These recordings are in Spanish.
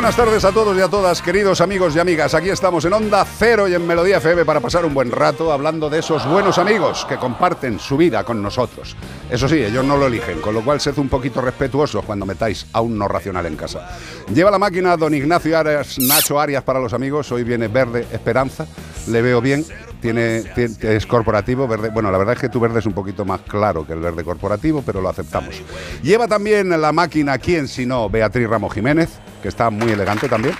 buenas tardes a todos y a todas, queridos amigos y amigas. Aquí estamos en Onda Cero y en Melodía FM para pasar un buen rato hablando de esos buenos amigos que comparten su vida con nosotros. Eso sí, ellos no lo eligen, con lo cual sed un poquito respetuosos cuando metáis a un no racional en casa. Lleva la máquina don Ignacio Arias, Nacho Arias para los amigos. Hoy viene verde Esperanza. Le veo bien. Tiene, es corporativo, verde. Bueno, la verdad es que tu verde es un poquito más claro que el verde corporativo, pero lo aceptamos. Lleva también la máquina, ¿quién si no? Beatriz Ramos Jiménez, que está muy elegante también.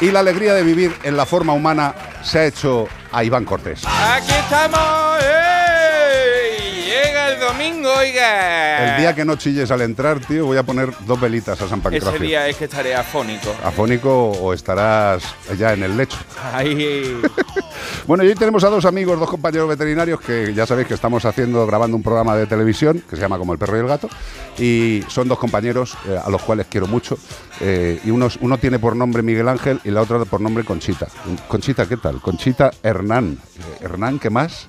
Y la alegría de vivir en la forma humana se ha hecho a Iván Cortés. Aquí estamos. ¡Ey! Llega el domingo, oiga. El día que no chilles al entrar, tío, voy a poner dos velitas a San Ese Pancracio. día es que estaré afónico. Afónico o estarás ya en el lecho. Ahí. Bueno, y hoy tenemos a dos amigos, dos compañeros veterinarios que ya sabéis que estamos haciendo, grabando un programa de televisión que se llama Como el perro y el gato. Y son dos compañeros eh, a los cuales quiero mucho. Eh, y unos, uno tiene por nombre Miguel Ángel y la otra por nombre Conchita. Conchita, ¿qué tal? Conchita Hernán. Eh, Hernán, ¿qué más?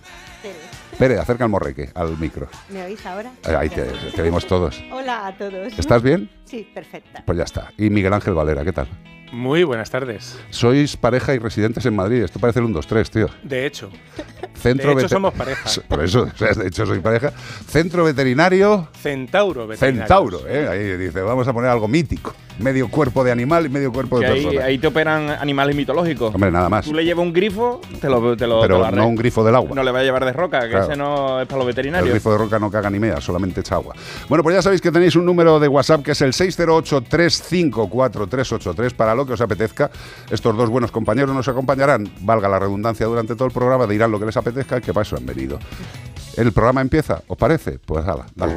Pérez, acerca el morreque al micro. ¿Me oís ahora? Eh, Ahí te, te vimos todos. Hola a todos. ¿Estás bien? Sí, perfecta. Pues ya está. Y Miguel Ángel Valera, ¿qué tal? Muy buenas tardes. Sois pareja y residentes en Madrid. Esto parece el 1, 2, 3, tío. De hecho, Centro De hecho, somos pareja. Por eso, o sea, de hecho, soy pareja. Centro veterinario Centauro veterinario. Centauro, ¿eh? Ahí dice, vamos a poner algo mítico. Medio cuerpo de animal y medio cuerpo de ahí, persona. ahí te operan animales mitológicos. Hombre, nada más. Tú le llevas un grifo, te lo, te lo, te Pero lo no un grifo del agua. No le va a llevar de roca, que Claro. ese no es para los El veterinarios. grifo de roca no caga ni mea, solamente echa agua. Bueno, pues ya sabéis que tenéis un número de WhatsApp que es el 608-354-383 para lo que os apetezca. Estos dos buenos compañeros nos acompañarán, valga la redundancia, durante todo el programa, dirán lo que les apetezca y que para eso han venido. ¿El programa empieza? ¿Os parece? Pues hala, dale.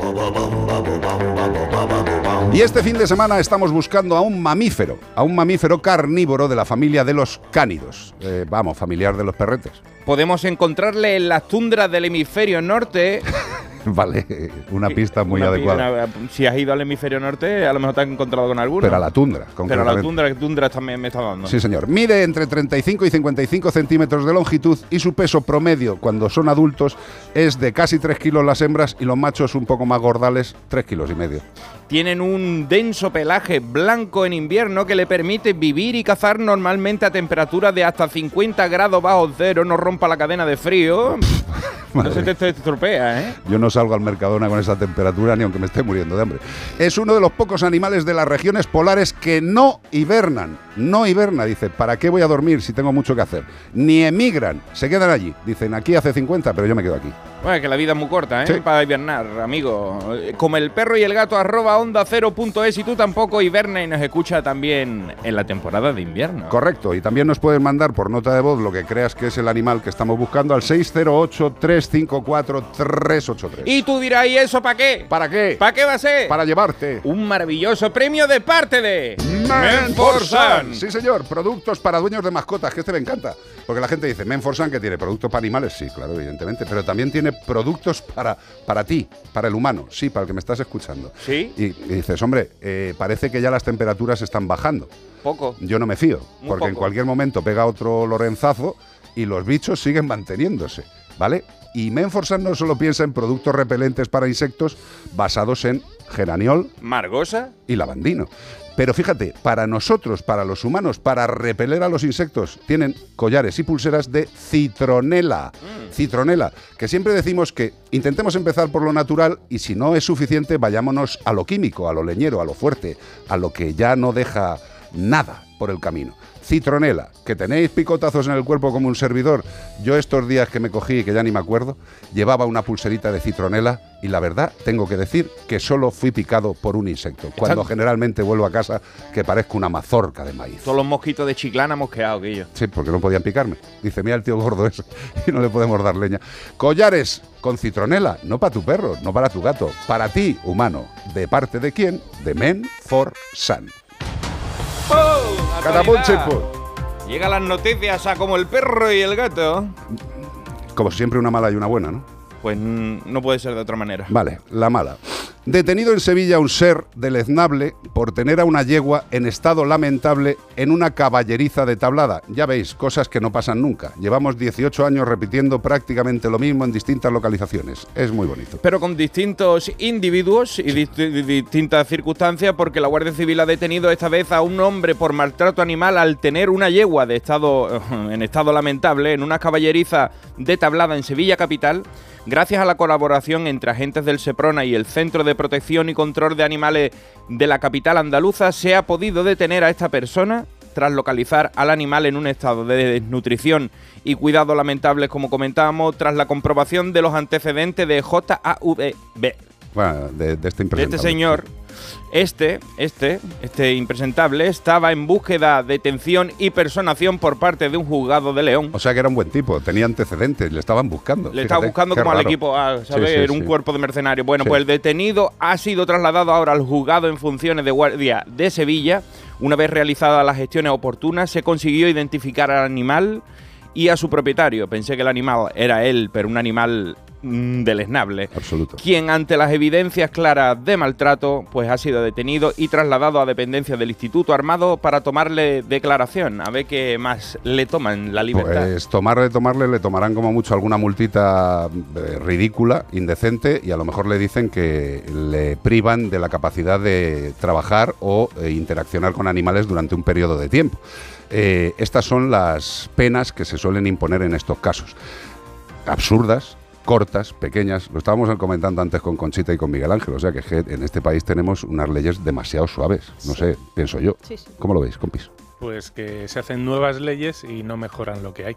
Y este fin de semana estamos buscando a un mamífero, a un mamífero carnívoro de la familia de los cánidos. Eh, vamos, familiar de los perretes. Podemos encontrarle en las tundras del hemisferio norte. Vale, una pista muy Una adecuada. si has ido al hemisferio norte, a lo mejor te has encontrado con alguno. Pero a la tundra, Pero a la tundra, que tundras también me está dando. Sí, señor. Mide entre 35 y 55 centímetros de longitud y su peso promedio cuando son adultos es de casi 3 kilos las hembras y los machos un poco más gordales, 3 kilos y medio. Tienen un denso pelaje blanco en invierno que le permite vivir y cazar normalmente a temperaturas de hasta 50 grados bajo cero, no rompa la cadena de frío. no se te, te estropea, ¿eh? Yo no salgo al Mercadona con esa temperatura ni aunque me esté muriendo de hambre. Es uno de los pocos animales de las regiones polares que no hibernan. No hiberna, dice, ¿para qué voy a dormir si tengo mucho que hacer? Ni emigran, se quedan allí. Dicen, aquí hace 50, pero yo me quedo aquí. Bueno, que la vida es muy corta, ¿eh? Sí. Para hibernar, amigo. Como el perro y el gato, arroba onda cero punto es y tú tampoco hiberna y nos escucha también en la temporada de invierno. Correcto, y también nos pueden mandar por nota de voz lo que creas que es el animal que estamos buscando al 608-354-383. Y tú dirás, ¿y eso para qué? ¿Para qué? ¿Para qué va a ser? Para llevarte. Un maravilloso premio de parte de Menforsan. Sí, señor. Productos para dueños de mascotas, que este me encanta. Porque la gente dice, Menforsan, que tiene productos para animales. Sí, claro, evidentemente. Pero también tiene productos para, para ti, para el humano. Sí, para el que me estás escuchando. ¿Sí? Y, y dices, hombre, eh, parece que ya las temperaturas están bajando. Poco. Yo no me fío, Muy porque en cualquier momento pega otro lorenzazo y los bichos siguen manteniéndose, ¿vale? Y Menforsan no solo piensa en productos repelentes para insectos basados en geraniol Margosa. y lavandino. Pero fíjate, para nosotros, para los humanos, para repeler a los insectos, tienen collares y pulseras de citronela. Citronela, que siempre decimos que intentemos empezar por lo natural y si no es suficiente, vayámonos a lo químico, a lo leñero, a lo fuerte, a lo que ya no deja nada por el camino. Citronela, que tenéis picotazos en el cuerpo como un servidor. Yo estos días que me cogí, que ya ni me acuerdo, llevaba una pulserita de citronela y la verdad tengo que decir que solo fui picado por un insecto, cuando generalmente vuelvo a casa que parezco una mazorca de maíz. Todos los mosquitos de chiclana mosqueados, Guillo. Sí, porque no podían picarme. Dice, mira el tío gordo ese y no le podemos dar leña. Collares con citronela, no para tu perro, no para tu gato, para ti, humano. ¿De parte de quién? De Men for Sun. Catapult, chiput. Llegan las noticias a como el perro y el gato. Como siempre, una mala y una buena, ¿no? Pues mm, no puede ser de otra manera. Vale, la mala. Detenido en Sevilla un ser deleznable por tener a una yegua en estado lamentable en una caballeriza de tablada. Ya veis, cosas que no pasan nunca. Llevamos 18 años repitiendo prácticamente lo mismo en distintas localizaciones. Es muy bonito. Pero con distintos individuos y dist- di- distintas circunstancias, porque la Guardia Civil ha detenido esta vez a un hombre por maltrato animal al tener una yegua de estado, en estado lamentable en una caballeriza de tablada en Sevilla capital. Gracias a la colaboración entre agentes del Seprona y el Centro de Protección y Control de Animales de la capital andaluza, se ha podido detener a esta persona tras localizar al animal en un estado de desnutrición y cuidado lamentables, como comentábamos, tras la comprobación de los antecedentes de JAVB. Bueno, de, de este De este señor, este, este, este impresentable, estaba en búsqueda, detención y personación por parte de un juzgado de León. O sea que era un buen tipo, tenía antecedentes, le estaban buscando. Le estaba Fíjate, buscando como al equipo A, ¿sabes? Sí, sí, Era un sí. cuerpo de mercenarios. Bueno, pues el detenido ha sido trasladado ahora al juzgado en funciones de guardia de Sevilla. Una vez realizadas las gestiones oportunas, se consiguió identificar al animal y a su propietario. Pensé que el animal era él, pero un animal mm, deleznable. Absoluto. Quien ante las evidencias claras de maltrato, pues ha sido detenido y trasladado a dependencias del Instituto Armado para tomarle declaración, a ver qué más le toman la libertad. Pues tomarle, tomarle, le tomarán como mucho alguna multita eh, ridícula, indecente, y a lo mejor le dicen que le privan de la capacidad de trabajar o eh, interaccionar con animales durante un periodo de tiempo. Eh, estas son las penas que se suelen imponer en estos casos. Absurdas, cortas, pequeñas. Lo estábamos comentando antes con Conchita y con Miguel Ángel. O sea que en este país tenemos unas leyes demasiado suaves. No sé, pienso yo. Sí, sí. ¿Cómo lo veis, compis? Pues que se hacen nuevas leyes y no mejoran lo que hay.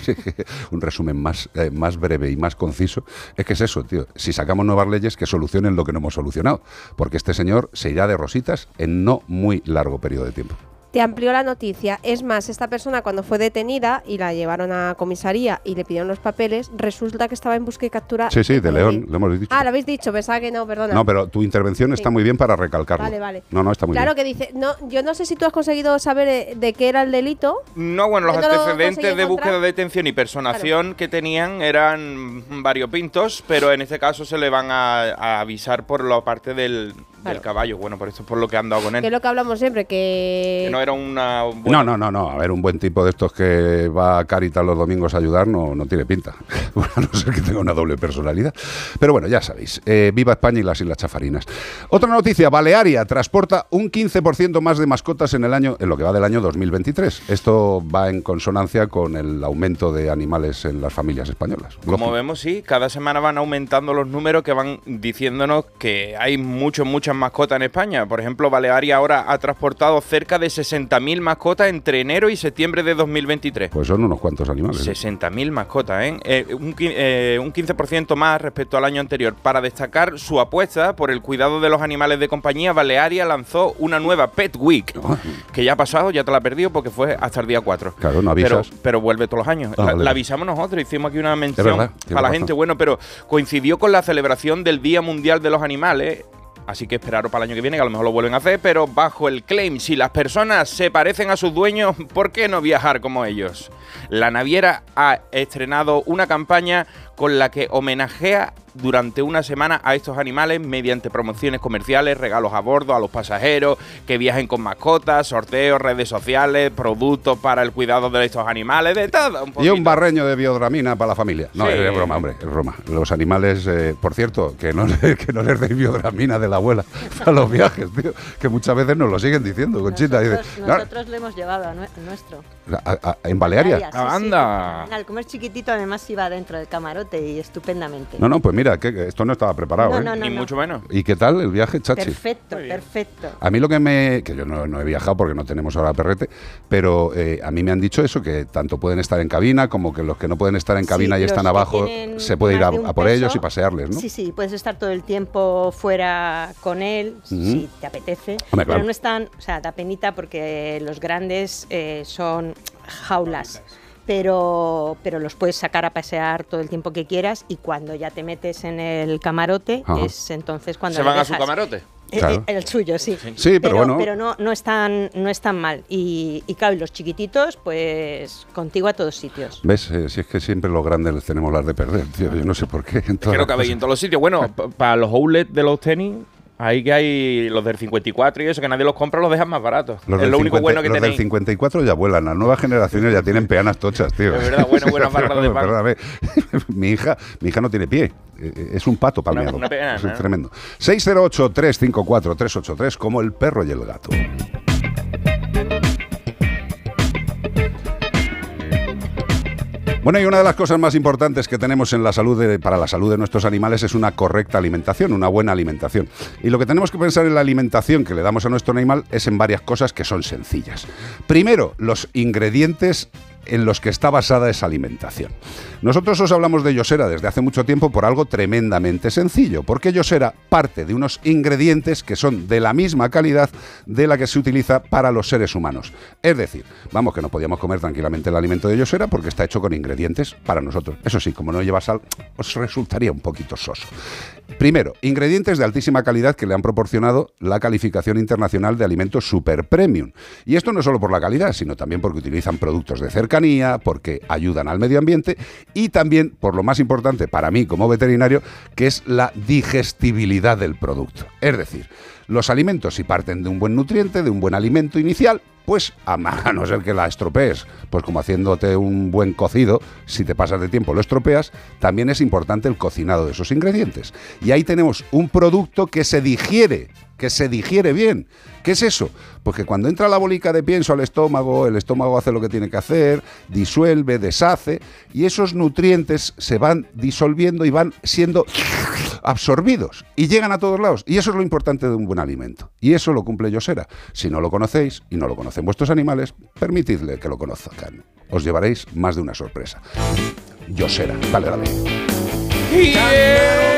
un resumen más, eh, más breve y más conciso, es que es eso, tío. Si sacamos nuevas leyes que solucionen lo que no hemos solucionado, porque este señor se irá de rositas en no muy largo periodo de tiempo. Te amplió la noticia. Es más, esta persona cuando fue detenida y la llevaron a comisaría y le pidieron los papeles, resulta que estaba en busca y captura. Sí, sí, de León, lo hemos dicho. Ah, lo habéis dicho, pensaba que no, perdona. No, pero tu intervención está muy bien para recalcarlo. Vale, vale. No, no, está muy Claro bien. que dice, no, yo no sé si tú has conseguido saber eh, de qué era el delito. No, bueno, los no antecedentes de búsqueda, encontrar. detención y personación que tenían eran variopintos, pero en este caso se le van a, a avisar por la parte del, del Claro. caballo. Bueno, por esto es por lo que han dado con Que es él. lo que hablamos siempre, que... Que no era una No, buena- no, no, no. A ver, un buen tipo de estos que va a Caritas los domingos a ayudar no, no tiene pinta. Bueno, a no ser que tenga una doble personalidad. Pero bueno, ya sabéis. eh, viva España y las Islas Chafarinas. Otra noticia. Balearia transporta un 15% más de mascotas en el año, en lo que va del año 2023. Esto va en consonancia con el aumento de animales en las familias españolas. Como Lógico. vemos, sí, cada semana van aumentando los números que van diciéndonos que hay muchos, muchas mascotas en España. Por ejemplo, Balearia ahora ha transportado cerca de 60.000 mascotas entre enero y septiembre de 2023. Pues son unos cuantos animales. ¿eh? 60.000 mascotas, ¿eh? Eh, un, eh, un 15% más respecto al año anterior. Para destacar su apuesta por el cuidado de los animales de compañía, Balearia lanzó una nueva Pet Week, que ya ha pasado, ya te la he perdido porque fue hasta el día 4. Claro, no avisas. pero vuelve todos los años. Ah, la, vale. la avisamos nosotros, hicimos aquí una mención para la gente. Bueno, pero coincidió con la celebración del Día Mundial de los Animales. Así que esperaros para el año que viene, que a lo mejor lo vuelven a hacer, pero bajo el claim, si las personas se parecen a sus dueños, ¿por qué no viajar como ellos? La naviera ha estrenado una campaña con la que homenajea durante una semana a estos animales mediante promociones comerciales, regalos a bordo a los pasajeros, que viajen con mascotas, sorteos, redes sociales, productos para el cuidado de estos animales, de todo. Un Y un barreño de biodramina para la familia. No, Sí. es broma, hombre, es broma. Los animales, eh, por cierto, que no, le- que no les deis biodramina de la abuela a los viajes, tío. Que muchas veces nos lo siguen diciendo, Conchita. Dice, Nosotros, "No, nosotros le hemos llevado a nue- nuestro. a- a- ¿En Balearia? Canarias, sí, sí. Anda. Al comer chiquitito además iba dentro del camarote y estupendamente. No, no, pues mira, que esto no estaba preparado, No, ¿eh? no, no. Ni mucho menos. ¿Y qué tal el viaje, Chachi? Perfecto, perfecto. A mí lo que me... que yo no, no he viajado porque no tenemos ahora perrete, pero eh, a mí me han dicho eso, que tanto pueden estar en cabina como que los que no pueden estar en cabina Sí, y están abajo, se puede ir a, por ellos y pasearles, ¿no? Sí, sí, puedes estar todo el tiempo fuera con él, si te apetece. Hombre, claro. Pero no están, o sea, da penita porque los grandes eh, son jaulas. Pero, pero los puedes sacar a pasear todo el tiempo que quieras y cuando ya te metes en el camarote Ajá. es entonces cuando ¿Se van a su camarote? Eh, Claro. eh, El suyo, sí. Sí, pero bueno. Pero no, no, están, no están mal. Y, y claro, y los chiquititos, pues contigo a todos sitios. ¿Ves? Eh, si es que siempre los grandes les tenemos las de perder, tío. Yo no sé por qué. Creo que habéis en todos los sitios. Bueno, pa- para los outlets de los tenis, ahí que hay los del 54 y eso, que nadie los compra, los dejan más baratos. Los es lo único 50 bueno que los tenéis. del 54 ya vuelan, las nuevas generaciones ya tienen peanas tochas, tío. Es verdad, bueno, buenas barras de pan. Perdóname. mi, hija, mi hija no tiene pie, eh, es un pato palmeado. una peana, es ¿no? tremendo. 608-354-383, como el perro y el gato. Bueno, y una de las cosas más importantes que tenemos en la salud de- para la salud de nuestros animales es una correcta alimentación, una buena alimentación. Y lo que tenemos que pensar en la alimentación que le damos a nuestro animal es en varias cosas que son sencillas. Primero, los ingredientes en los que está basada esa alimentación. Nosotros os hablamos de Yosera desde hace mucho tiempo por algo tremendamente sencillo, porque Yosera parte de unos ingredientes que son de la misma calidad de la que se utiliza para los seres humanos. Es decir, vamos que no podíamos comer tranquilamente el alimento de Yosera porque está hecho con ingredientes para nosotros. Eso sí, como no lleva sal, os resultaría un poquito soso. Primero, ingredientes de altísima calidad que le han proporcionado la calificación internacional de alimentos super premium. Y esto no solo por la calidad, sino también porque utilizan productos de cercanía, porque ayudan al medio ambiente y también, por lo más importante para mí como veterinario, que es la digestibilidad del producto. Es decir, los alimentos si parten de un buen nutriente, de un buen alimento inicial, pues a no ser que la estropees, pues como haciéndote un buen cocido, si te pasas de tiempo lo estropeas, también es importante el cocinado de esos ingredientes. Y ahí tenemos un producto que se digiere, que se digiere bien. ¿Qué es eso? Pues que cuando entra la bolica de pienso al estómago, el estómago hace lo que tiene que hacer, disuelve, deshace, y esos nutrientes se van disolviendo y van siendo absorbidos y llegan a todos lados. Y eso es lo importante de un buen alimento. Y eso lo cumple Yosera. Si no lo conocéis y no lo conocen vuestros animales, permitidle que lo conozcan. Os llevaréis más de una sorpresa. Yosera. Dale, dale.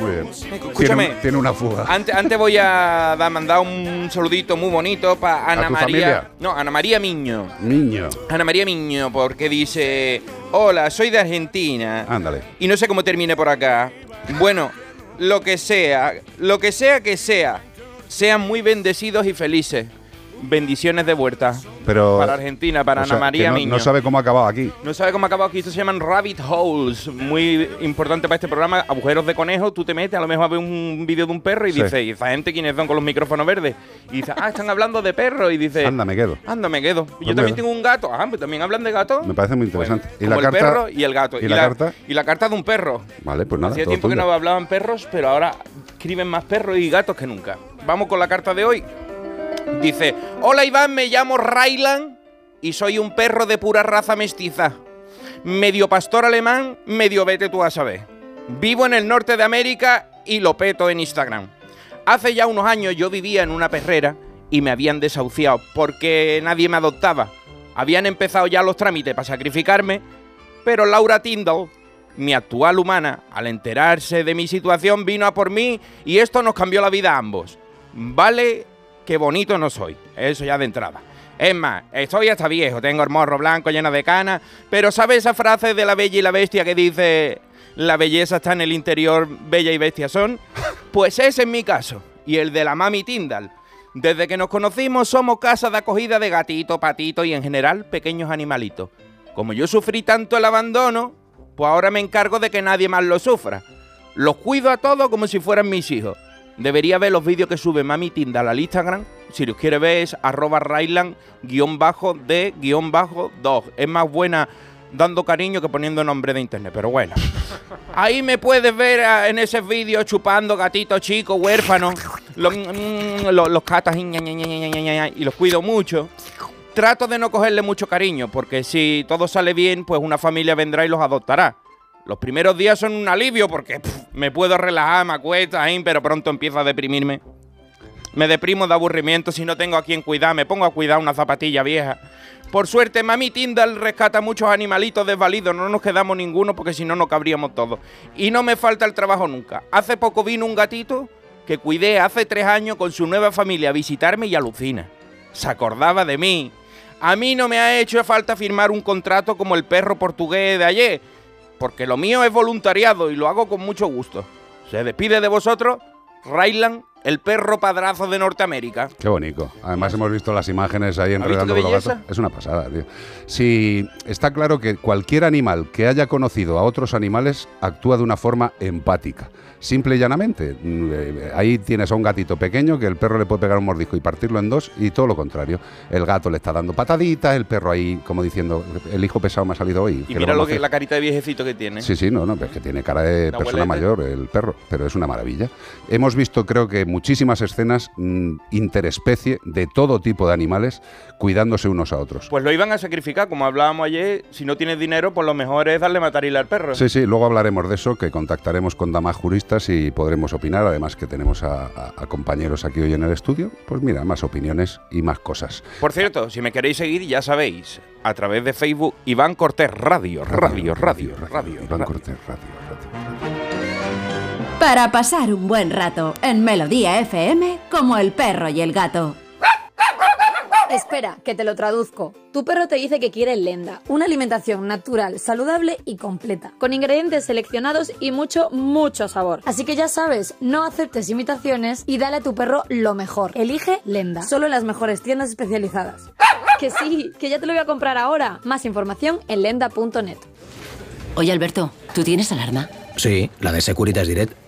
Muy bien. Escúchame. Tiene, un- tiene una fuga. Antes, antes voy a dar, mandar un saludito muy bonito para Ana tu María. familia? No, Ana María Miño. Niño. Ana María Miño, porque dice: Hola, soy de Argentina. Ándale. Y no sé cómo termine por acá. Bueno, lo que sea, lo que sea que sea, sean muy bendecidos y felices. Bendiciones de vuelta. Pero, Para Argentina, para o sea, Ana María que no, sabe cómo ha acabado aquí. No sabe cómo ha acabado aquí. Esto se llaman rabbit holes. Muy importante para este programa. Agujeros de conejo. Tú te metes, a lo mejor ves un vídeo de un perro y Sí. dices, ¿y esa gente quiénes son con los micrófonos verdes? Y dices, ah, están hablando de perros. Y dices, Anda, me quedo. anda, me quedo. Y yo también tengo un gato. Ah, pues también hablan de gato. Me parece muy interesante. Bueno, ¿Y como la el carta? perro y el gato. ¿Y la carta? Y la carta de un perro. Vale, pues nada. Hacía tiempo que no hablaban perros, pero ahora escriben más perros y gatos que nunca. Vamos con la carta de hoy. Dice, hola Iván, me llamo Rylan y soy un perro de pura raza mestiza. Medio pastor alemán, medio vete tú a saber. Vivo en el norte de América y lo peto en Instagram. Hace ya unos años yo vivía en una perrera y me habían desahuciado porque nadie me adoptaba. Habían empezado ya los trámites para sacrificarme, pero Laura Tyndall, mi actual humana, al enterarse de mi situación, vino a por mí y esto nos cambió la vida a ambos. Vale que bonito no soy, eso ya de entrada. Es más, estoy hasta viejo, tengo el morro blanco lleno de canas, pero ¿sabes esa frase de la bella y la bestia que dice la belleza está en el interior, bella y bestia son? Pues ese es mi caso, y el de la mami Tyndall. Desde que nos conocimos somos casa de acogida de gatito, patito y en general pequeños animalitos. Como yo sufrí tanto el abandono, pues ahora me encargo de que nadie más lo sufra. Los cuido a todos como si fueran mis hijos. Debería ver los vídeos que sube Mami Tyndall al Instagram. Si los quiere ver es arroba Ryland guion bajo de guion bajo dog. Es más buena dando cariño que poniendo nombre de internet, pero bueno. Ahí me puedes ver ah, en esos vídeos chupando gatitos chicos, huérfanos. Los, mm, los, los catas y los cuido mucho. Trato de no cogerle mucho cariño, porque si todo sale bien, pues una familia vendrá y los adoptará. Los primeros días son un alivio porque me puedo relajar, me acuesto ahí, pero pronto empiezo a deprimirme. Me deprimo de aburrimiento si no tengo a quien cuidar, me pongo a cuidar una zapatilla vieja. Por suerte, Mami Tyndall rescata muchos animalitos desvalidos, no nos quedamos ninguno porque si no, no cabríamos todos. Y no me falta el trabajo nunca. Hace poco vino un gatito que cuidé hace tres años con su nueva familia a visitarme y alucina. Se acordaba de mí. A mí no me ha hecho falta firmar un contrato como el perro portugués de ayer, porque lo mío es voluntariado y lo hago con mucho gusto. Se despide de vosotros, Ryland, el perro padrazo de Norteamérica. Qué bonito. Además hemos visto las imágenes ahí enredando con los gatos. Es una pasada, tío. Sí, está claro que cualquier animal que haya conocido a otros animales actúa de una forma empática. Simple y llanamente. Mm, eh, Ahí tienes a un gatito pequeño que el perro le puede pegar un mordisco y partirlo en dos y todo lo contrario. El gato le está dando pataditas, el perro ahí como diciendo, el hijo pesado me ha salido hoy. Y ¿qué le mira lo que hacer?". la carita de viejecito que tiene. Sí, sí, no, no, es que tiene cara de persona abuelete. mayor el perro, pero es una maravilla. Hemos visto, creo que, muchísimas escenas mm, interespecie de todo tipo de animales cuidándose unos a otros. Pues lo iban a sacrificar, como hablábamos ayer. Si no tienes dinero, pues lo mejor es darle matarile al perro. Sí, sí, luego hablaremos de eso, que contactaremos con damas juristas y podremos opinar, además que tenemos a, a- a compañeros aquí hoy en el estudio. Pues mira, más opiniones y más cosas. Por cierto, si me queréis seguir, ya sabéis, a través de Facebook, Iván Cortés Radio, Radio, Radio, Radio. Iván radio. Cortés, radio, radio. Para pasar un buen rato en Melodía FM como el perro y el gato. Espera, que te lo traduzco. Tu perro te dice que quiere Lenda, una alimentación natural, saludable y completa, con ingredientes seleccionados y mucho, mucho sabor. Así que ya sabes, no aceptes imitaciones y dale a tu perro lo mejor. Elige Lenda, solo en las mejores tiendas especializadas. Que sí, que ya te lo voy a comprar ahora. Más información en lenda.net. Oye, Alberto, ¿tú tienes alarma? Sí, la de Securitas Direct.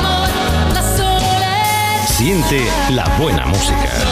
Amor. La soledad. Siente la buena música.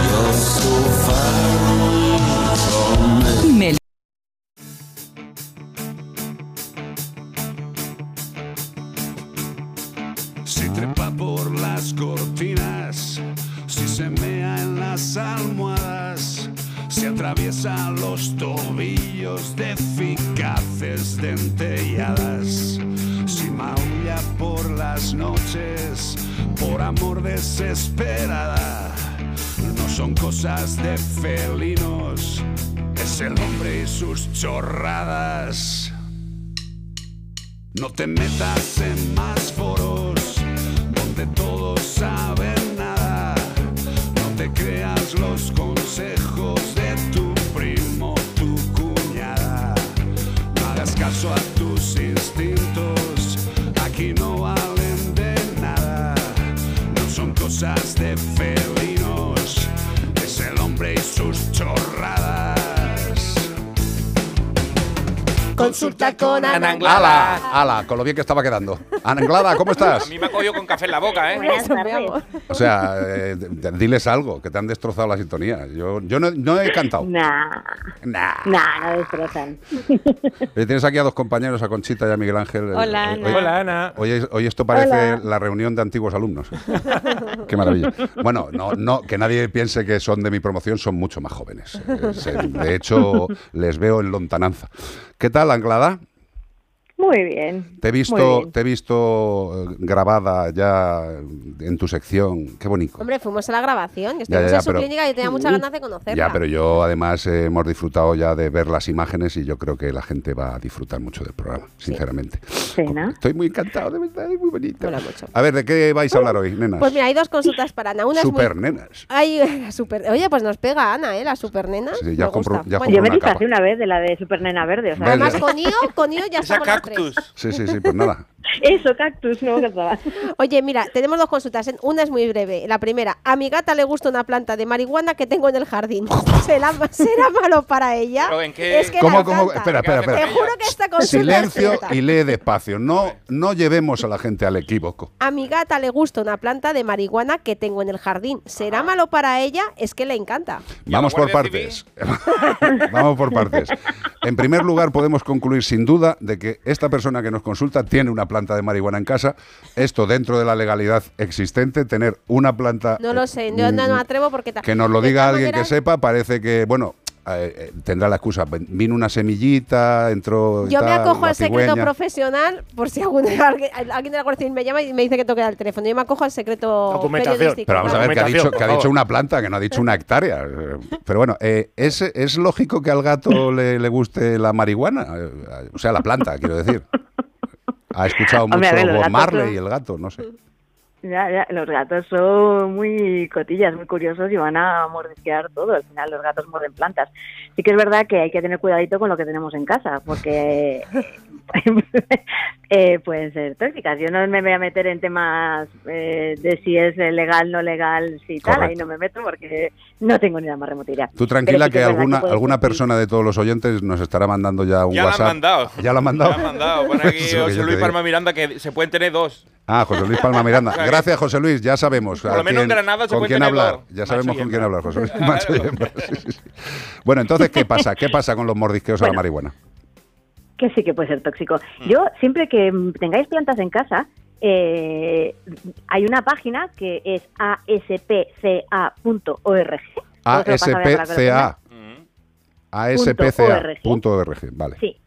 Atraviesa los tobillos de eficaces dentelladas, si maulla por las noches, por amor desesperada, no son cosas de felinos, es el hombre y sus chorradas. No te metas en más foros donde todos saben nada. No te creas los A tus instintos, aquí no valen de nada. No son cosas de felinos, Consulta con Ana Ala, ala, con lo bien que estaba quedando. Ana Anglada, ¿cómo A estás? mí me ha cogido con café en la boca, ¿eh? O sea, eh, diles algo, que te han destrozado la sintonía. Yo, yo no, no he cantado. Nah, Nah. nah, no destrozan. Eh, Tienes aquí a dos compañeros, a Conchita y a Miguel Ángel. Hola, Eh, Ana. hoy- Hola, Ana. Hoy, hoy esto parece Hola. la reunión de antiguos alumnos. Qué maravilla. Bueno, no, no, que nadie piense que son de mi promoción, son mucho más jóvenes. Eh, se- de hecho, les veo en lontananza. ¿Qué tal, Anglada? Muy bien. Te he visto, bien. te he visto eh, grabada ya en tu sección. Qué bonito. Hombre, fuimos a la grabación, y Ya, estuvimos ya, en su pero- clínica y tenía muchas ganas de conocerla. Ya, pero yo además eh, hemos disfrutado ya de ver las imágenes y yo creo que la gente va a disfrutar mucho del programa, sinceramente. Sí, ¿no? Estoy muy encantado, de verdad, es muy bonito. Mola mucho. A ver, ¿de qué vais a hablar hoy, nenas? Pues mira, hay dos consultas para Ana. Una es Super muy... nenas. Ay, la super... Oye, pues nos pega Ana, ¿eh? La super nena. Sí, ya Me compro- gusta. ya Bueno, compro Yo me disfrazé una vez de la de Super Nena Verde. O sea. Además, con Io, con Io ya Cactus. Sí, sí, sí, pues nada. Eso, cactus, no Oye, mira, tenemos dos consultas. ¿eh? Una es muy breve. La primera, a mi gata le gusta una planta de marihuana que tengo en el jardín. ¿Será, será malo para ella? ¿Pero en qué- Es que ¿Cómo, la cómo? encanta. Espera, espera, Te espera. juro que esta consulta es Silencio y lee despacio. No, no llevemos a la gente al equívoco. A mi gata le gusta una planta de marihuana que tengo en el jardín. ¿Será malo para ella? Es que le encanta. ¿Y a Vamos por partes. Vamos por partes. En primer lugar, podemos concluir sin duda de que esta persona que nos consulta tiene una planta de marihuana en casa. Esto dentro de la legalidad existente, tener una planta. No lo sé, yo no, no me atrevo porque... Que nos lo diga alguien que sepa, parece que, bueno, eh, eh, tendrá la excusa. Vino una semillita, entró. Yo me tal, acojo la al secreto cigüeña. profesional profesional por si algún, alguien, de la Guardia Civil me llama y me dice que toque el teléfono. Yo me acojo al secreto periodístico. Pero vamos a ver, que ha dicho, que ha dicho una planta, que no ha dicho una hectárea. Pero bueno, eh, ¿es, ¿es lógico que al gato le, le guste la marihuana? Eh, O sea, la planta, quiero decir. Ha escuchado mucho Bob Marley son- y el gato, no sé. Ya, ya, los gatos son muy cotillas, muy curiosos y van a mordisquear todo. Al final los gatos muerden plantas. Sí que es verdad que hay que tener cuidadito con lo que tenemos en casa, porque eh, pueden ser tóxicas. Yo no me voy a meter en temas eh, de si es legal, no legal, si tal, ahí no me meto porque no tengo ni la más remota idea. Tú tranquila sí que alguna, alguna persona de todos los oyentes nos estará mandando ya un Ya la han WhatsApp. mandado. ¿Ya la han mandado? Ya la han mandado. Pone aquí José Luis. Palma Miranda que se pueden tener dos. Ah, José Luis Palma Miranda. Gracias, José Luis. Ya sabemos. Por lo menos en Granada se con quién hablar. Ya sabemos con quién hablar, José Luis. Macho. Sí, sí. Bueno, entonces, ¿qué pasa? ¿Qué pasa con los mordisqueos a la Bueno. marihuana? que sí que puede ser tóxico. Mm. Yo, siempre que mm, tengáis plantas en casa, eh, hay una página que es aspca.org. ASPCA. ASPCA.org. Vale. Sí,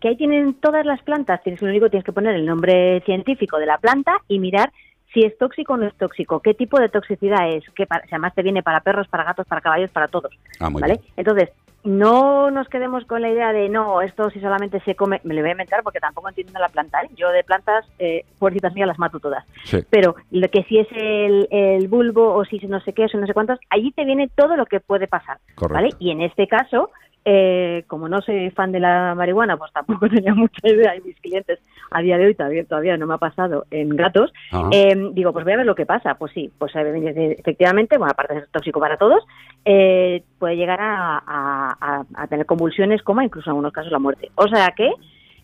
que ahí tienen todas las plantas. Tienes lo único que tienes que poner el nombre científico de la planta y mirar si es tóxico o no es tóxico, qué tipo de toxicidad es, que para- si además te viene para perros, para gatos, para caballos, para todos. Ah, muy ¿vale? bien. Entonces, no nos quedemos con la idea de no, esto si solamente se come, me lo voy a inventar porque tampoco entiendo la planta. ¿eh? Yo de plantas, eh, puercitas mías, las mato todas. Sí. Pero lo que si es el, el bulbo o si es no sé qué, o no sé cuántos, allí te viene todo lo que puede pasar. Correcto. ¿vale? Y en este caso, eh, como no soy fan de la marihuana, pues tampoco tenía mucha idea y mis clientes a día de hoy todavía, todavía no me ha pasado en gatos. Eh, digo, pues voy a ver lo que pasa. Pues sí, pues eh, efectivamente, bueno, aparte de ser tóxico para todos, eh, puede llegar a, a- a- a tener convulsiones, coma incluso en algunos casos la muerte. O sea que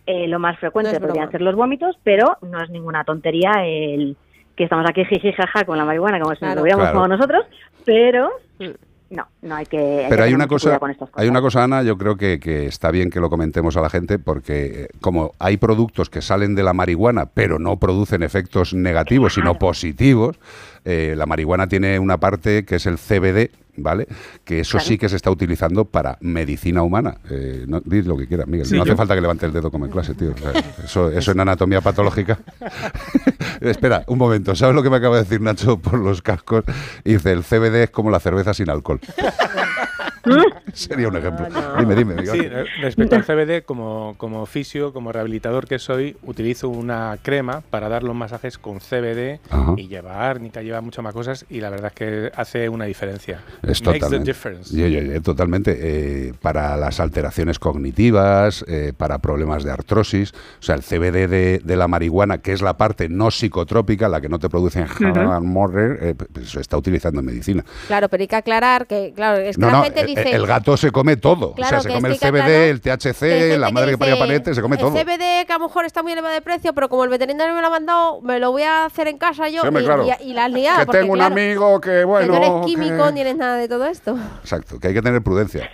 eh, lo más frecuente No podrían ser los vómitos, pero no es ninguna tontería el que estamos aquí jiji jaja con la marihuana, como si nos Claro. lo hubiéramos Claro. como nosotros, pero Mm. No, no hay que. hay que Pero hay una cosa, con estas cosas. hay una cosa, Ana, yo creo que, que está bien que lo comentemos a la gente porque eh, como hay productos que salen de la marihuana pero no producen efectos negativos sino positivos, eh, la marihuana tiene una parte que es el CBD, ¿vale? Que eso Claro. sí que se está utilizando para medicina humana. Eh, no, di lo que quieras, Miguel. Sí, no hace falta que levante el dedo como en clase, tío. O sea, eso, eso en anatomía patológica. Espera, un momento. ¿Sabes lo que me acaba de decir Nacho por los cascos? Dice, el CBD es como la cerveza sin alcohol. Sería un ejemplo. Dime, dime. Miguel. Sí, re- respecto al CBD, como, como fisio, como rehabilitador que soy, utilizo una crema para dar los masajes con CBD Ajá. y lleva árnica, lleva muchas más cosas y la verdad es que hace una diferencia. Es Makes the totalmente. difference. Yo- yo- yo totalmente. eh, para las alteraciones cognitivas, eh, para problemas de artrosis. O sea, el CBD de, de la marihuana, que es la parte no psicotrópica, la que no te produce morrer, eh, pues se está utilizando en medicina. Claro, pero hay que aclarar que, claro, es que No, la no, gente Dice- el gato se come todo. Claro, o sea, se que come el CBD, claro, el THC, la que madre que paría dice, panete, se come el todo. CBD que a lo mejor está muy elevado de precio, pero como el veterinario me lo ha mandado, me lo voy a hacer en casa yo Sí, y, claro. y- y la has liado. que porque, tengo un claro, amigo que, bueno. que no eres que- químico ni eres nada de todo esto. Exacto, que hay que tener prudencia.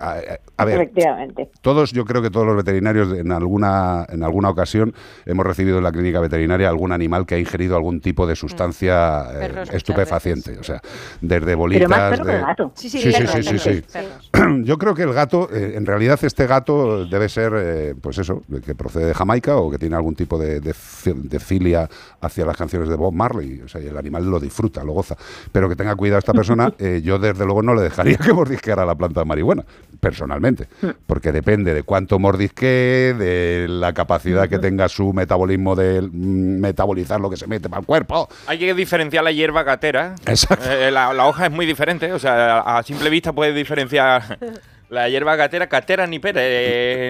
A, ver, Efectivamente. todos, yo creo que todos los veterinarios en alguna, en alguna ocasión hemos recibido en la clínica veterinaria algún animal que ha ingerido algún tipo de sustancia eh, estupefaciente. O sea, desde Pero bolitas. más perro de- que gato. Sí, sí, Sí, sí, perros, sí, sí, sí. perros. Yo creo que el gato, eh, en realidad este gato debe ser, eh, pues eso, que procede de Jamaica o que tiene algún tipo de, de de filia hacia las canciones de Bob Marley. O sea, y el animal lo disfruta, lo goza. Pero que tenga cuidado esta persona, eh, yo desde luego no le dejaría que mordisqueara la planta de marihuana, personalmente. Porque depende de cuánto mordisque, de la capacidad que tenga su metabolismo de mm, metabolizar lo que se mete para el cuerpo. Hay que diferenciar la hierba gatera. Exacto. Eh, la, la hoja es muy diferente, o sea, a, a simple vista puedes diferenciar la hierba gatera, catera ni pere,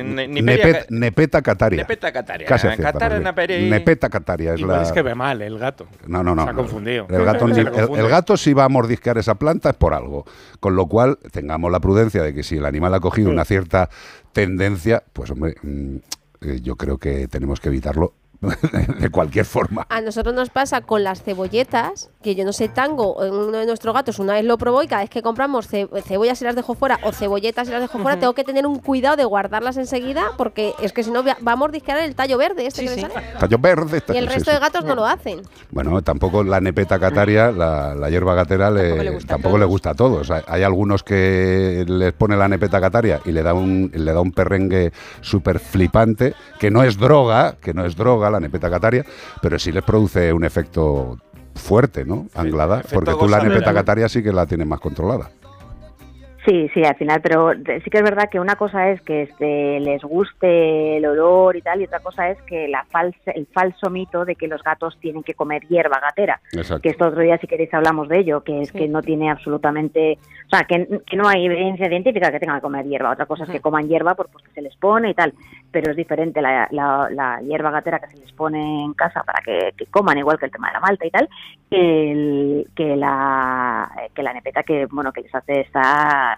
eh, ni, ni peria, Nepet- nepeta cataria. Nepeta cataria. Casi acierta, Catara Rubí. na pere- Nepeta cataria es Igual la... es que ve mal el gato. No, no, no. Se ha confundido. El gato, Se ni- le el- confunde. el gato si va a mordisquear esa planta es por algo. Con lo cual, tengamos la prudencia de que si el animal ha cogido una cierta tendencia, pues hombre, mm, eh, yo creo que tenemos que evitarlo de cualquier forma. A nosotros nos pasa con las cebolletas, que yo no sé, Tango, en uno de nuestros gatos, una vez lo probó y cada vez que compramos ce- cebollas y las dejo fuera o cebolletas y las dejo fuera, tengo que tener un cuidado de guardarlas enseguida porque es que si no va a mordisquear el tallo verde este que le sale. Tallo verde. Y el sí, resto sí. de gatos no lo hacen. Bueno, tampoco la nepeta cataria, la, la hierba gatera, le- tampoco, le, gusta a todos. Hay, hay algunos que les pone la nepeta cataria y le da un, le da un perrengue súper flipante, que no es droga, que no es droga la nepeta cataria, pero sí les produce un efecto fuerte, ¿no? Anglada, porque tú la nepeta cataria sí que la tienes más controlada. Sí, sí, al final, pero sí que es verdad que una cosa es que este, les guste el olor y tal, y otra cosa es que la falsa, el falso mito de que los gatos tienen que comer hierba gatera. Exacto. Que esto otro día, si queréis, hablamos de ello, que es que no tiene absolutamente. O sea, que, que no hay evidencia científica que tengan que comer hierba. Otra cosa es que coman hierba por, porque se les pone y tal, pero es diferente la, la, la hierba gatera que se les pone en casa para que, que coman, igual que el tema de la malta y tal, que, el- que, la, que la nepeta que, bueno, que les hace estar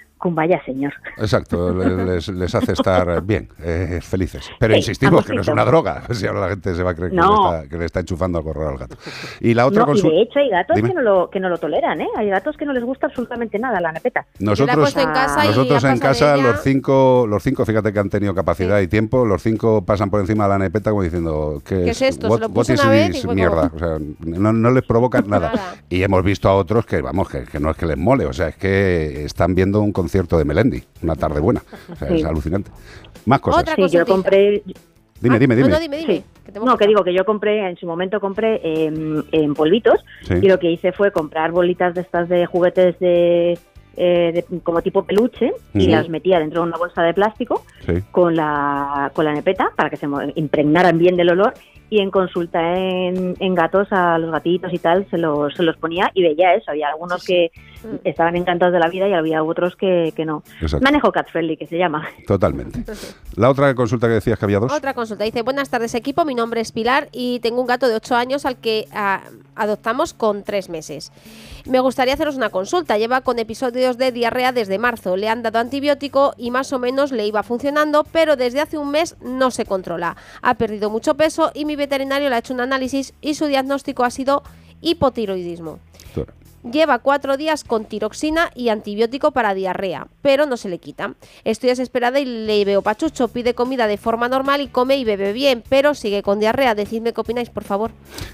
con vaya señor. Exacto, le- les, les hace estar bien, eh, felices. Pero Sí, insistimos que no es una droga, si ahora la gente se va a creer que, le, está, que le está enchufando al correr al gato. Y la otra No, y de hecho hay gatos Dime. que no, lo, que no lo toleran, ¿eh? Hay gatos que no les gusta absolutamente nada la nepeta. Nosotros, en casa y nosotros en casa, ella. los cinco, los cinco, fíjate que han tenido capacidad y tiempo, los cinco pasan por encima de la nepeta como diciendo ¿qué, ¿Qué es esto? Se What, lo what puse is una vez mierda? como- O sea, no, no les provoca nada. Y hemos visto a otros que, vamos, que, que no es que les mole, o sea, es que están viendo un concierto de Melendi, una tarde buena. O sea, Sí. es alucinante. Más cosas. Sí, yo compré... Dime, dime, dime. Sí. No, que digo que yo compré, en su momento compré em, en polvitos Sí. y lo que hice fue comprar bolitas de estas de juguetes de, eh, de- como tipo peluche y las metía dentro de una bolsa de plástico Sí. con la, con la nepeta para que se impregnaran bien del olor y en consulta en, en gatos a los gatitos y tal se los, se los ponía y veía eso. Había algunos que estaban encantados de la vida y había otros que, que no. Exacto. Manejo cat friendly que se llama. Totalmente. La otra consulta que decías que había dos. Otra consulta. Dice, buenas tardes equipo, mi nombre es Pilar y tengo un gato de 8 años al que ah, adoptamos con 3 meses. Me gustaría haceros una consulta. Lleva con episodios de diarrea desde marzo. Le han dado antibiótico y más o menos le iba funcionando, pero desde hace un mes no se controla. Ha perdido mucho peso y mi veterinario le ha hecho un análisis y su diagnóstico ha sido hipotiroidismo. Lleva cuatro días con tiroxina y antibiótico para diarrea, pero no se le quita. Estoy desesperada y le veo pachucho. Pide comida de forma normal y come y bebe bien, pero sigue con diarrea. Decidme qué opináis, por favor.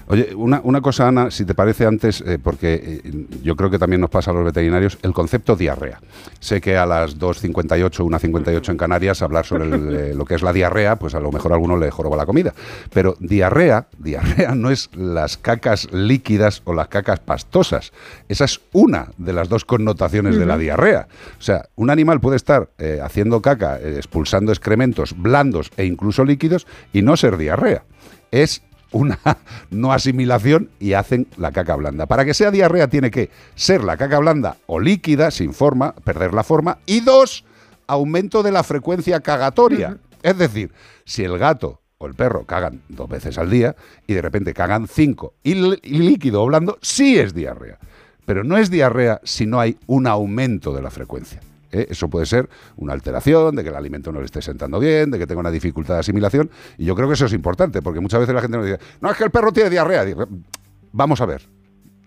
Oye, una, una cosa, Ana, si te parece antes, eh, porque eh, yo creo que también nos pasa a los veterinarios, el concepto diarrea. Sé que a las 2.58, 1.58 en Canarias, hablar sobre eh, lo que es la diarrea, pues a lo mejor a alguno le joroba la comida. Pero diarrea, diarrea no es las cacas líquidas o las cacas pastosas. Esa es una de las dos connotaciones de la diarrea. O sea, un animal puede estar eh, haciendo caca, eh, expulsando excrementos blandos e incluso líquidos y no ser diarrea. Es una no asimilación y hacen la caca blanda. Para que sea diarrea tiene que ser la caca blanda o líquida, sin forma, perder la forma, y dos, aumento de la frecuencia cagatoria. Es decir, si el gato o el perro cagan dos veces al día y de repente cagan cinco y líquido o blando, sí es diarrea. Pero no es diarrea si no hay un aumento de la frecuencia. ¿eh? Eso puede ser una alteración, de que el alimento no le esté sentando bien, de que tenga una dificultad de asimilación. Y yo creo que eso es importante, porque muchas veces la gente nos dice, no, es que el perro tiene diarrea. Vamos a ver,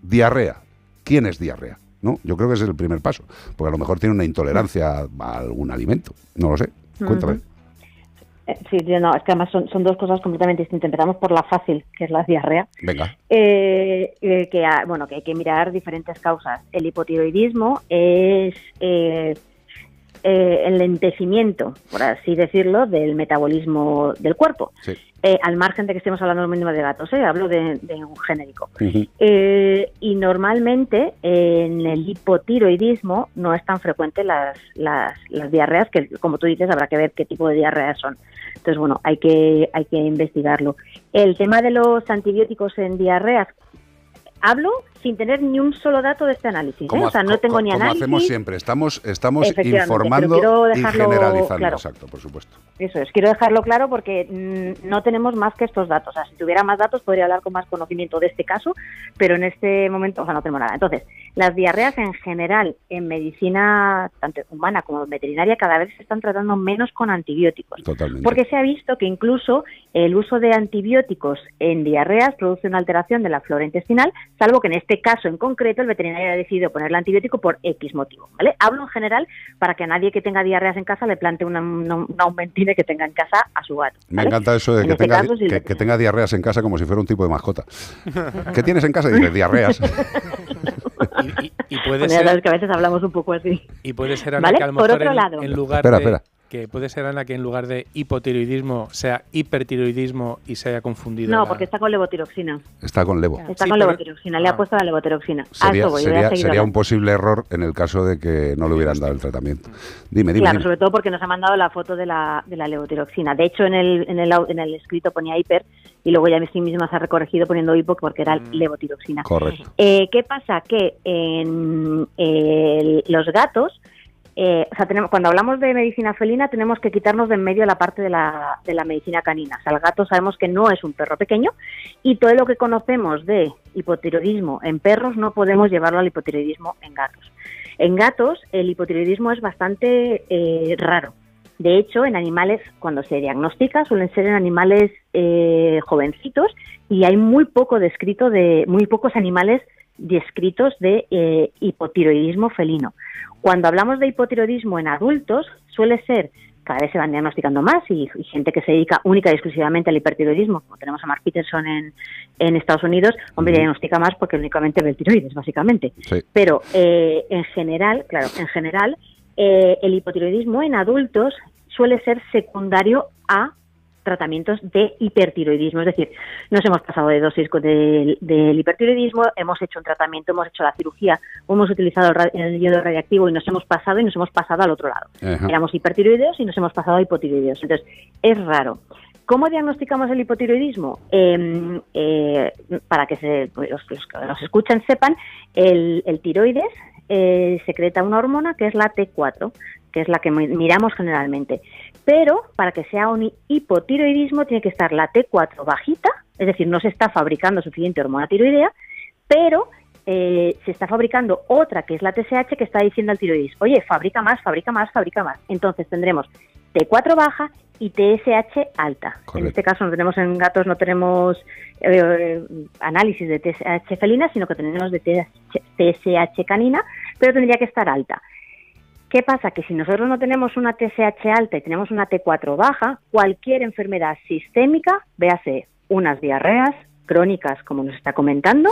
diarrea. ¿Quién es diarrea? ¿No? Yo creo que ese es el primer paso, porque a lo mejor tiene una intolerancia a algún alimento. No lo sé. Cuéntame. Sí, yo no, es que además son, son dos cosas completamente distintas. Empezamos por la fácil, que es la diarrea. Venga. Eh, eh, que, ha- bueno, que hay que mirar diferentes causas. El hipotiroidismo es eh, eh, el lentecimiento, por así decirlo, del metabolismo del cuerpo. Sí. Eh, al margen de que estemos hablando mínimo de gatos, ¿eh? hablo de, de un genérico. Eh, y normalmente en el hipotiroidismo no es tan frecuente las, las, las diarreas, que como tú dices habrá que ver qué tipo de diarreas son. Entonces, bueno, hay que, hay que investigarlo. El tema de los antibióticos en diarreas, hablo sin tener ni un solo dato de este análisis. ¿eh? Como, O sea, no tengo ni como análisis. hacemos siempre, estamos, estamos informando y generalizando. claro. Exacto, por supuesto. Eso es, quiero dejarlo claro porque mm, no tenemos más que estos datos. O sea, si tuviera más datos podría hablar con más conocimiento de este caso, pero en este momento, o sea, no tenemos nada. Entonces, las diarreas en general en medicina, tanto humana como veterinaria, cada vez se están tratando menos con antibióticos. Totalmente. Porque se ha visto que incluso el uso de antibióticos en diarreas produce una alteración de la flora intestinal, salvo que en este caso en concreto el veterinario ha decidido ponerle antibiótico por X motivo. ¿vale? Hablo en general para que a nadie que tenga diarreas en casa le plante una, una, una aumentine que tenga en casa a su gato. Me encanta eso de En que, este tenga, caso, que, que tenga diarreas en casa como si fuera un tipo de mascota. ¿Qué tienes en casa? Dice, diarreas. Y puede Bueno, ya ser, que a veces hablamos un poco así. y puede ser ¿Vale? que a lo Por otro en, lado. en lugar Espera, de espera. Que puede ser Ana que en lugar de hipotiroidismo sea hipertiroidismo y se haya confundido. No, la- porque está con levotiroxina. Está con levo. Está Sí, con pero- levotiroxina, le ha Ah. puesto la levotiroxina. A Sería, voy, sería, sería un posible error en el caso de que no le hubieran dado el tratamiento. Dime, dime. Claro, dime. sobre todo porque nos ha mandado la foto de la, de la levotiroxina. De hecho, en el, en, el, en el escrito ponía hiper y luego ya sí misma se ha recorregido poniendo hipo porque era levotiroxina. Correcto. Eh, ¿Qué pasa? Que en el- los gatos, eh, o sea, tenemos, cuando hablamos de medicina felina, tenemos que quitarnos de en medio la parte de la, de la medicina canina. O sea, el gato sabemos que no es un perro pequeño y todo lo que conocemos de hipotiroidismo en perros no podemos llevarlo al hipotiroidismo en gatos. En gatos, el hipotiroidismo es bastante eh, raro. De hecho, en animales, cuando se diagnostica, suelen ser en animales eh, jovencitos y hay muy poco descrito de, muy pocos animales descritos de eh, hipotiroidismo felino. Cuando hablamos de hipotiroidismo en adultos, suele ser, cada vez se van diagnosticando más y, y gente que se dedica única y exclusivamente al hipertiroidismo, como tenemos a Mark Peterson en, en Estados Unidos, hombre, diagnostica más porque únicamente ve el tiroides, básicamente. Sí. Pero eh, en general, claro, en general, eh, el hipotiroidismo en adultos suele ser secundario a tratamientos de hipertiroidismo. Es decir, nos hemos pasado de dosis del, del hipertiroidismo, hemos hecho un tratamiento, hemos hecho la cirugía, hemos utilizado el, yodo radiactivo y nos hemos pasado y nos hemos pasado al otro lado. Ajá. Éramos hipertiroideos y nos hemos pasado a hipotiroideos. Entonces, es raro. ¿Cómo diagnosticamos el hipotiroidismo? Eh, eh, para que se- los, los que nos escuchan sepan, el, el tiroides eh, secreta una hormona que es la T4, que es la que mi- miramos generalmente. Pero para que sea un hipotiroidismo tiene que estar la T4 bajita, es decir, no se está fabricando suficiente hormona tiroidea, pero eh, se está fabricando otra que es la TSH que está diciendo al tiroides, oye, fabrica más, fabrica más, fabrica más. Entonces tendremos T4 baja y TSH alta. En este caso no tenemos en gatos, no tenemos eh, análisis de TSH felina, sino que tenemos de TSH, TSH canina, pero tendría que estar alta. ¿Qué pasa? Que si nosotros no tenemos una TSH alta y tenemos una T4 baja, cualquier enfermedad sistémica, véase unas diarreas crónicas, como nos está comentando,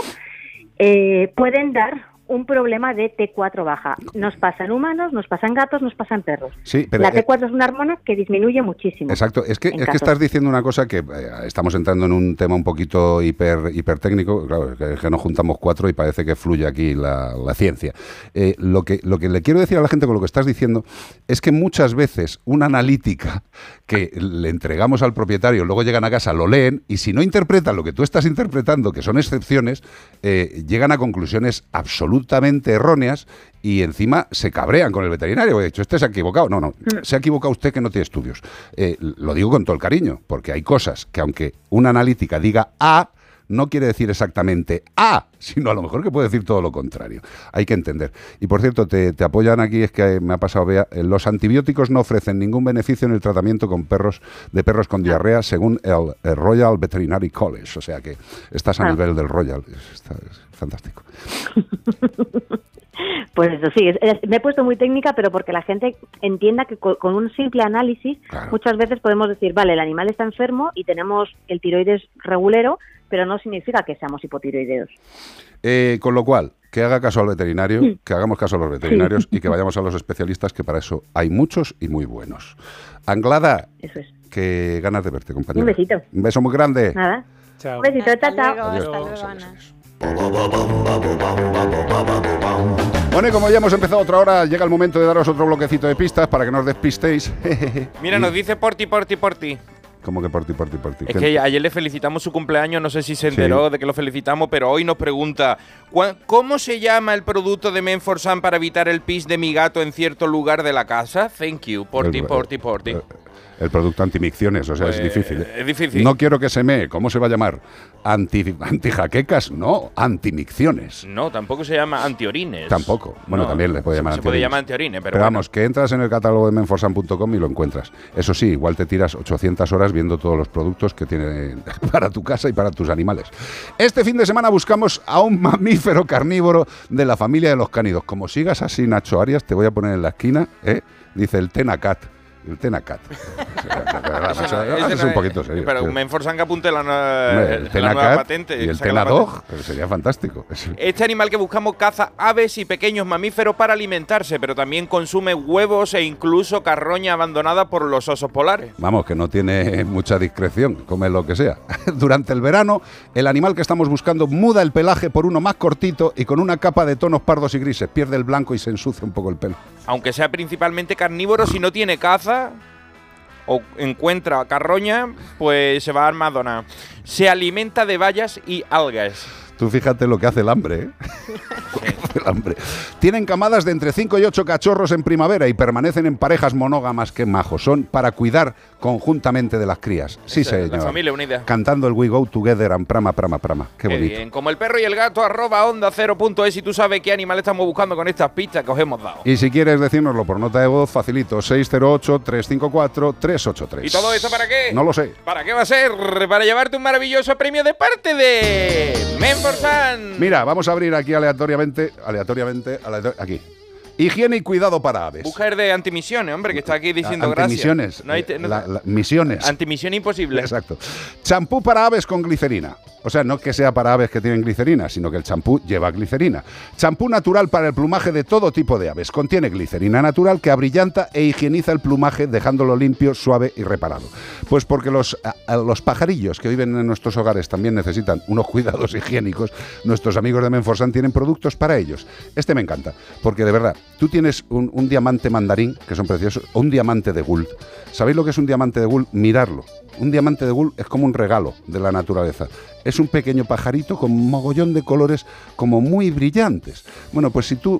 eh, pueden dar un problema de T4 baja. Nos pasa en humanos, nos pasa en gatos, nos pasa en perros. Sí, pero, la eh, T4 es una hormona que disminuye muchísimo. Exacto, es que, es que estás diciendo una cosa que eh, estamos entrando en un tema un poquito hiper, hipertécnico, claro, que, que nos juntamos cuatro y parece que fluye aquí la, la ciencia. Eh, lo, que, lo que le quiero decir a la gente con lo que estás diciendo es que muchas veces una analítica que le entregamos al propietario, luego llegan a casa, lo leen y si no interpretan lo que tú estás interpretando, que son excepciones, llegan a conclusiones absolutamente erróneas y encima se cabrean con el veterinario. De hecho, este se ha equivocado. No, no, se ha equivocado usted que no tiene estudios. Eh, lo digo con todo el cariño, porque hay cosas que aunque una analítica diga A, no quiere decir exactamente A, sino a lo mejor que puede decir todo lo contrario. Hay que entender. Y por cierto, te, te apoyan aquí, es que me ha pasado, Bea, eh, los antibióticos no ofrecen ningún beneficio en el tratamiento con perros de perros con diarrea según el, el Royal Veterinary College. O sea que estás a Ah. nivel del Royal. Es- está- es fantástico. Pues eso sí, me he puesto muy técnica, pero porque la gente entienda que co- con, un simple análisis muchas veces podemos decir, vale, el animal está enfermo y tenemos el tiroides regulero, pero no significa que seamos hipotiroideos. Eh, con lo cual, que haga caso al veterinario, Sí. que hagamos caso a los veterinarios y que vayamos a los especialistas, que para eso hay muchos y muy buenos. Anglada, Eso es. que ganas de verte, compañero. Un besito. Un beso muy grande. Nada. Chao. Un besito, chao, chao. Adiós. Bueno, y como ya hemos empezado otra hora, llega el momento de daros otro bloquecito de pistas para que no os despistéis. Mira, nos dice Porti, Porti, Porti. Como que ti, por ti. Es ¿Qué- que ayer le felicitamos su cumpleaños, no sé si se Sí. enteró de que lo felicitamos, pero hoy nos pregunta "¿Cuá- ¿Cómo se llama el producto de Menforsan para evitar el pis de mi gato en cierto lugar de la casa? Thank you, Porti, Porti, Porti. El producto antimicciones, o sea, Pues, es difícil. ¿eh? es difícil. No quiero que se me, ¿cómo se va a llamar? Anti, antijaquecas, no, antimicciones. No, tampoco se llama antiorines. Tampoco. Bueno, No, también le puede llamar Se puede llamar antiorines, pero, Pero, bueno. vamos, que entras en el catálogo de menforsan.com y lo encuentras. Eso sí, igual te tiras 800 horas viendo todos los productos que tiene para tu casa y para tus animales. Este fin de semana buscamos a un mamífero carnívoro de la familia de los cánidos. Como sigas así, Nacho Arias, te voy a poner en la esquina, ¿eh? dice el Tenacat. El Tenacat. No un es- poquito serio. Pero Sí. Menforsan que apunte la, Hombre, nue- el la nueva patente. y el Tenadog, pero sería fantástico. Es- Este animal que buscamos caza aves y pequeños mamíferos para alimentarse, pero también consume huevos e incluso carroña abandonada por los osos polares. Vamos, que no tiene mucha discreción, come lo que sea. Durante el verano, el animal que estamos buscando muda el pelaje por uno más cortito y con una capa de tonos pardos y grises. Pierde el blanco y se ensucia un poco el pelo. Aunque sea principalmente carnívoro, si no tiene caza o encuentra carroña, pues se va a Armadona. Se alimenta de bayas y algas. Tú fíjate lo que hace el hambre, ¿eh? El hambre. Tienen camadas de entre 5 y 8 cachorros en primavera y permanecen en parejas monógamas que majos. Son para cuidar conjuntamente de las crías. Sí, Esa es señor. La familia unida. Cantando el We Go Together and prama, prama, prama. Qué Qué bonito. bien. Como el perro y el gato, arroba onda cero punto es y tú sabes qué animal estamos buscando con estas pistas que os hemos dado. Y si quieres decírnoslo por nota de voz, facilito 608-354-383. ¿Y todo esto para qué? No lo sé. ¿Para qué va a ser? Para llevarte un maravilloso premio de parte de Menforsan. Mira, vamos a abrir aquí aleatoriamente, aleatoriamente, aleator- aquí. Higiene y cuidado para aves. Mujer de antimisiones, hombre, que está aquí diciendo Antimisiones. gracias. No hay te- no- La- la- misiones. Antimisión imposible. Exacto. Champú para aves con glicerina. O sea, no que sea para aves que tienen glicerina, sino que el champú lleva glicerina. Champú natural para el plumaje de todo tipo de aves. Contiene glicerina natural que abrillanta e higieniza el plumaje dejándolo limpio, suave y reparado. Pues porque los, a- a los pajarillos que viven en nuestros hogares también necesitan unos cuidados higiénicos, nuestros amigos de Menforsan tienen productos para ellos. Este me encanta, porque de verdad, tú tienes un, diamante mandarín, que son preciosos, o un diamante de gold. ¿Sabéis lo que es un diamante de gold? Mirarlo. Un diamante de gold es como un regalo de la naturaleza. Es un pequeño pajarito con un mogollón de colores como muy brillantes. Bueno, pues si tú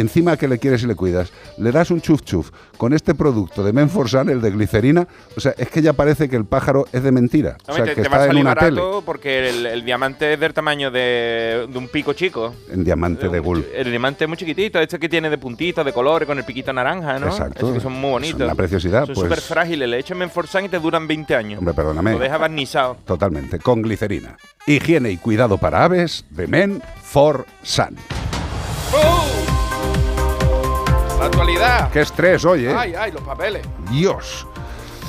encima que le quieres y le cuidas, le das un chuf chuf con este producto de Menforsan, el de glicerina, o sea, es que ya parece que el pájaro es de mentira. O sea, te, que te va a está en salir tele. barato porque el, el diamante es del tamaño de, de un pico chico. En diamante de gold. El diamante es muy chiquitito, este que tiene de puntitos, de colores, con el piquito naranja, ¿no? Exacto. Esos que son muy bonitos. Son una preciosidad, Son pues. súper frágiles, le echan Menforsan y te duran 20 años. Hombre, perdóname. Lo deja barnizado. Totalmente, con glicerina. Higiene y cuidado para aves de Men for Sun. Actualidad. Qué estrés hoy, ¿eh? Ay, ay, los papeles. Dios.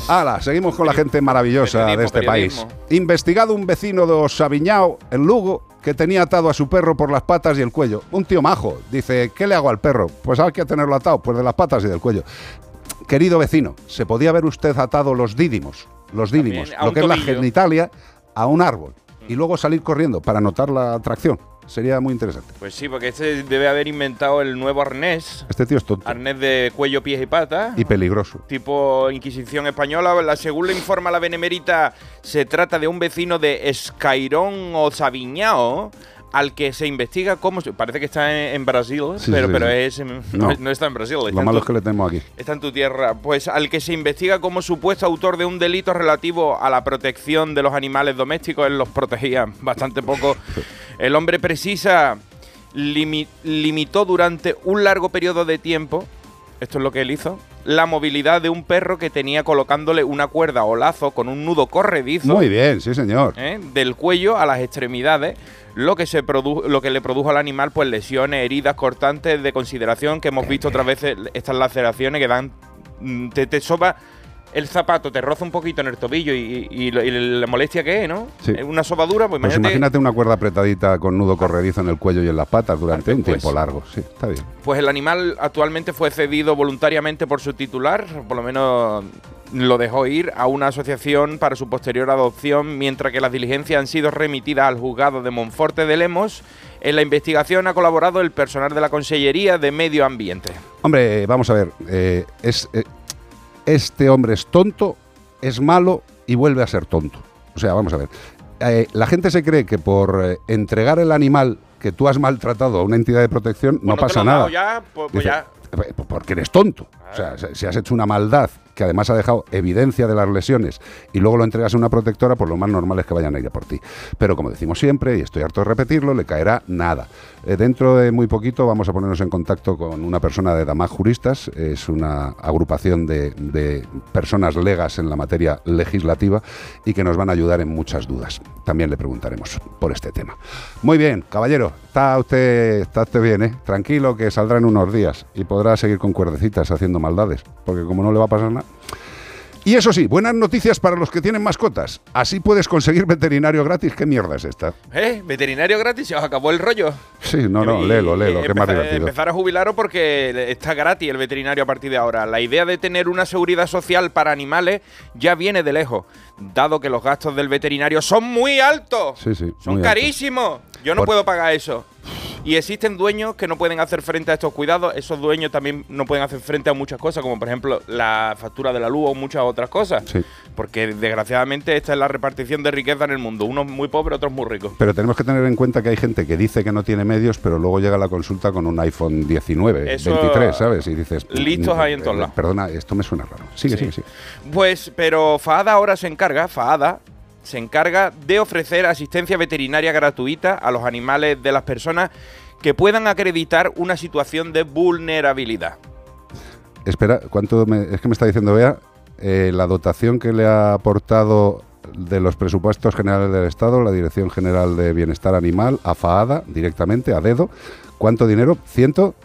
Hala, seguimos con la gente maravillosa periodismo, de este periodismo. país. Investigado un vecino de Osaviñao, en Lugo, que tenía atado a su perro por las patas y el cuello. Un tío majo. Dice, ¿qué le hago al perro? Pues hay que tenerlo atado, pues de las patas y del cuello. Querido vecino, ¿se podía haber usted atado los dídimos? Los dídimos, lo que es la genitalia, a un árbol. Y luego salir corriendo para notar la atracción. Sería muy interesante. Pues sí, porque este debe haber inventado el nuevo arnés. Este tío es tonto Arnés de cuello, pies y patas. y peligroso. Tipo Inquisición Española, la, según le informa la Benemérita, se trata de un vecino de Escairón o Sabiñao, al que se investiga cómo... se- Parece que está en, en Brasil, Sí, pero, sí, pero sí. es, No. no. está en Brasil. Está Lo en malo tu- es que le tenemos aquí. Está en tu tierra. Pues al que se investiga como supuesto autor de un delito relativo a la protección de los animales domésticos, él los protegía bastante poco. El hombre precisa limi- limitó durante un largo periodo de tiempo, esto es lo que él hizo, la movilidad de un perro que tenía colocándole una cuerda o lazo con un nudo corredizo. Muy bien, sí, señor. ¿eh? del cuello a las extremidades, lo que se produ- lo que le produjo al animal pues lesiones, heridas cortantes de consideración que hemos visto otras veces estas laceraciones que dan mm, te, te soba el zapato, te roza un poquito en el tobillo y, y- y la molestia que es, ¿no? Sí. Una sobadura, pues Pues imagínate, imagínate una cuerda apretadita con nudo corredizo en el cuello y en las patas durante un pues. tiempo largo. Sí, está bien. pues el animal actualmente fue cedido voluntariamente por su titular, por lo menos lo dejó ir a una asociación para su posterior adopción, mientras que las diligencias han sido remitidas al juzgado de Monforte de Lemos. En la investigación ha colaborado el personal de la Consellería de Medio Ambiente. Hombre, vamos a ver. eh, es, eh, este hombre es tonto, es malo y vuelve a ser tonto. O sea, vamos a ver. Eh, la gente se cree que por eh, entregar el animal que tú has maltratado a una entidad de protección no Bueno, te pasa lo nada. ya, pues- pues Dice, ya. "Eh, Porque eres tonto. O sea, si- si has hecho una maldad que además ha dejado evidencia de las lesiones y luego lo entregas a una protectora, pues lo más normal es que vayan a ir por ti. Pero como decimos siempre, y estoy harto de repetirlo, le caerá nada. Eh, dentro de muy poquito vamos a ponernos en contacto con una persona de Damas Juristas, es una agrupación de, de personas legas en la materia legislativa y que nos van a ayudar en muchas dudas. También le preguntaremos por este tema. Muy bien, caballero, está usted, está usted bien, ¿eh? Tranquilo que saldrá en unos días y podrá seguir con cuerdecitas haciendo maldades, porque como no le va a pasar nada. Y eso sí, buenas noticias para los que tienen mascotas. Así puedes conseguir veterinario gratis. ¿Qué mierda es esta? ¿Eh? ¿Veterinario gratis? ¿Se os acabó el rollo? Sí, no, no, léelo, léelo, que es más empezar- divertido. Empezar a jubilaros porque está gratis el veterinario a partir de ahora. La idea de tener una seguridad social para animales ya viene de lejos, dado que los gastos del veterinario son muy altos. Sí, sí. Son alto. carísimos. Yo no Por- puedo pagar eso. Y existen dueños que no pueden hacer frente a estos cuidados. Esos dueños también no pueden hacer frente a muchas cosas, como por ejemplo la factura de la luz o muchas otras cosas. Sí. Porque desgraciadamente esta es la repartición de riqueza en el mundo. Unos muy pobres, otros muy ricos. Pero tenemos que tener en cuenta que hay gente que dice que no tiene medios, pero luego llega a la consulta con un iPhone 19, Eso- 23, ¿sabes? Y dices... Listos mm, hay en todos eh, lados. Perdona, esto me suena raro. Sigue, Sí. sigue, sigue. Pues, pero FAADA ahora se encarga, FAADA se encarga de ofrecer asistencia veterinaria gratuita a los animales de las personas que puedan acreditar una situación de vulnerabilidad. Espera, ¿cuánto me- es que me está diciendo Bea? Eh, la dotación que le ha aportado de los presupuestos generales del Estado, la Dirección General de Bienestar Animal, a FAADA, directamente, a dedo. ¿Cuánto dinero? Ciento,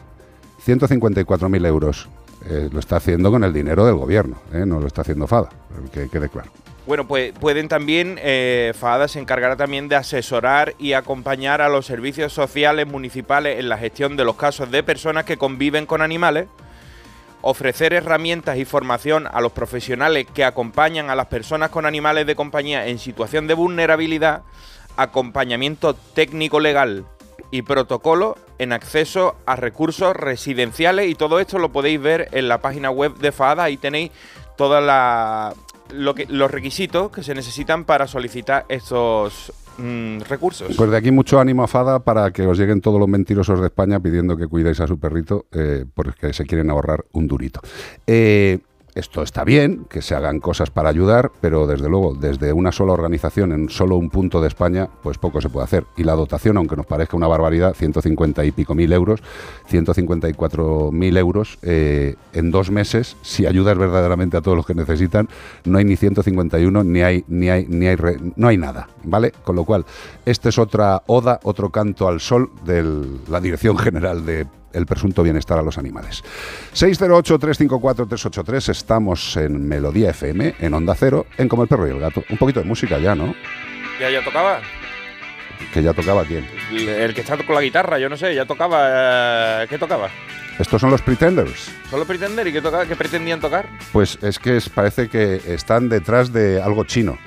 154.000 euros. Eh, lo está haciendo con el dinero del gobierno, ¿eh? no lo está haciendo FADA, que quede claro. Bueno, pues pueden también, eh, FAADA se encargará también de asesorar y acompañar a los servicios sociales municipales en la gestión de los casos de personas que conviven con animales, ofrecer herramientas y formación a los profesionales que acompañan a las personas con animales de compañía en situación de vulnerabilidad, acompañamiento técnico legal y protocolo en acceso a recursos residenciales y todo esto lo podéis ver en la página web de FADA, ahí tenéis todos lo que, los requisitos que se necesitan para solicitar estos mm, recursos. Pues de aquí mucho ánimo a FADA para que os lleguen todos los mentirosos de España pidiendo que cuidéis a su perrito eh, porque se quieren ahorrar un durito. Eh, esto está bien, que se hagan cosas para ayudar, pero desde luego, desde una sola organización en solo un punto de España, pues poco se puede hacer. Y la dotación, aunque nos parezca una barbaridad, 150 y pico mil euros, 154 mil euros eh, en dos meses, si ayudas verdaderamente a todos los que necesitan, no hay ni 151 ni hay ni hay ni hay re- no hay nada, ¿vale? Con lo cual, esta es otra oda, otro canto al sol de la Dirección General de el presunto bienestar a los animales. 608-354-383, estamos en Melodía FM, en Onda Cero, en Como el Perro y el Gato. Un poquito de música ya, ¿no? Ya, ya tocaba. Que ya tocaba quién. El que está con la guitarra, yo no sé, ya tocaba. eh, ¿Qué tocaba? Estos son los Pretenders. ¿Solo Pretender? ¿Y qué, tocaba, qué pretendían tocar? Pues es que es- parece que están detrás de algo chino.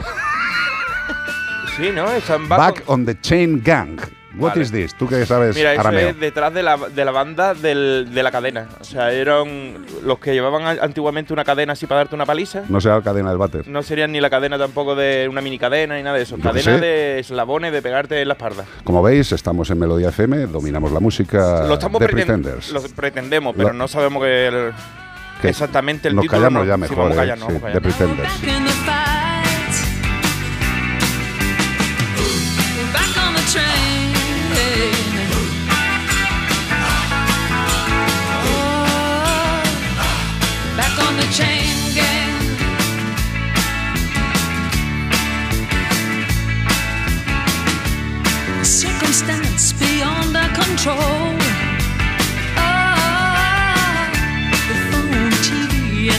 Sí, ¿no? Están back, Back on the Chain Gang. What Vale. is this? Tú que sabes Mira, eso arameo. es detrás de la, de la banda del- de la cadena. O sea, eran los que llevaban antiguamente una cadena así para darte una paliza. No será la cadena del váter. No serían ni la cadena tampoco de una mini cadena ni nada de eso. Yo qué Cadena de eslabones de pegarte en la espalda. Como veis, estamos en Melodía FM, dominamos la música lo estamos de preten- Pretenders. lo pretendemos, pero Lo- no sabemos que el- exactamente el Nos título. callamos no. ya mejor, vamos a ¿eh? Sí, vamos de. Pretenders.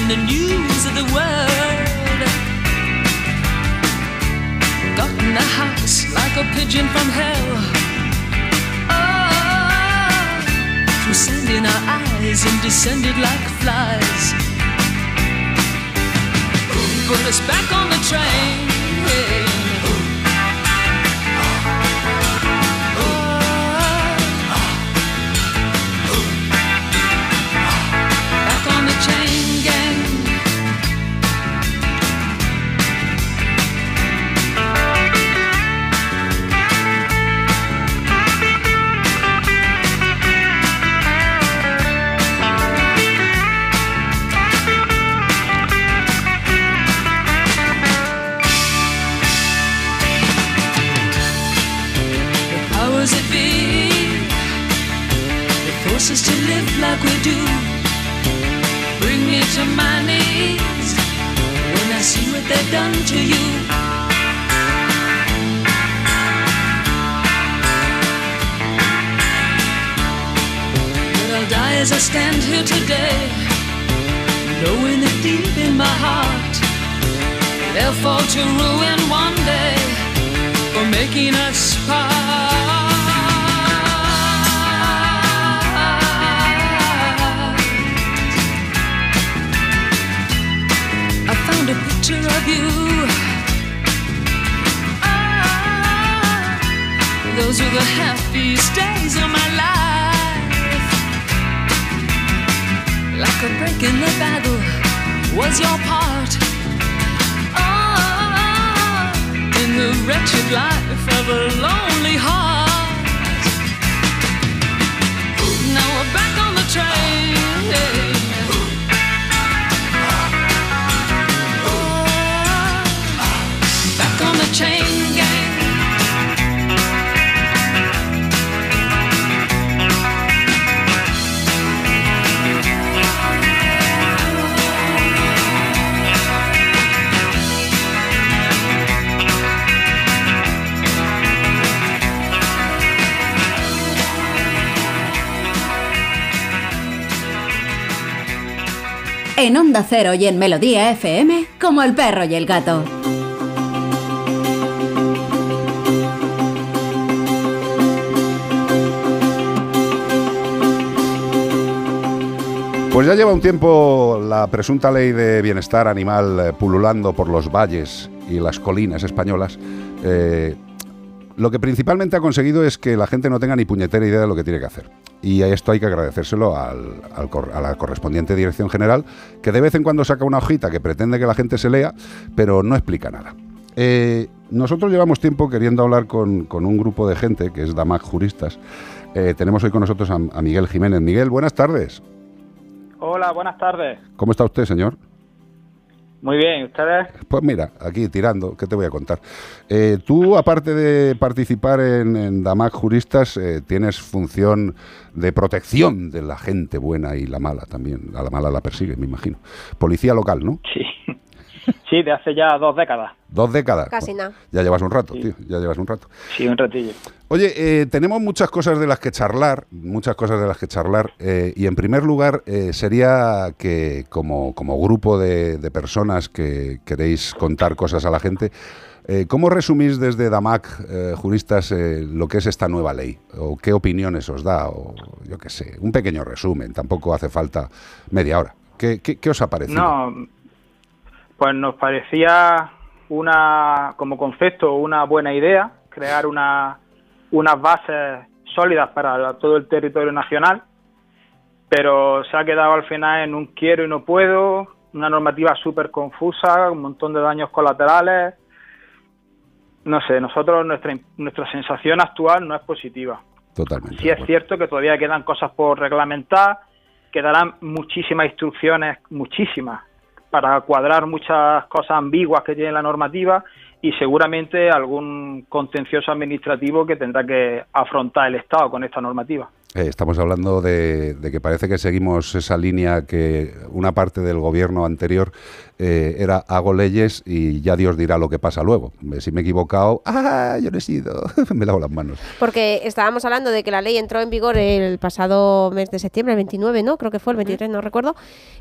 The news of the world. Got in the house like a pigeon from hell. Oh, through sand in our eyes and descended like flies. Put us back on the train. Us to live like we do. Bring me to my knees when I see what they've done to you. But I'll die as I stand here today, knowing that deep in my heart they'll fall to ruin one day for making us part. Picture of you. Ah, those were the happiest days of my life. Like a break in the battle was your part. Ah, in the wretched life of a lonely heart. Now we're back on the train. En Onda Cero y en Melodía FM, como el perro y el gato. Pues ya lleva un tiempo la presunta ley de bienestar animal eh, pululando por los valles y las colinas españolas. Eh, lo que principalmente ha conseguido es que la gente no tenga ni puñetera idea de lo que tiene que hacer. Y a esto hay que agradecérselo al- al cor- a la correspondiente dirección general, que de vez en cuando saca una hojita que pretende que la gente se lea, pero no explica nada. Eh, nosotros llevamos tiempo queriendo hablar con, con un grupo de gente, que es DAMAC Juristas. Eh, tenemos hoy con nosotros a, a Miguel Jiménez. Miguel, buenas tardes. Hola, buenas tardes. ¿Cómo está usted, señor? Muy bien, ¿ustedes? Pues mira, aquí tirando, ¿qué te voy a contar? Eh, tú, aparte de participar en, en DAMAC Juristas, eh, tienes función de protección de la gente buena y la mala también. A la mala la persigue, me imagino. Policía local, ¿no? Sí. Sí, de hace ya dos décadas. Dos décadas. Casi nada. Ya llevas un rato, tío, ya llevas un rato. Sí, un ratillo. Oye, eh, tenemos muchas cosas de las que charlar, muchas cosas de las que charlar, eh, y en primer lugar eh, sería que como, como grupo de, de personas que queréis contar cosas a la gente, eh, ¿cómo resumís desde DAMAC, eh, juristas, eh, lo que es esta nueva ley? ¿O qué opiniones os da? O yo qué sé, un pequeño resumen, tampoco hace falta media hora. ¿Qué, qué- qué os ha parecido? No, pues nos parecía una, como concepto, una buena idea crear una, unas bases sólidas para todo el territorio nacional, pero se ha quedado al final en un quiero y no puedo, una normativa súper confusa, un montón de daños colaterales. No sé, nosotros, nuestra, nuestra sensación actual no es positiva. Totalmente. Sí es cierto que todavía quedan cosas por reglamentar, quedarán muchísimas instrucciones, muchísimas, para cuadrar muchas cosas ambiguas que tiene la normativa y seguramente algún contencioso administrativo que tendrá que afrontar el Estado con esta normativa. Eh, estamos hablando de, de que parece que seguimos esa línea que una parte del gobierno anterior eh, era hago leyes y ya Dios dirá lo que pasa luego. Eh, Si me he equivocado, ¡ah, yo no he sido! me lavo las manos. Porque estábamos hablando de que la ley entró en vigor el pasado mes de septiembre, el 29, ¿no? Creo que fue el 23, no recuerdo.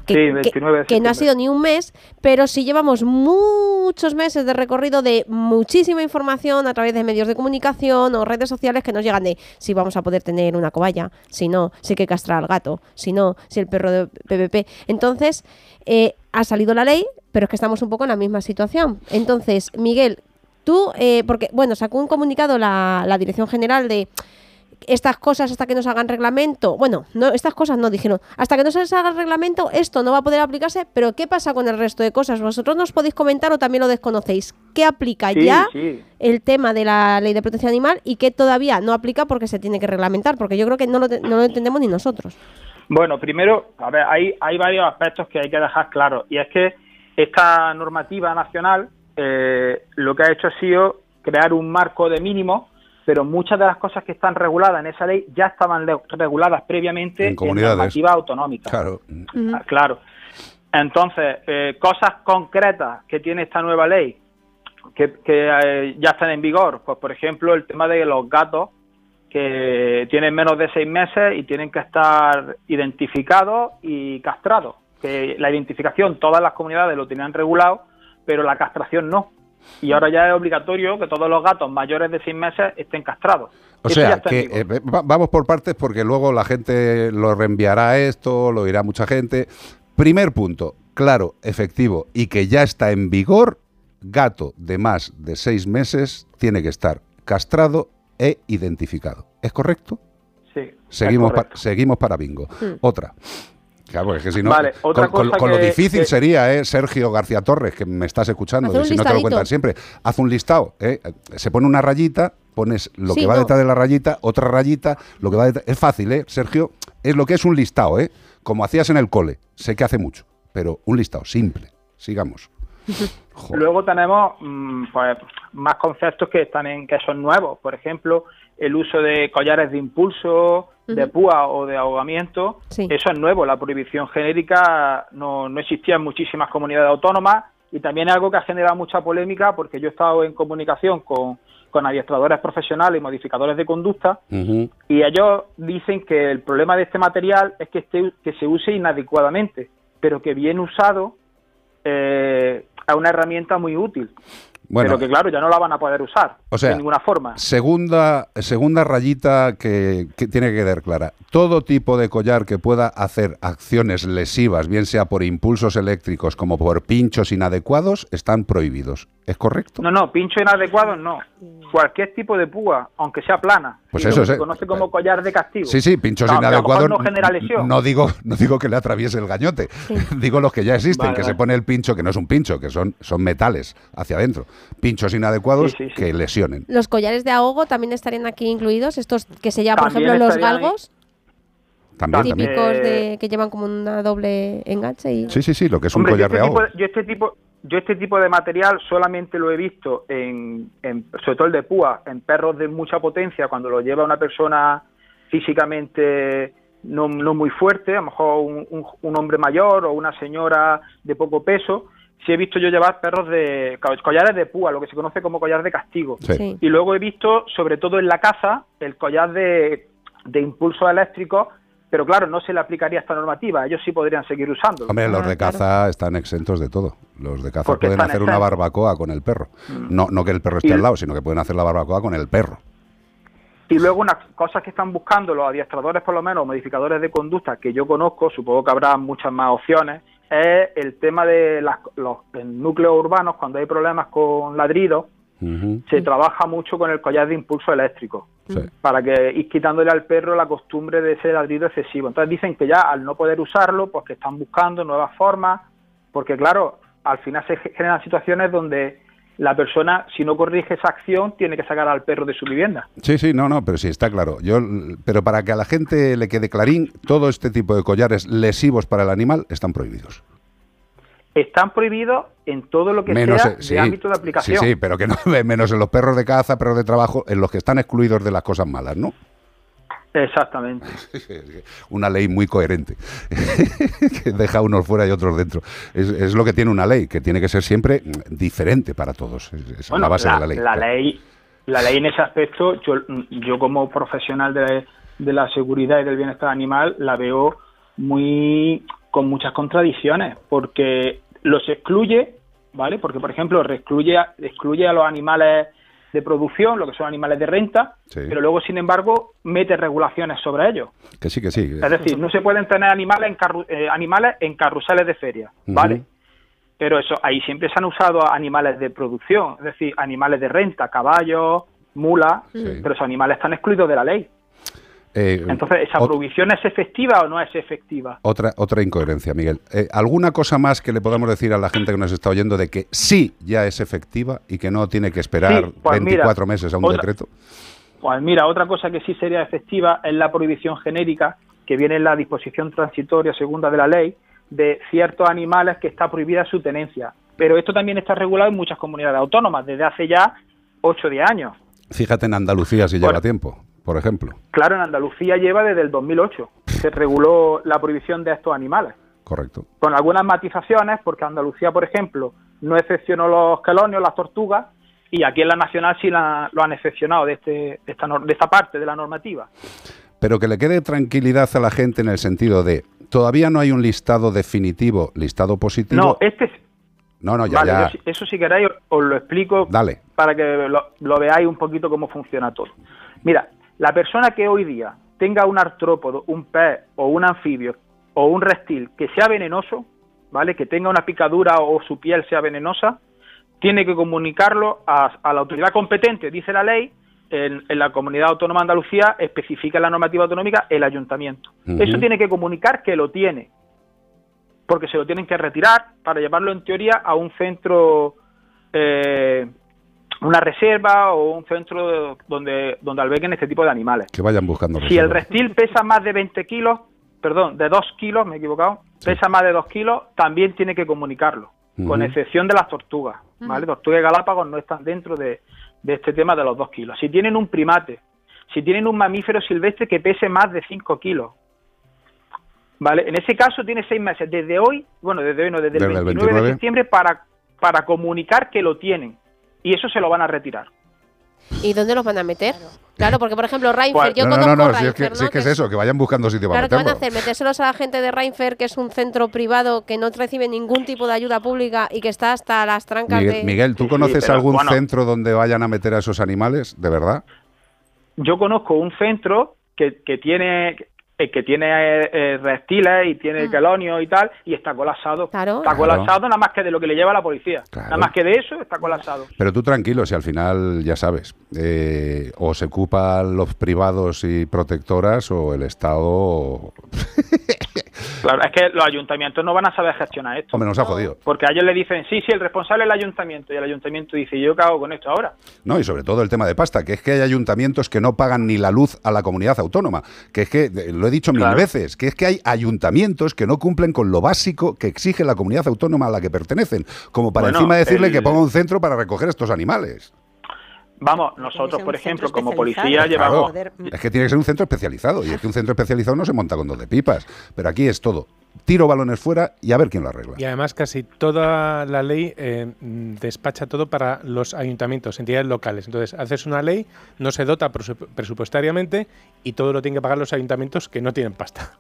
Que, Sí, que- 29 de que no ha sido ni un mes, pero sí llevamos muchos meses de recorrido de muchísima información a través de medios de comunicación o redes sociales que nos llegan de si vamos a poder tener una cobaya, si no, si hay que castrar al gato, si no, si el perro de PPP. Entonces, eh, ha salido la ley, pero es que estamos un poco en la misma situación. Entonces, Miguel, tú, eh, porque, bueno, sacó un comunicado la, la Dirección General de estas cosas hasta que nos hagan reglamento. Bueno, no, estas cosas no dijeron. Hasta que no se les haga reglamento, esto no va a poder aplicarse. Pero ¿qué pasa con el resto de cosas? ¿Vosotros nos podéis comentar o también lo desconocéis? ¿Qué aplica Sí, ya sí. el tema de la ley de protección animal y qué todavía no aplica porque se tiene que reglamentar? Porque yo creo que no lo, no lo entendemos ni nosotros. Bueno, primero, a ver, hay, hay varios aspectos que hay que dejar claros. Y es que esta normativa nacional eh, lo que ha hecho ha sido crear un marco de mínimo, pero muchas de las cosas que están reguladas en esa ley ya estaban reguladas previamente En en, comunidades. normativa autonómica. Claro. Claro. Entonces, eh, cosas concretas que tiene esta nueva ley que, que, eh, ya están en vigor, pues por ejemplo el tema de los gatos que tienen menos de seis meses y tienen que estar identificados y castrados. Que la identificación todas las comunidades lo tenían regulado, pero la castración no. Y ahora ya es obligatorio que todos los gatos mayores de seis meses estén castrados. O Eso sea, que eh, va- vamos por partes porque luego la gente lo reenviará esto, lo irá mucha gente. Primer punto, claro, efectivo, y que ya está en vigor, gato de más de seis meses tiene que estar castrado e identificado. ¿Es correcto? Sí, es Seguimos, pa- seguimos para bingo. Hmm. Otra. Claro, porque es que si no, Vale, otra con, con- cosa con lo que- difícil que- sería, eh, Sergio García Torres, que me estás escuchando, si no te lo cuentan siempre, haz un listado. eh, Se pone una rayita, pones lo Sí, que va no. detrás de la rayita, otra rayita, lo que va detrás. Es fácil, ¿eh, Sergio? Es lo que es un listado, ¿eh? Como hacías en el cole. Sé que hace mucho, pero un listado simple. Sigamos. Luego tenemos mm, pues, más conceptos que están en que son nuevos. Por ejemplo, el uso de collares de impulso, de púa o de ahogamiento. Sí. Eso es nuevo. La prohibición genérica no, no existía en muchísimas comunidades autónomas y también es algo que ha generado mucha polémica porque yo he estado en comunicación con, con adiestradores profesionales y modificadores de conducta y ellos dicen que el problema de este material es que, esté, que se use inadecuadamente, pero que bien usado eh, es una herramienta muy útil. Bueno. pero que claro, ya no la van a poder usar O sea, de ninguna forma. Segunda, segunda rayita que, que tiene que quedar clara. Todo tipo de collar que pueda hacer acciones lesivas, bien sea por impulsos eléctricos como por pinchos inadecuados, están prohibidos. ¿Es correcto? No, no, pincho inadecuado no. Cualquier tipo de púa, aunque sea plana. Pues y eso es, que eh. se conoce como collar de castigo. Sí, sí, pinchos inadecuados. no genera lesión. No digo, no digo que le atraviese el gañote. digo los que ya existen, Vale, que se pone el pincho, que no es un pincho, que son, son metales hacia adentro. Pinchos inadecuados Sí, sí, sí. que lesionen. Los collares de ahogo también estarían aquí incluidos, estos que se llaman, por También ejemplo, los estarían ahí. galgos, También, también. típicos Eh, de que llevan como una doble enganche y Sí, sí, sí, lo que es un Hombre, collar de este, ahogo. tipo de, yo este tipo yo este tipo de material solamente lo he visto en, en- sobre todo el de púa en perros de mucha potencia cuando lo lleva una persona físicamente no, no muy fuerte a lo mejor un, un- un hombre mayor o una señora de poco peso. Sí he visto yo llevar perros de co- collares de púa lo que se conoce como collar de castigo. Sí. Y luego he visto sobre todo en la caza el collar de, de impulso eléctrico pero claro, no se le aplicaría esta normativa, ellos sí podrían seguir usándolo. Hombre, los Ah, de caza están exentos de todo. Los de caza Porque pueden hacer una barbacoa con el perro. Mm. No, no que el perro esté Y- al lado, sino que pueden hacer la barbacoa con el perro. Y luego unas cosas que están buscando los adiestradores, por lo menos, modificadores de conducta, que yo conozco, supongo que habrá muchas más opciones, es el tema de las, los en núcleos urbanos, cuando hay problemas con ladridos, se trabaja mucho con el collar de impulso eléctrico. Sí. para que ir quitándole al perro la costumbre de ese ladrido excesivo. Entonces dicen que ya al no poder usarlo, pues que están buscando nuevas formas, porque claro, al final se generan situaciones donde la persona, si no corrige esa acción, tiene que sacar al perro de su vivienda. Sí, sí, no, no, pero sí, está claro. Yo, pero para que a la gente le quede clarín, todo este tipo de collares lesivos para el animal están prohibidos. Están prohibidos en todo lo que Menos, sea de ámbito de aplicación. Sí, sí, pero que no, menos en los perros de caza, perros de trabajo, en los que están excluidos de las cosas malas, ¿no? Exactamente. Una ley muy coherente, que deja unos fuera y otros dentro. Es, es lo que tiene una ley, que tiene que ser siempre mm, diferente para todos. Es, es la base de la ley. La ley, la ley en ese aspecto, yo, yo como profesional de, de la seguridad y del bienestar animal, la veo muy con muchas contradicciones, porque los excluye, ¿vale? Porque, por ejemplo, excluye, a- excluye a los animales de producción, lo que son animales de renta, Sí. pero luego, sin embargo, mete regulaciones sobre ellos. Que sí, que sí. Es decir, no se pueden tener animales en, carru- eh, animales en carruseles de feria, ¿vale? Pero eso, ahí siempre se han usado animales de producción, es decir, animales de renta, caballos, mulas, Sí. pero esos animales están excluidos de la ley. Eh, Entonces, ¿esa prohibición es efectiva o no es efectiva? Otra, otra incoherencia, Miguel. Eh, ¿Alguna cosa más que le podamos decir a la gente que nos está oyendo de que sí ya es efectiva y que no tiene que esperar Sí, pues mira, 24 meses a un otra- decreto? Pues mira, otra cosa que sí sería efectiva es la prohibición genérica que viene en la disposición transitoria segunda de la ley de ciertos animales que está prohibida su tenencia. Pero esto también está regulado en muchas comunidades autónomas desde hace ya 8 o 10 años. Fíjate en Andalucía si lleva tiempo, por ejemplo. Claro, en Andalucía lleva desde el 2008. Se reguló la prohibición de estos animales. Correcto. Con algunas matizaciones, porque Andalucía, por ejemplo, no excepcionó los quelonios, las tortugas, y aquí en la nacional sí la- lo han excepcionado de, este, de, esta, de esta parte de la normativa. Pero que le quede tranquilidad a la gente en el sentido de todavía no hay un listado definitivo, listado positivo. No, este no, no, ya, vale, ya. yo eso si queréis os lo explico Dale. para que lo, lo veáis un poquito cómo funciona todo. Mira, la persona que hoy día tenga un artrópodo, un pez o un anfibio o un reptil que sea venenoso, ¿vale? Que tenga una picadura o su piel sea venenosa, tiene que comunicarlo a, a la autoridad competente, dice la ley, en, en la comunidad autónoma de Andalucía especifica en la normativa autonómica el ayuntamiento. Eso tiene que comunicar que lo tiene, porque se lo tienen que retirar para llevarlo en teoría a un centro, eh, una reserva o un centro donde, donde alberguen este tipo de animales. Que vayan buscando Si el reptil pesa más de 20 kilos, perdón, de 2 kilos, me he equivocado, pesa más de 2 kilos, también tiene que comunicarlo, con excepción de las tortugas, ¿vale? Tortugas y galápagos no están dentro de, de este tema de los 2 kilos. Si tienen un primate, si tienen un mamífero silvestre que pese más de 5 kilos, ¿vale? En ese caso tiene 6 meses, desde hoy, bueno, desde hoy no, desde, Desde el el 29 de 29. septiembre para, para comunicar que lo tienen. Y eso se lo van a retirar. ¿Y dónde los van a meter? Claro, porque por ejemplo, Reinfer, ¿Cuál? yo no, no, conozco no, no, si es que, si ¿no? es, que es eso, que vayan buscando sitio Claro, para ¿qué van a hacer? ¿Metérselos a la gente de Reinfer, que es un centro privado que no recibe ningún tipo de ayuda pública y que está hasta las trancas Miguel, de... Miguel, ¿tú conoces pero, algún bueno. centro donde vayan a meter a esos animales? ¿De verdad? yo conozco un centro que, que tiene eh, que tiene eh, reptiles y tiene quelonios y tal y está colapsado. Está Claro. colapsado nada más que de lo que le lleva la policía. Nada más que de eso está colapsado. Pero tú tranquilo, si al final ya sabes, eh, o se ocupan los privados y protectoras o el Estado... claro es que los ayuntamientos no van a saber gestionar esto Hombre, nos ha jodido. porque a ellos le dicen sí sí el responsable es el ayuntamiento y el ayuntamiento dice ¿y yo qué hago con esto ahora No, y sobre todo el tema de pasta, que es que hay ayuntamientos que no pagan ni la luz a la comunidad autónoma, que es que, lo he dicho mil Claro. veces, que es que hay ayuntamientos que no cumplen con lo básico que exige la comunidad autónoma a la que pertenecen, como para Bueno, encima decirle el- que ponga un centro para recoger estos animales. Vamos nosotros por ejemplo como policía Claro, llevamos es que tiene que ser un centro especializado, y es que un centro especializado no se monta con dos de pipas, pero aquí es todo. Tiro balones fuera y a ver quién lo arregla. Y además casi toda la ley eh, despacha todo para los ayuntamientos, entidades locales. Entonces, haces una ley, no se dota presup- presupuestariamente y todo lo tienen que pagar los ayuntamientos que no tienen pasta.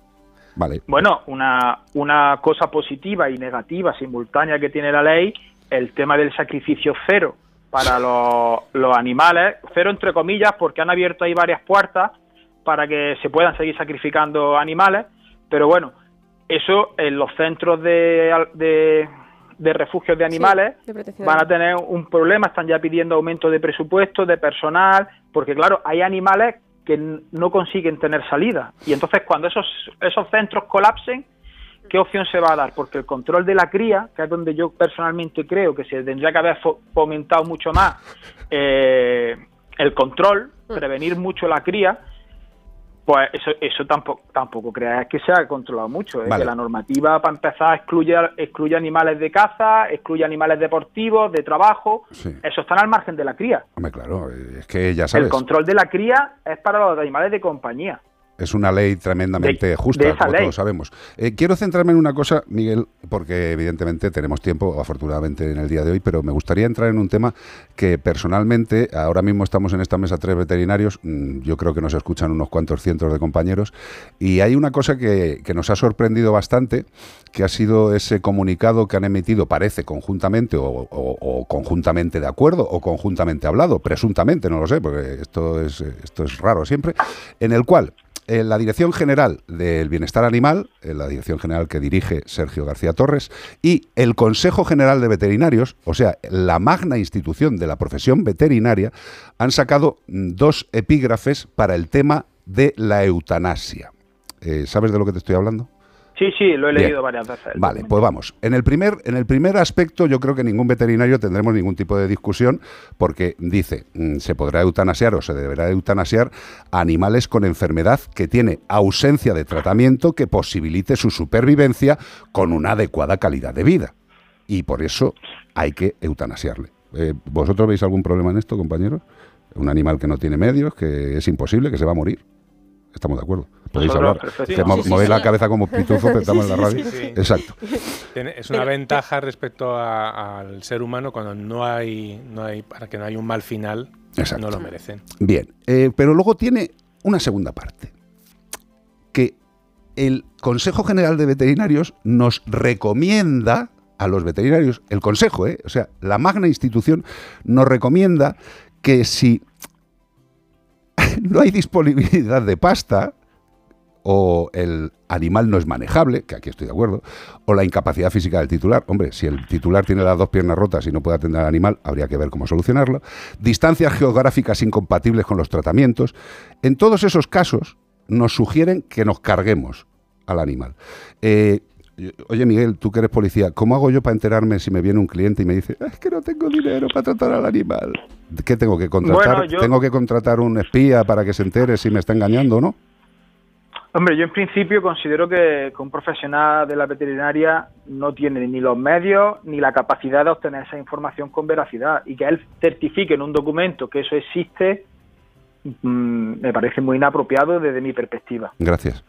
Vale. Bueno, una, una cosa positiva y negativa simultánea que tiene la ley, el tema del sacrificio cero para los, los animales, cero entre comillas, porque han abierto ahí varias puertas para que se puedan seguir sacrificando animales, pero bueno, eso en los centros de, de, de refugios de animales de van a tener un problema, están ya pidiendo aumento de presupuesto, de personal, porque claro, hay animales que no consiguen tener salida. Y entonces cuando esos, esos centros colapsen, ¿qué opción se va a dar? Porque el control de la cría, que es donde yo personalmente creo que se tendría que haber fo- fomentado mucho más eh, el control, prevenir mucho la cría, pues eso, eso tampoco, tampoco creas que se ha controlado mucho. ¿eh? Vale. Que la normativa, para empezar, excluye, excluye animales de caza, excluye animales deportivos, de trabajo. Sí. Eso están al margen de la cría. Hombre, claro, es que ya El sabes, control de la cría es para los animales de compañía. Es una ley tremendamente De- justa, de como ley. todos sabemos. Eh, quiero centrarme en una cosa, Miguel, porque evidentemente tenemos tiempo, afortunadamente, en el día de hoy, pero me gustaría entrar en un tema que personalmente, ahora mismo estamos en esta mesa tres veterinarios, mm, yo creo que nos escuchan unos cuantos cientos de compañeros, y hay una cosa que, que nos ha sorprendido bastante, que ha sido ese comunicado que han emitido, parece conjuntamente, o, o- o conjuntamente de acuerdo, o conjuntamente hablado, presuntamente, no lo sé, porque esto es, eh, esto es raro siempre, en el cual eh, la Dirección General del Bienestar Animal, eh, la Dirección General que dirige Sergio García Torres, y el Consejo General de Veterinarios, o sea, la magna institución de la profesión veterinaria, han sacado mm, dos epígrafes para el tema de la eutanasia. Eh, ¿Sabes de lo que te estoy hablando? Sí, sí, lo he Bien. leído varias veces. Vale, pues vamos. En el primer, en el primer aspecto, yo creo que ningún veterinario tendremos ningún tipo de discusión, porque dice mm, se podrá eutanasiar o se deberá eutanasiar a animales con enfermedad que tiene ausencia de tratamiento que posibilite su supervivencia con una adecuada calidad de vida. Y por eso hay que eutanasiarle. Eh, ¿Vosotros veis algún problema en esto, compañeros? Un animal que no tiene medios, que es imposible, que se va a morir. Estamos de acuerdo. Podéis hablar. perfecto. Que Sí, sí, movéis sí. la cabeza como pitufo, pero estamos en la radio. sí, sí. Exacto. Es una ventaja respecto a- al ser humano cuando no hay, no hay, para que no haya un mal final, Exacto. no lo merecen. Bien, eh, pero luego tiene una segunda parte, que el Consejo General de Veterinarios nos recomienda a los veterinarios, el Consejo, ¿eh? o sea, la magna institución nos recomienda que si no hay disponibilidad de pasta, o el animal no es manejable, que aquí estoy de acuerdo, o la incapacidad física del titular. Hombre, si el titular tiene las dos piernas rotas y no puede atender al animal, habría que ver cómo solucionarlo. Distancias geográficas incompatibles con los tratamientos. En todos esos casos nos sugieren que nos carguemos al animal. Eh, Oye, Miguel, tú que eres policía, ¿cómo hago yo para enterarme si me viene un cliente y me dice, es que no tengo dinero para tratar al animal? ¿Qué tengo que contratar? Bueno, yo- ¿Tengo que contratar un espía para que se entere si me está engañando o no? Hombre, yo en principio considero que, que un profesional de la veterinaria no tiene ni los medios ni la capacidad de obtener esa información con veracidad y que él certifique en un documento que eso existe mm, me parece muy inapropiado desde mi perspectiva. Gracias.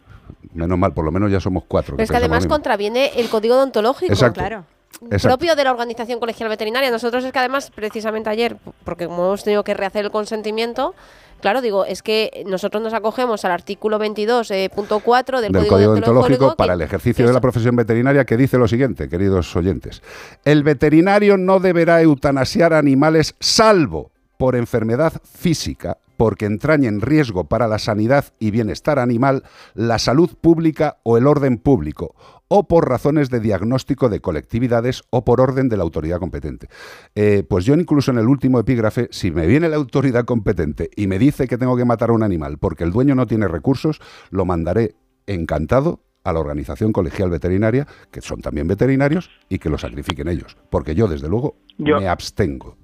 Menos mal, por lo menos ya somos cuatro. Pero es que además contraviene el código deontológico. Exacto. Claro. Exacto. Propio de la Organización Colegial Veterinaria. Nosotros es que además, precisamente ayer, porque como hemos tenido que rehacer el consentimiento, claro, digo, es que nosotros nos acogemos al artículo 22.4 del, del Código, Deontológico que- para el ejercicio de la profesión veterinaria que dice lo siguiente, queridos oyentes. El veterinario no deberá eutanasiar animales salvo por enfermedad física, porque entrañe en riesgo para la sanidad y bienestar animal, la salud pública o el orden público, o por razones de diagnóstico de colectividades o por orden de la autoridad competente. Eh, pues yo incluso en el último epígrafe, si me viene la autoridad competente y me dice que tengo que matar a un animal porque el dueño no tiene recursos, lo mandaré encantado a la organización colegial veterinaria, que son también veterinarios, y que lo sacrifiquen ellos. Porque yo, desde luego, Yo- me abstengo.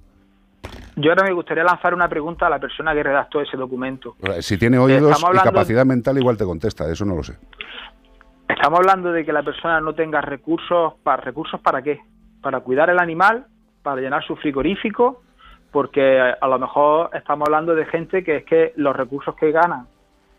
Yo ahora me gustaría lanzar una pregunta a la persona que redactó ese documento. Eh, Si tiene oídos Estamos y capacidad mental, igual te contesta, eso no lo sé. Estamos hablando de que la persona no tenga recursos para recursos para qué? Para cuidar el animal, para llenar su frigorífico, porque a lo mejor estamos hablando de gente que es que los recursos que ganan,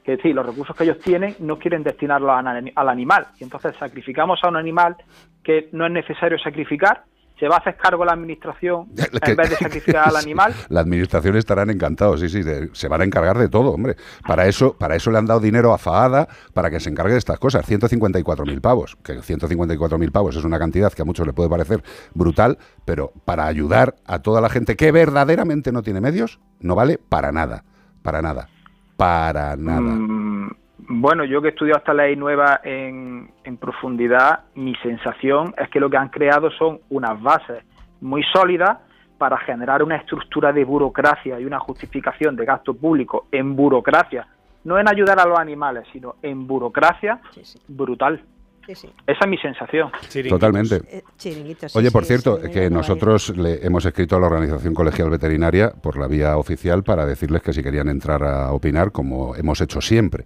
que sí, los recursos que ellos tienen no quieren destinarlos al animal y entonces sacrificamos a un animal que no es necesario sacrificar, se va a hacer cargo la administración en vez de sacrificar al animal. La administración estarán encantados, sí, sí, de- se van a encargar de todo, hombre. Para eso, para eso le han dado dinero a Faada para que se encargue de estas cosas. 154.000 pavos, que 154.000 pavos es una cantidad que a muchos le puede parecer brutal, pero para ayudar a toda la gente que verdaderamente no tiene medios, no vale para nada, para nada, para nada. Mm, Bueno, yo que he estudiado esta ley nueva en, en profundidad, mi sensación es que lo que han creado son unas bases muy sólidas para generar una estructura de burocracia y una justificación de gasto público en burocracia, no en ayudar a los animales, sino en burocracia brutal. Esa es mi sensación. Totalmente. Eh, Oye, por sí, cierto, sí, que nosotros le hemos escrito a la Organización Colegial Veterinaria por la vía oficial para decirles que si querían entrar a opinar, como hemos hecho siempre,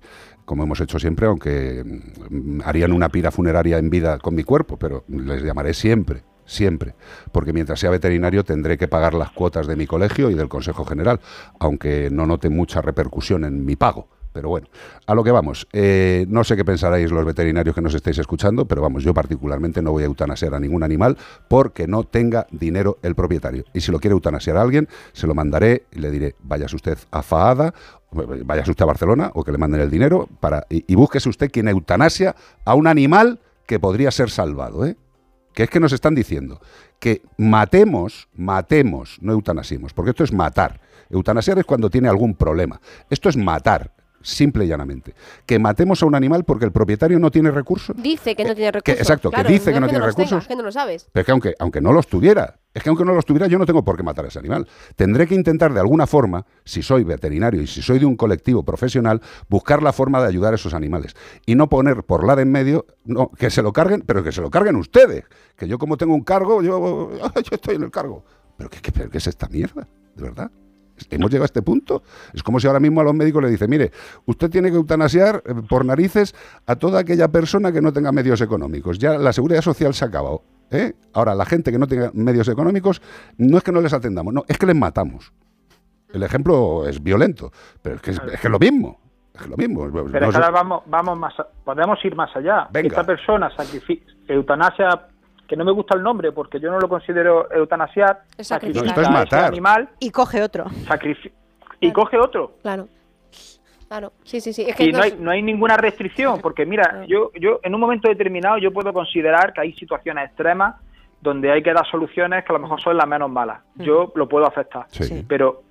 como hemos hecho siempre, aunque mm, harían una pira funeraria en vida con mi cuerpo, pero les llamaré siempre. Siempre, porque mientras sea veterinario tendré que pagar las cuotas de mi colegio y del Consejo General, aunque no note mucha repercusión en mi pago. Pero bueno, a lo que vamos. Eh, no sé qué pensaréis los veterinarios que nos estáis escuchando, pero vamos, yo particularmente no voy a eutanasiar a ningún animal porque no tenga dinero el propietario. Y si lo quiere eutanasiar a alguien, se lo mandaré y le diré, váyase usted a Faada, váyase usted a Barcelona o que le manden el dinero para y, búsquese usted quien eutanasia a un animal que podría ser salvado, ¿eh? Que es que nos están diciendo que matemos, matemos, no eutanasiemos, porque esto es matar. Eutanasiar es cuando tiene algún problema. Esto es matar, simple y llanamente. Que matemos a un animal porque el propietario no tiene recursos. Dice que no tiene que- recursos. exacto, que dice que no tiene tenga, recursos. es que no lo sabes. Pero es que aunque, aunque no los tuviera, es que aunque no los tuviera, yo no tengo por qué matar a ese animal. Tendré que intentar de alguna forma, si soy veterinario y si soy de un colectivo profesional, buscar la forma de ayudar a esos animales. Y no poner por la de en medio, no, que se lo carguen, pero que se lo carguen ustedes. Que yo como tengo un cargo, yo, yo estoy en el cargo. Pero ¿qué, qué, pero qué es esta mierda? ¿De verdad? Hemos llegado a este punto. Es como si ahora mismo a los médicos le dice, mire, usted tiene que eutanasiar eh, por narices a toda aquella persona que no tenga medios económicos. Ya la seguridad social se ha acabado. ¿eh? Ahora, la gente que no tenga medios económicos, no es que no les atendamos, no, es que les matamos. El ejemplo es violento, pero es que es, es que es lo mismo. Es lo mismo. Pero No ahora vamos, vamos más, a- podemos ir más allá. Venga. Esta persona eutanasia, que no me gusta el nombre porque yo no lo considero eutanasiar, Es sacrifica No, esto es a ese matar. animal Y coge otro. sacrifi- y coge otro. Claro. Claro, sí, sí, sí. Es que Y no nos- hay, no hay ninguna restricción, porque mira, yo, yo en un momento determinado yo puedo considerar que hay situaciones extremas donde hay que dar soluciones que a lo mejor son las menos malas. Yo lo puedo aceptar, Sí. pero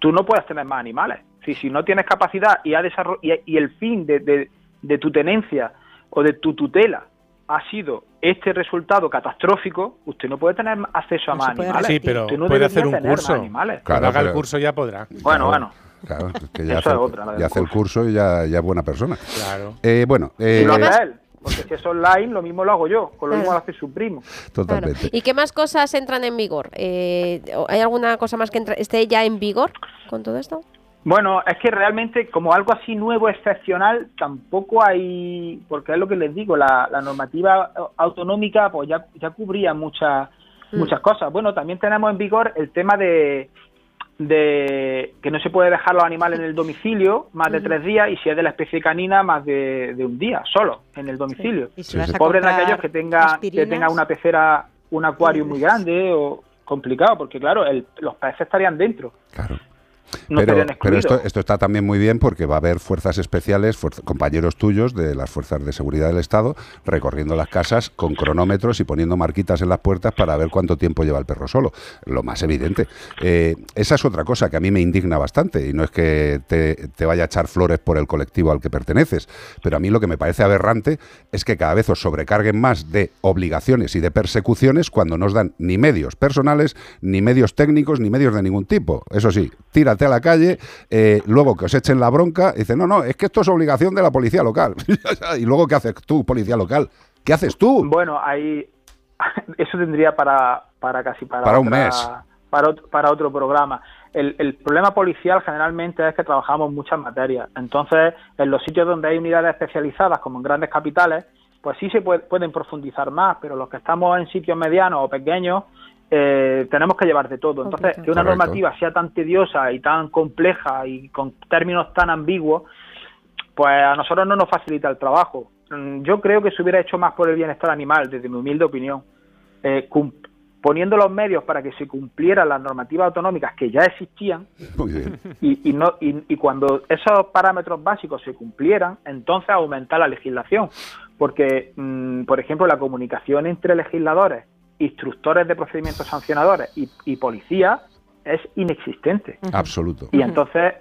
tú no puedes tener más animales. Si, si no tienes capacidad y, ha y, y el fin de, de- de tu tenencia o de tu tutela ha sido este resultado catastrófico, usted no puede tener acceso a más animales. Sí, pero Usted no puede hacer un curso. animales. Cuando haga el curso ya podrá. Bueno, bueno. Claro, es que ya hace, es otra, ya hace el curso y ya, ya es buena persona. Claro. Eh, bueno, eh, Y lo hace él, porque si es online, lo mismo lo hago yo, con lo mismo lo hace su primo. totalmente. ¿Y qué más cosas entran en vigor? Eh, ¿Hay alguna cosa más que entra- esté ya en vigor con todo esto? Bueno, es que realmente como algo así nuevo, excepcional, tampoco hay, porque es lo que les digo, la, la normativa autonómica pues ya, ya cubría muchas Mm. muchas cosas. Bueno, también tenemos en vigor el tema de, de que no se puede dejar los animales en el domicilio más de tres días y si es de la especie canina más de, de un día solo en el domicilio. Y si Pobres de aquellos que tengan que tengan una pecera, un acuario muy grande o complicado, porque claro, el- los peces estarían dentro. No pero, pero esto, esto está también muy bien porque va a haber fuerzas especiales, fuerza- compañeros tuyos de las fuerzas de seguridad del Estado, recorriendo las casas con cronómetros y poniendo marquitas en las puertas para ver cuánto tiempo lleva el perro solo. Lo más evidente. Eh, esa es otra cosa que a mí me indigna bastante y no es que te, te vaya a echar flores por el colectivo al que perteneces, pero a mí lo que me parece aberrante es que cada vez os sobrecarguen más de obligaciones y de persecuciones cuando no os dan ni medios personales, ni medios técnicos, ni medios de ningún tipo. Eso sí, a la calle, eh, luego que os echen la bronca, y dicen, no, no, es que esto es obligación de la policía local. y luego, ¿qué haces tú, policía local? ¿Qué haces tú? Bueno, ahí eso tendría para, para casi para, Para un otra- mes. Para, otro, para otro programa. El, el problema policial generalmente es que trabajamos muchas materias. Entonces, en los sitios donde hay unidades especializadas, como en grandes capitales, pues sí se puede- pueden profundizar más, pero los que estamos en sitios medianos o pequeños, eh, tenemos que llevar de todo. Entonces, que una Correcto. normativa sea tan tediosa y tan compleja y con términos tan ambiguos, pues a nosotros no nos facilita el trabajo. Mm, Yo creo que se hubiera hecho más por el bienestar animal, desde mi humilde opinión, Eh, poniendo los medios para que se cumplieran las normativas autonómicas que ya existían Muy bien. y, y no, y, y cuando esos parámetros básicos se cumplieran, entonces aumentar la legislación. Porque, mm, por ejemplo, la comunicación entre legisladores, instructores de procedimientos sancionadores y, y policías es inexistente. Absoluto. Y entonces,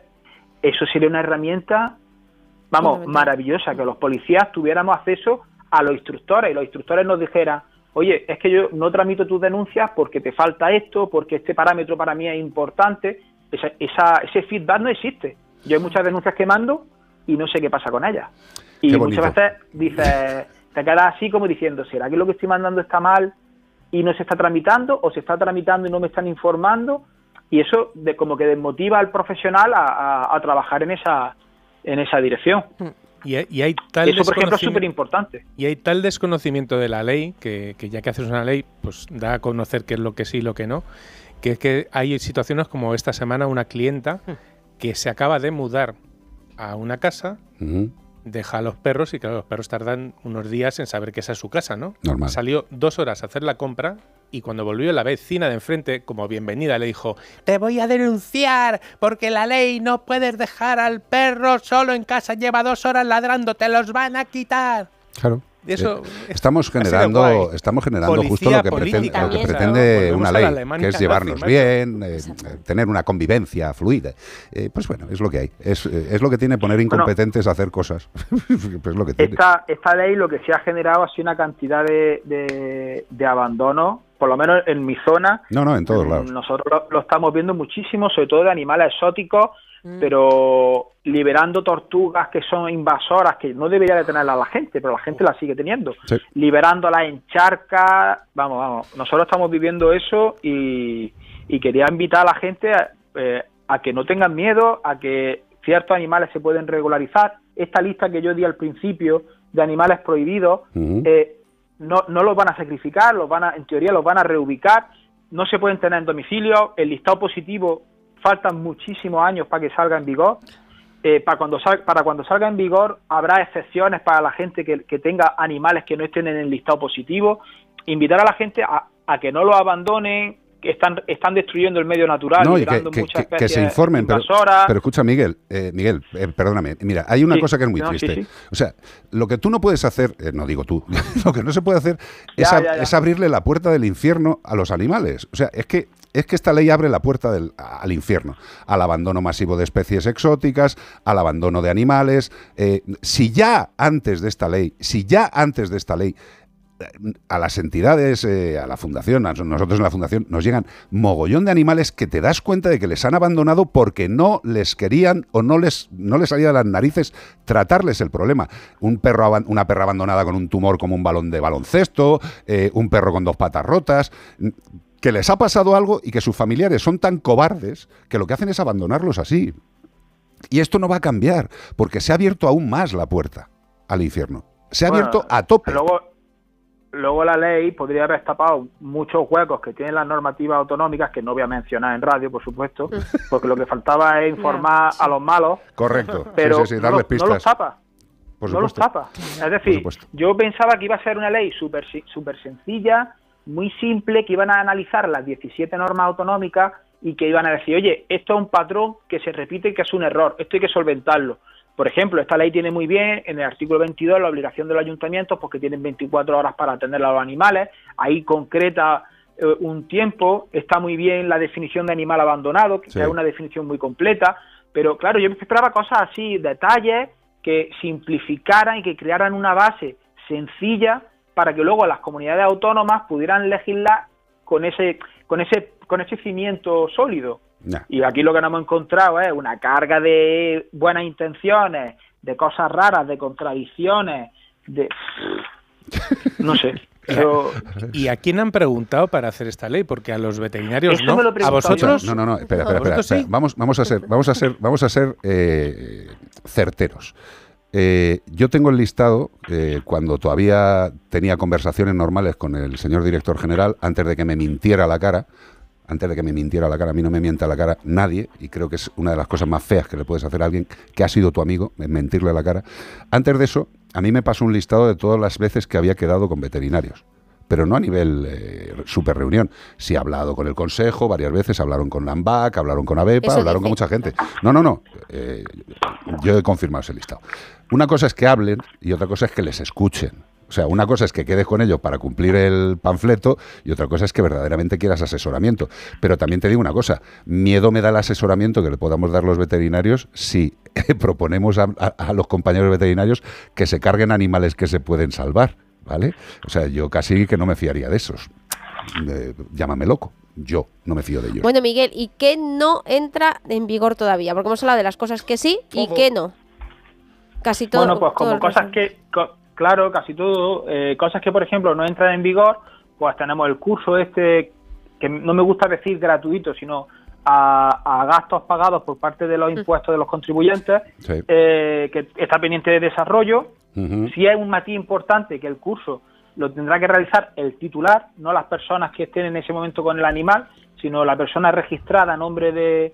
eso sería una herramienta vamos, maravillosa, que los policías tuviéramos acceso a los instructores y los instructores nos dijeran, oye, es que yo no tramito tus denuncias porque te falta esto, porque este parámetro para mí es importante. Esa, esa- ese feedback no existe. Yo hay muchas denuncias que mando y no sé qué pasa con ellas. Y muchas veces dices, te quedas así como diciendo, ¿será que lo que estoy mandando está mal y no se está tramitando? ¿O se está tramitando y no me están informando? Y eso de, como que desmotiva al profesional a, a- a trabajar en esa, en esa dirección. Y hay, y hay tal Eso, por ejemplo, es desconocimiento- súper importante. Y hay tal desconocimiento de la ley, que, que ya que haces una ley, pues da a conocer qué es lo que sí y lo que no, que es que hay situaciones como esta semana una clienta que se acaba de mudar a una casa, Ujú. Deja a los perros y claro, los perros tardan unos días en saber que esa es su casa, ¿no? Normal. Salió dos horas a hacer la compra y cuando volvió la vecina de enfrente, como bienvenida, le dijo, te voy a denunciar porque la ley no puedes dejar al perro solo en casa, lleva dos horas ladrando, te los van a quitar. Claro. Eso- Eh, estamos generando, estamos generando Policía justo lo que pretende, lo que también, pretende ¿no? Volvemos una ley, que es llevarnos bien, eh, tener una convivencia fluida. Eh, pues bueno, es lo que hay. Es, eh, es lo que tiene poner incompetentes a hacer cosas. pues es lo que tiene. Esta, esta ley lo que se ha generado ha sido una cantidad de, de, de abandono, por lo menos en mi zona. No, no, en todos lados. Nosotros lo, lo estamos viendo muchísimo, sobre todo de animales exóticos, Mm. pero liberando tortugas que son invasoras, que no debería de tenerlas la gente, pero la gente las sigue teniendo. Sí. Liberándolas en charcas, vamos, vamos. Nosotros estamos viviendo eso y, y quería invitar a la gente a, eh, a que no tengan miedo, a que ciertos animales se pueden regularizar. Esta lista que yo di al principio de animales prohibidos, eh, no, no los van a sacrificar, los van a, en teoría los van a reubicar, no se pueden tener en domicilio, el listado positivo faltan muchísimos años para que salga en vigor. Eh, para, cuando sal- para cuando salga en vigor habrá excepciones para la gente que, que tenga animales que no estén en el listado positivo. Invitar a la gente a, a que no los abandonen, que están, están destruyendo el medio natural, No, y que, muchas que- se informen. Pero, pero escucha, Miguel, eh, Miguel, eh, perdóname. Mira, hay una Sí, cosa que es muy no, triste. sí. O sea, lo que tú no puedes hacer, eh, no digo tú, lo que no se puede hacer es, ya, ya. es abrirle la puerta del infierno a los animales. O sea, es que es que esta ley abre la puerta al infierno, al abandono masivo de especies exóticas, al abandono de animales. Eh, si ya antes de esta ley, si ya antes de esta ley a las entidades, eh, a la fundación, a nosotros en la fundación, nos llegan mogollón de animales que te das cuenta de que les han abandonado porque no les querían o no les, no les salía de las narices tratarles el problema. Un perro, una perra abandonada con un tumor como un balón de baloncesto, eh, un perro con dos patas rotas, que les ha pasado algo y que sus familiares son tan cobardes que lo que hacen es abandonarlos así. Y esto no va a cambiar, porque se ha abierto aún más la puerta al infierno. Se ha Bueno, abierto a tope. Luego, luego la ley podría haber tapado muchos huecos que tienen las normativas autonómicas, que no voy a mencionar en radio, por supuesto, porque lo que faltaba es informar a los malos, Correcto. Pero sí, sí, no, darles lo- no los tapa. Por no los tapa. Es decir, yo pensaba que iba a ser una ley súper súper sencilla, muy simple, que iban a analizar las 17 normas autonómicas y que iban a decir, oye, esto es un patrón que se repite y que es un error, esto hay que solventarlo. Por ejemplo, esta ley tiene muy bien en el artículo 22 la obligación de los ayuntamientos porque tienen 24 horas para atender a los animales, ahí concreta eh, un tiempo, está muy bien la definición de animal abandonado, que Sí. es una definición muy completa, pero claro, yo esperaba cosas así, detalles que simplificaran y que crearan una base sencilla para que luego las comunidades autónomas pudieran legislar con ese con ese con ese cimiento sólido. Nah. Y aquí lo que nos hemos encontrado es una carga de buenas intenciones, de cosas raras, de contradicciones, de no sé. ¿Y a quién han preguntado para hacer esta ley? Porque a los veterinarios Eso no. me lo ¿A vosotros? No, no, no, espera, ¿A espera, espera, vosotros sí? espera. Vamos, vamos a ser, vamos a ser, vamos a ser eh, certeros. Eh, yo tengo el listado eh, cuando todavía tenía conversaciones normales con el señor director general antes de que me mintiera la cara. Antes de que me mintiera la cara, a mí no me mienta la cara nadie, y creo que es una de las cosas más feas que le puedes hacer a alguien que ha sido tu amigo, mentirle la cara. Antes de eso, a mí me pasó un listado de todas las veces que había quedado con veterinarios pero no a nivel eh, super reunión. Sí he hablado con el Consejo varias veces, hablaron con Lambac, hablaron con ABEPA, Eso hablaron con mucha gente. No, no, no. eh, yo he confirmado ese listado. Una cosa es que hablen y otra cosa es que les escuchen. O sea, una cosa es que quedes con ellos para cumplir el panfleto y otra cosa es que verdaderamente quieras asesoramiento. Pero también te digo una cosa, miedo me da el asesoramiento que le podamos dar los veterinarios si proponemos a, a- a los compañeros veterinarios que se carguen animales que se pueden salvar, ¿vale? O sea, yo casi que no me fiaría de esos. Eh, llámame loco, yo no me fío de ellos. Bueno, Miguel, ¿y qué no entra en vigor todavía? Porque hemos hablado de las cosas que sí y que no. Casi todo. bueno, pues como cosas que, co- claro, casi todo, eh, cosas que por ejemplo no entran en vigor, pues tenemos el curso este, que no me gusta decir gratuito, sino a, a gastos pagados por parte de los impuestos de los contribuyentes, Sí. eh, que está pendiente de desarrollo. Si es un matiz importante que el curso lo tendrá que realizar el titular, no las personas que estén en ese momento con el animal, sino la persona registrada a nombre de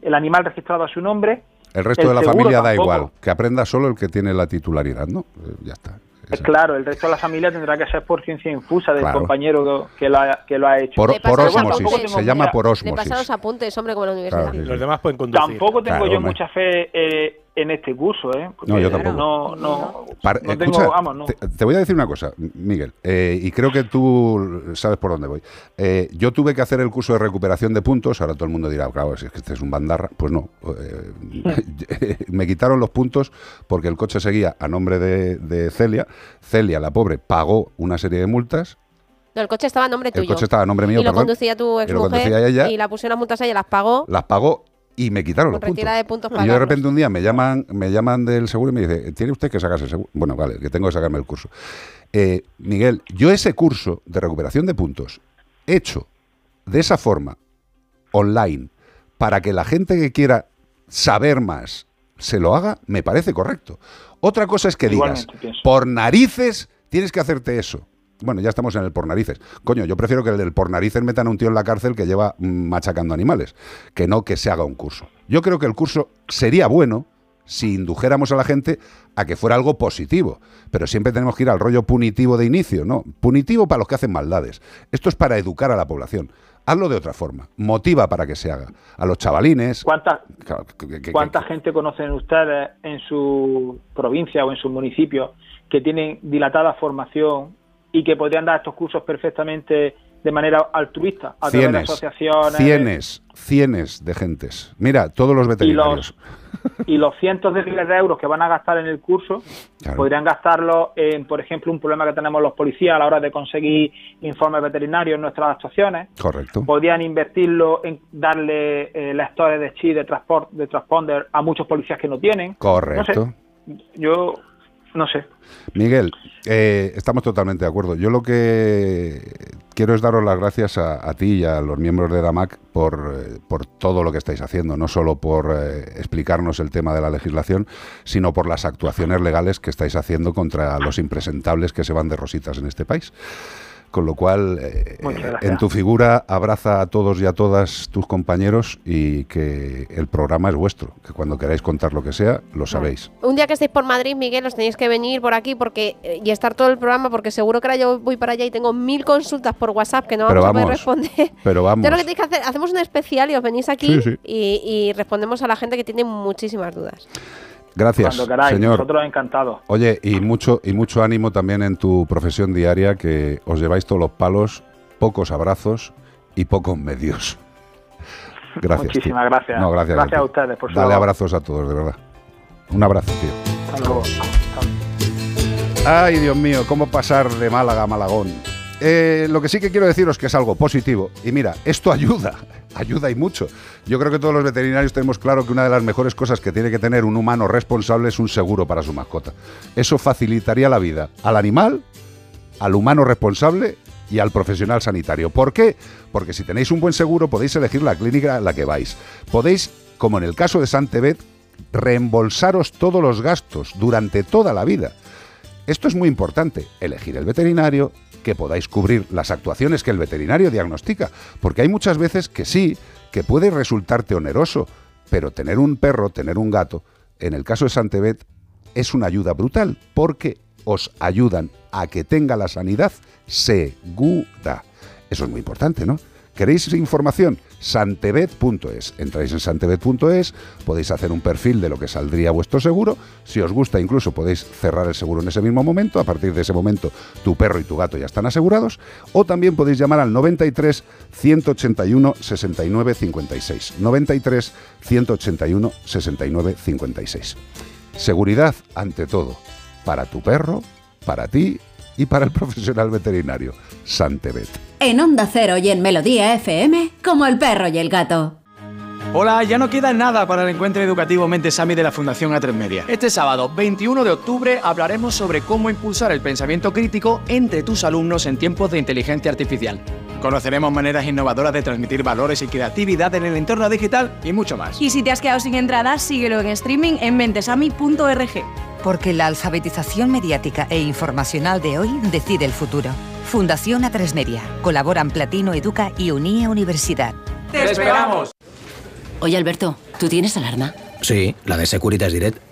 el animal registrado a su nombre. El resto El de la familia da igual, que aprenda solo el que tiene la titularidad, ¿no? Eh, ya está. Eh, Claro, el resto de la familia tendrá que ser por ciencia infusa del Claro. compañero que, que lo ha, que lo ha hecho. Por, Le por apuntes. se llama por Le ósmosis. pasan los apuntes, hombre, como en la universidad. Claro, sí, sí. Los demás pueden conducir. Tampoco tengo Claro, yo hombre. mucha fe eh, en este curso, ¿eh? Porque No, yo tampoco. No, no, Par- no escucha, tengo, vamos, no. te, te voy a decir una cosa, Miguel, eh, y creo que tú sabes por dónde voy. Eh, yo tuve que hacer el curso de recuperación de puntos, ahora todo el mundo dirá, claro, si es que este es un bandarra. Pues no, eh, me quitaron los puntos porque el coche seguía a nombre de, de Celia. Celia, la pobre, pagó una serie de multas. No, el coche estaba a nombre El tuyo. coche estaba a nombre mío, Y lo perdón. conducía tu Y ex lo conducía ella. Y la pusieron las multas a ella, las pagó. Las pagó y me quitaron los puntos. de puntos Y yo de repente un día me llaman, me llaman del seguro y me dice, tiene usted que sacarse el seguro. Bueno, vale, que tengo que sacarme el curso. Eh, Miguel, yo ese curso de recuperación de puntos hecho de esa forma, online, para que la gente que quiera saber más se lo haga, me parece correcto. Otra cosa es que digas, pienso. por narices tienes que hacerte eso. Bueno, ya estamos en el por narices. Coño, yo prefiero que el del por narices metan a un tío en la cárcel que lleva mm, machacando animales, que no que se haga un curso. Yo creo que el curso sería bueno si indujéramos a la gente a que fuera algo positivo, pero siempre tenemos que ir al rollo punitivo de inicio, ¿no? Punitivo para los que hacen maldades. Esto es para educar a la población. Hazlo de otra forma. Motiva para que se haga. A los chavalines. ¿Cuánta, Claro, que- que- que- ¿Cuánta gente conocen ustedes en su provincia o en su municipio que tienen dilatada formación y que podrían dar estos cursos perfectamente de manera altruista a través de Cienes, asociaciones cienes, cienes de gentes. Mira, todos los y veterinarios. los y los cientos de miles de euros que van a gastar en el curso Claro. podrían gastarlo en, por ejemplo, un problema que tenemos los policías a la hora de conseguir informes veterinarios en nuestras actuaciones. Correcto. Podrían invertirlo en darle eh, lectores de chip, de, transport, de transponder a muchos policías que no tienen. Correcto. No sé, yo no sé. Miguel, eh, estamos totalmente de acuerdo. Yo lo que quiero es daros las gracias a, ti y a los miembros de DAMAC por, eh, por todo lo que estáis haciendo, no solo por eh, explicarnos el tema de la legislación, sino por las actuaciones legales que estáis haciendo contra los impresentables que se van de rositas en este país. Con lo cual, eh, gracias. en tu figura, abraza a todos y a todas tus compañeros y que el programa es vuestro, que cuando queráis contar lo que sea, lo sabéis. Un día que estéis por Madrid, Miguel, os tenéis que venir por aquí porque eh, y estar todo el programa porque seguro que ahora yo voy para allá y tengo mil consultas por WhatsApp que no Pero vamos, a poder vamos, responder. Pero vamos. Lo que tenéis que hacer, hacemos un especial y os venís aquí Sí, sí. Y, y respondemos a la gente que tiene muchísimas dudas. Gracias, Cuando queráis, señor. nosotros encantados. Oye, y mucho, y mucho ánimo también en tu profesión diaria, que os lleváis todos los palos, pocos abrazos y pocos medios. Gracias. tío. Muchísimas gracias. No, gracias. Gracias a ustedes por su Dale abrazos a todos, de verdad. Un abrazo, tío. Hasta luego. Ay, Dios mío, cómo pasar de Málaga a Malagón. Eh, lo que sí que quiero deciros que es algo positivo. Y mira, esto ayuda, ayuda y mucho. Yo creo que todos los veterinarios tenemos claro que una de las mejores cosas que tiene que tener un humano responsable es un seguro para su mascota. Eso facilitaría la vida al animal, al humano responsable y al profesional sanitario. ¿Por qué? Porque si tenéis un buen seguro podéis elegir la clínica a la que vais. Podéis, como en el caso de Santebet, reembolsaros todos los gastos durante toda la vida. Esto es muy importante, elegir el veterinario, que podáis cubrir las actuaciones que el veterinario diagnostica, porque hay muchas veces que sí, que puede resultarte oneroso, pero tener un perro, tener un gato, en el caso de Santebet, es una ayuda brutal, porque os ayudan a que tenga la sanidad segura. Eso es muy importante, ¿no? Que ¿Queréis información? Santebet.es. Entráis en santebet.es, podéis hacer un perfil de lo que saldría vuestro seguro. Si os gusta, incluso podéis cerrar el seguro en ese mismo momento. A partir de ese momento, tu perro y tu gato ya están asegurados. O también podéis llamar al 93 181 69 56. 93 181 69 56. Seguridad ante todo. Para tu perro, para ti y para el profesional veterinario. Santebet. En Onda Cero y en Melodía FM, como el perro y el gato. Hola, ya no queda nada para el encuentro educativo Mentesami de la Fundación A3 Media. Este sábado, 21 de octubre, hablaremos sobre cómo impulsar el pensamiento crítico entre tus alumnos en tiempos de inteligencia artificial. Conoceremos maneras innovadoras de transmitir valores y creatividad en el entorno digital y mucho más. Y si te has quedado sin entradas, síguelo en streaming en mentesami.org. Porque la alfabetización mediática e informacional de hoy decide el futuro. Fundación A3 Media. Colaboran Platino Educa y Unie Universidad. ¡Te esperamos! Oye, Alberto, ¿tú tienes alarma? Sí, la de Securitas Direct.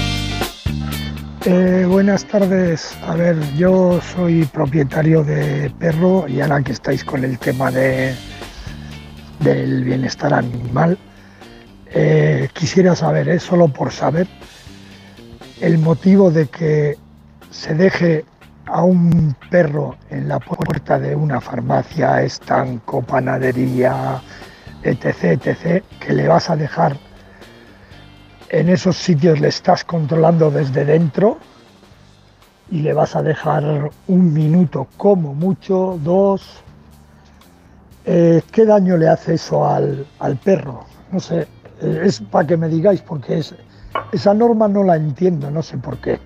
Eh, buenas tardes. A ver, yo soy propietario de perro y ahora que estáis con el tema de, del bienestar animal, eh, quisiera saber, es solo por saber, el motivo de que se deje a un perro en la puerta de una farmacia, estanco, panadería, etc., etc., que le vas a dejar en esos sitios, le estás controlando desde dentro y le vas a dejar un minuto, como mucho, dos. Eh, ¿Qué daño le hace eso al, al perro? No sé, eh, es para que me digáis, porque es, esa norma no la entiendo, no sé por qué.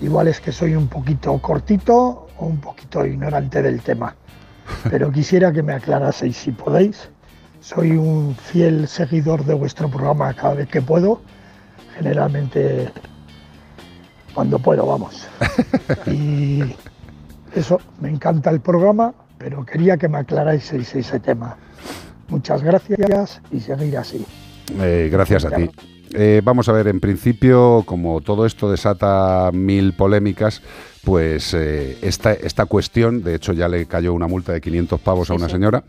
Igual es que soy un poquito cortito o un poquito ignorante del tema. Pero quisiera que me aclaraseis si podéis. Soy un fiel seguidor de vuestro programa cada vez que puedo. Generalmente cuando puedo, vamos. Y eso, me encanta el programa, pero quería que me aclaráis ese tema. Muchas gracias y seguir así. Eh, gracias a ti. Eh, vamos a ver, en principio, como todo esto desata mil polémicas, pues eh, esta, esta cuestión, de hecho ya le cayó una multa de 500 pavos a una señora,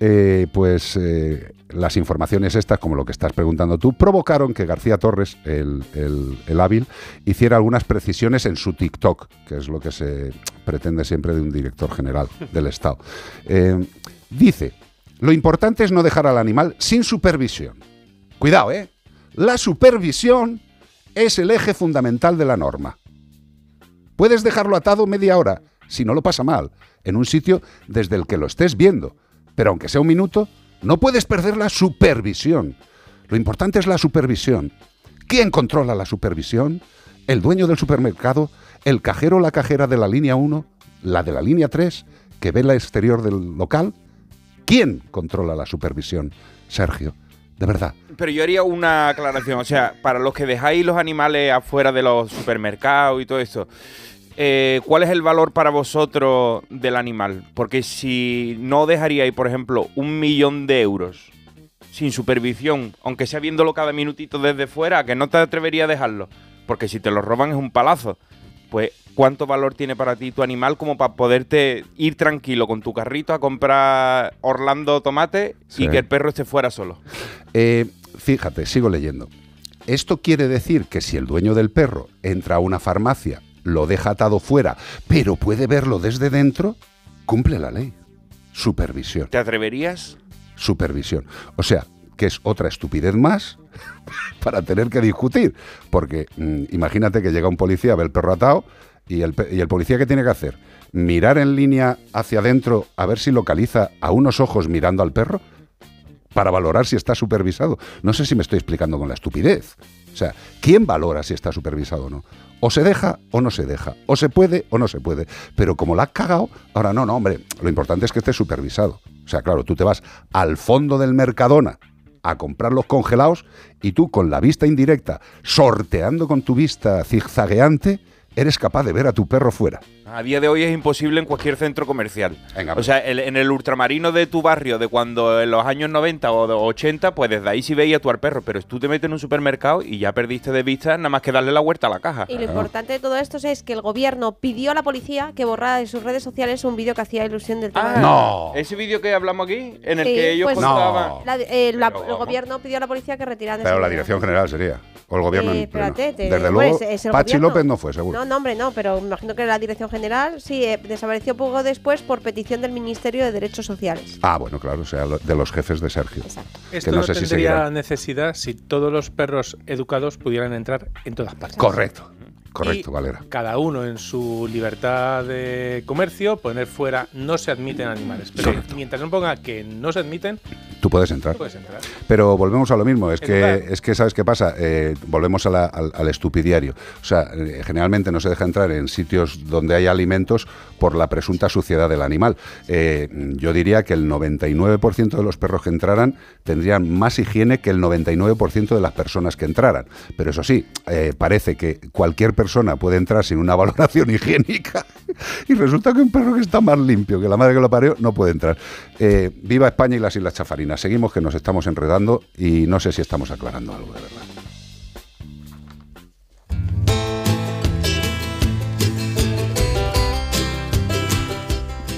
eh, pues eh, las informaciones estas, como lo que estás preguntando tú, provocaron que García Torres, el, el- el hábil, hiciera algunas precisiones en su TikTok, que es lo que se pretende siempre de un director general del Estado. Dice, lo importante es no dejar al animal sin supervisión. Cuidado, ¿eh? La supervisión es el eje fundamental de la norma. Puedes dejarlo atado media hora, si no lo pasa mal, en un sitio desde el que lo estés viendo. Pero aunque sea un minuto, no puedes perder la supervisión. Lo importante es la supervisión. ¿Quién controla la supervisión? ¿El dueño del supermercado? ¿El cajero o la cajera de la línea 1? ¿La de la línea 3? ¿Que ve la exterior del local? ¿Quién controla la supervisión? Sergio, de verdad. Pero yo haría una aclaración, o sea, para los que dejáis los animales afuera de los supermercados y todo eso, eh, ¿cuál es el valor para vosotros del animal? Porque si no dejaríais, por ejemplo, un millón de euros sin supervisión, aunque sea viéndolo cada minutito desde fuera, ¿a que no te atreverías a dejarlo? Porque si te lo roban es un palazo. Pues, ¿cuánto valor tiene para ti tu animal como para poderte ir tranquilo con tu carrito a comprar Orlando tomate Sí. y que el perro esté fuera solo? Eh, fíjate, sigo leyendo. Esto quiere decir que si el dueño del perro entra a una farmacia, lo deja atado fuera, pero puede verlo desde dentro, cumple la ley. Supervisión. ¿Te atreverías? Supervisión. O sea, que es otra estupidez más para tener que discutir. Porque mm, imagínate que llega un policía, ve el perro atado, y el, policía ¿qué tiene que hacer? Mirar en línea hacia adentro a ver si localiza a unos ojos mirando al perro para valorar si está supervisado. No sé si me estoy explicando con la estupidez. O sea, ¿quién valora si está supervisado o no? O se deja o no se deja. O se puede o no se puede. Pero como la has cagado, ahora no, no, hombre, lo importante es que esté supervisado. O sea, claro, tú te vas al fondo del Mercadona a comprar los congelados y tú con la vista indirecta, sorteando con tu vista zigzagueante, eres capaz de ver a tu perro fuera. A día de hoy es imposible en cualquier centro comercial. o sea, el- en el ultramarino de tu barrio, de cuando en los años 90 o de 80, pues desde ahí sí veías tú al perro. Pero tú te metes en un supermercado y ya perdiste de vista nada más que darle la vuelta a la caja. Y lo importante de todo esto es que el gobierno pidió a la policía que borrara de sus redes sociales un vídeo que hacía ilusión del tema. Ah, Ese vídeo que hablamos aquí, en el Sí, que ellos pues, contaban. la- eh, la- Pero el gobierno pidió a la policía que retirara ese Pero la dirección general sería. O el gobierno Eh, en pleno. espérate, te- Desde luego, es- es el Pachi gobierno. López no fue, seguro. No, no, hombre, no, pero me imagino que la dirección general sí eh, desapareció poco después por petición del Ministerio de Derechos Sociales. Ah, bueno, claro, o sea, de los jefes de Sergio. Esto que no, no sé si tendría seguirán. necesidad si todos los perros educados pudieran entrar en todas partes. Correcto, correcto, Y Valera. Cada uno en su libertad de comercio, poner fuera no se admiten animales. Pero mientras no ponga que no se admiten, Tú puedes entrar. puedes entrar. Pero volvemos a lo mismo, es que, es que ¿sabes qué pasa? Eh, volvemos a la- al, al estupidiario. O sea, eh, generalmente no se deja entrar en sitios donde hay alimentos por la presunta suciedad del animal. Eh, yo diría que el 99% de los perros que entraran tendrían más higiene que el 99% de las personas que entraran. Pero eso sí, parece que cualquier persona puede entrar sin una valoración higiénica y resulta que un perro que está más limpio que la madre que lo parió no puede entrar. Eh, viva España y las Islas Chafarinas. Seguimos que nos estamos enredando y no sé si estamos aclarando algo de verdad.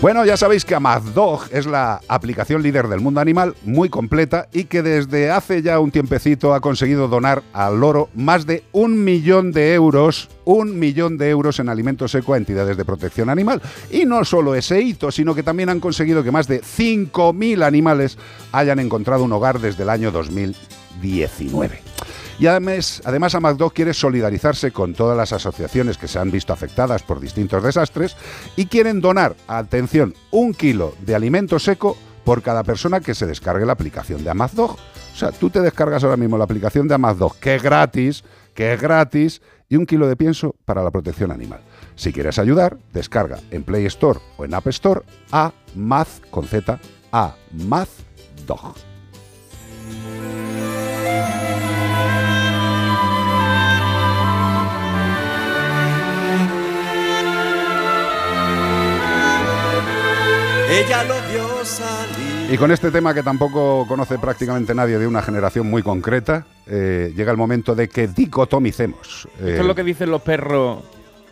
Bueno, ya sabéis que AmazDog es la aplicación líder del mundo animal, muy completa y que desde hace ya un tiempecito ha conseguido donar al loro más de un millón de euros, un millón de euros en alimento seco a entidades de protección animal. Y no solo ese hito, sino que también han conseguido que más de 5.000 animales hayan encontrado un hogar desde el año 2019. Y además, además AmazDog quiere solidarizarse con todas las asociaciones que se han visto afectadas por distintos desastres y quieren donar, atención, un kilo de alimento seco por cada persona que se descargue la aplicación de AmazDog. O sea, tú te descargas ahora mismo la aplicación de AmazDog, que es gratis, que es gratis, y un kilo de pienso para la protección animal. Si quieres ayudar, descarga en Play Store o en App Store a Maz con Z, a MazDog. Ella lo vio salir. Y con este tema que tampoco conoce prácticamente nadie de una generación muy concreta, eh, llega el momento de que dicotomicemos. Eh, Esto es lo que dicen los perros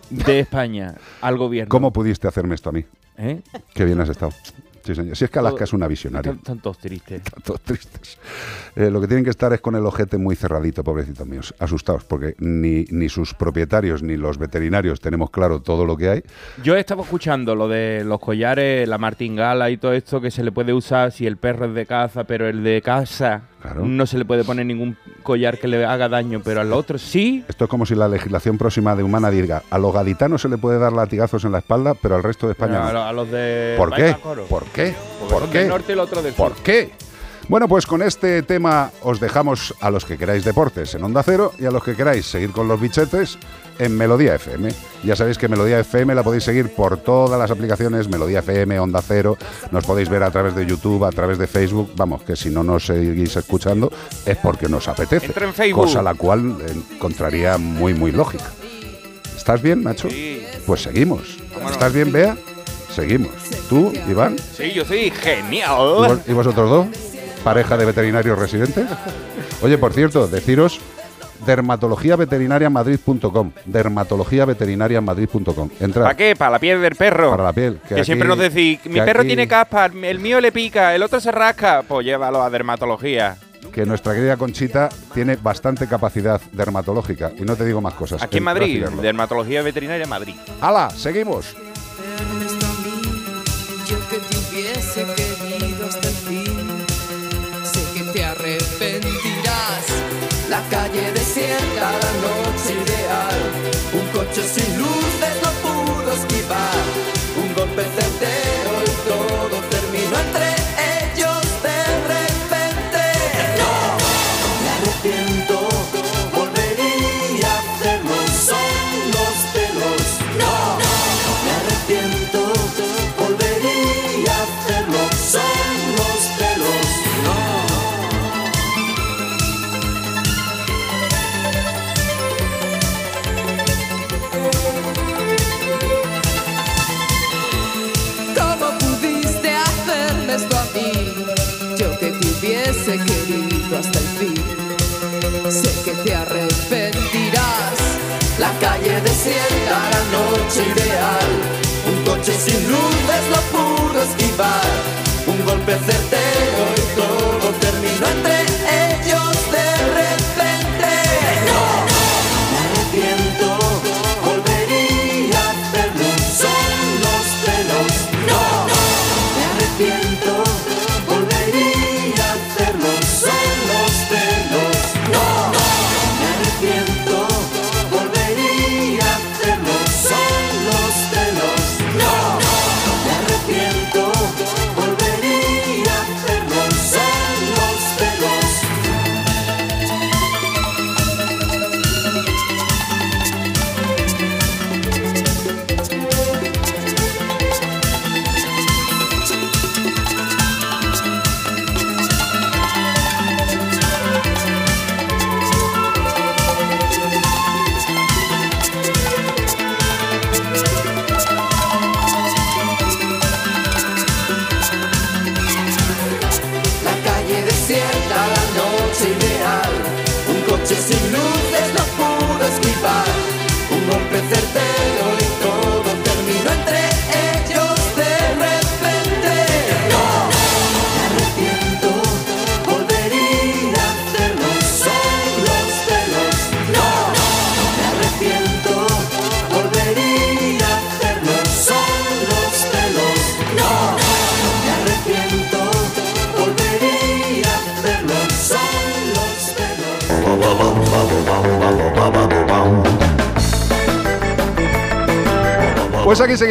de España al gobierno. ¿Cómo pudiste hacerme esto a mí? ¿Eh? Qué bien has estado. Sí, señor. Si es que Alaska es una visionaria. Están, todos tristes. Están todos tristes. Eh, lo que tienen que estar es con el ojete muy cerradito, pobrecitos míos. Asustados, porque ni, ni sus propietarios ni los veterinarios tenemos claro todo lo que hay. Yo estaba escuchando lo de los collares, la martingala y todo esto que se le puede usar si el perro es de caza, pero el de no se le puede poner ningún collar que le haga daño, pero al otro sí. Esto es como si la legislación próxima de Humana diga a los gaditanos se le puede dar latigazos en la espalda, pero al resto de España no. lo- a los de ¿Por qué? ¿Por qué? Porque ¿Por qué? del norte y el otro del ¿Por qué? Bueno, pues con este tema os dejamos a los que queráis deportes en Onda Cero y a los que queráis seguir con los bichetes en Melodía FM. Ya sabéis que Melodía FM la podéis seguir por todas las aplicaciones, Melodía FM, Onda Cero, nos podéis ver a través de YouTube, a través de Facebook, vamos, que si no nos seguís escuchando es porque nos apetece. Entra en Facebook. Cosa la cual encontraría muy, muy lógica. ¿Estás bien, Nacho? Pues seguimos. ¿Estás bien, Bea? Seguimos. ¿Tú, Iván? Sí, yo soy ¿Y, genial. y vosotros dos? ¿Pareja de veterinarios residentes? Oye, por cierto, deciros dermatologiaveterinariamadrid.com dermatologiaveterinariamadrid.com Entrad. ¿Para qué? Para la piel del perro. Para la piel. Que, aquí- siempre nos decís, mi perro aquí- tiene caspa, el mío le pica, el otro se rasca. Pues llévalo a dermatología. Que nuestra querida Conchita tiene bastante capacidad dermatológica. Y no te digo más cosas. Aquí en Madrid. Dermatología Veterinaria Madrid. ¡Hala! Seguimos. La calle desierta, la noche ideal, un coche sin luces no pudo esquivar, te arrepentirás. La calle desierta, la noche ideal. Un coche sin luces lo pudo esquivar. Un golpe certero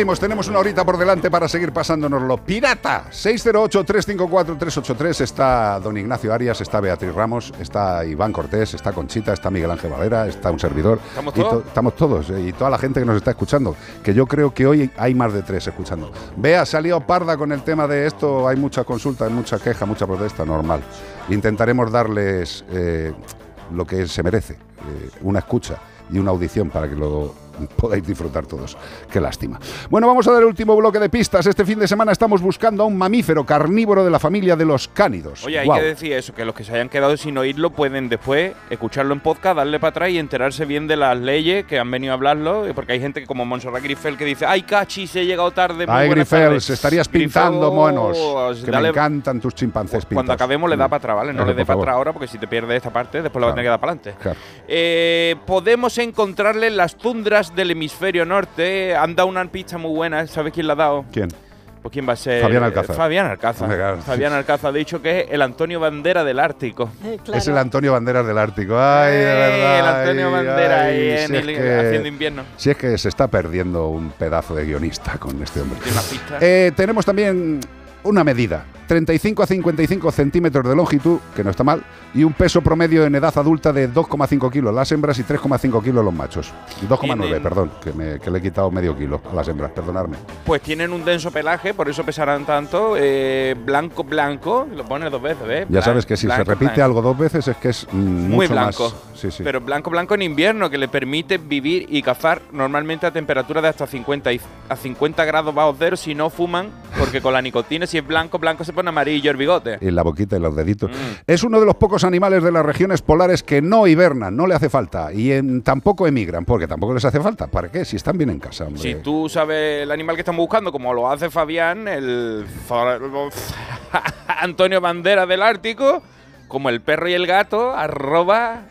seguimos, tenemos una horita por delante para seguir pasándonoslo. ¡Pirata! 608-354-383 está don Ignacio Arias, está Beatriz Ramos, está Iván Cortés, está Conchita, está Miguel Ángel Valera, está un servidor. ¿Estamos to- todos? estamos todos, eh, y toda la gente que nos está escuchando, que yo creo que hoy hay más de tres escuchando. Vea, salió parda con el tema de esto, hay mucha consulta, hay mucha queja, mucha protesta, normal. Intentaremos darles eh, lo que se merece, eh, una escucha y una audición para que lo podáis disfrutar todos. Qué lástima. Bueno, vamos a dar el último bloque de pistas. Este fin de semana estamos buscando a un mamífero carnívoro de la familia de los cánidos. Oye, hay que decir eso, que los que se hayan quedado sin oírlo pueden después escucharlo en podcast, darle para atrás y enterarse bien de las leyes que han venido a hablarlo, eh, porque hay gente que como Montserrat Grifel que dice, ay, cachis, he llegado tarde, Ay, Grifels, tardes". estarías Grifel, pintando monos. Que dale- me encantan tus chimpancés Cuando pintados. acabemos le da para atrás, ¿vale? No le dé para atrás ahora, porque si te pierdes esta parte, después la vas a tener que dar para adelante. Claro. Eh, podemos encontrarle en las tundras del hemisferio norte. Han dado una pista muy buena. ¿Sabes quién la ha dado? ¿Quién? Pues quién va a ser. Fabián Alcázar. Fabián Alcázar. Claro. Fabián Alcázar ha dicho que es el Antonio Bandera del Ártico. Es el Antonio Banderas del Ártico. Ay, de Eh, verdad. el Antonio ay, Bandera ay, ahí en si es el- que- haciendo invierno. Si es que se está perdiendo un pedazo de guionista con este hombre. Tiene una pista. Eh, tenemos también una medida. 35 a 55 centímetros de longitud, que no está mal, y un peso promedio en edad adulta de 2,5 kilos las hembras y 3,5 kilos los machos. 2,9, Tienen- perdón, que, me- que le he quitado medio kilo a las hembras, perdonadme. Pues tienen un denso pelaje, por eso pesarán tanto. eh, blanco, blanco. Lo pone dos veces, ¿ves? Ya Blan- sabes que si blanco, se repite blanco. algo dos veces es que es mm, Muy mucho blanco. más. Sí, sí. Pero blanco, blanco en invierno, que le permite vivir y cazar normalmente a temperatura de hasta 50, y- a 50 grados bajo cero si no fuman, porque con la nicotina, si es blanco, blanco se pone amarillo el bigote. Y la boquita y los deditos. Mm. Es uno de los pocos animales de las regiones polares que no hibernan, no le hace falta. Y en- tampoco emigran, porque tampoco les hace falta. ¿Para qué? Si están bien en casa, hombre. Si tú sabes el animal que estamos buscando, como lo hace Fabián, el Antonio Bandera del Ártico, como el perro y el gato, arroba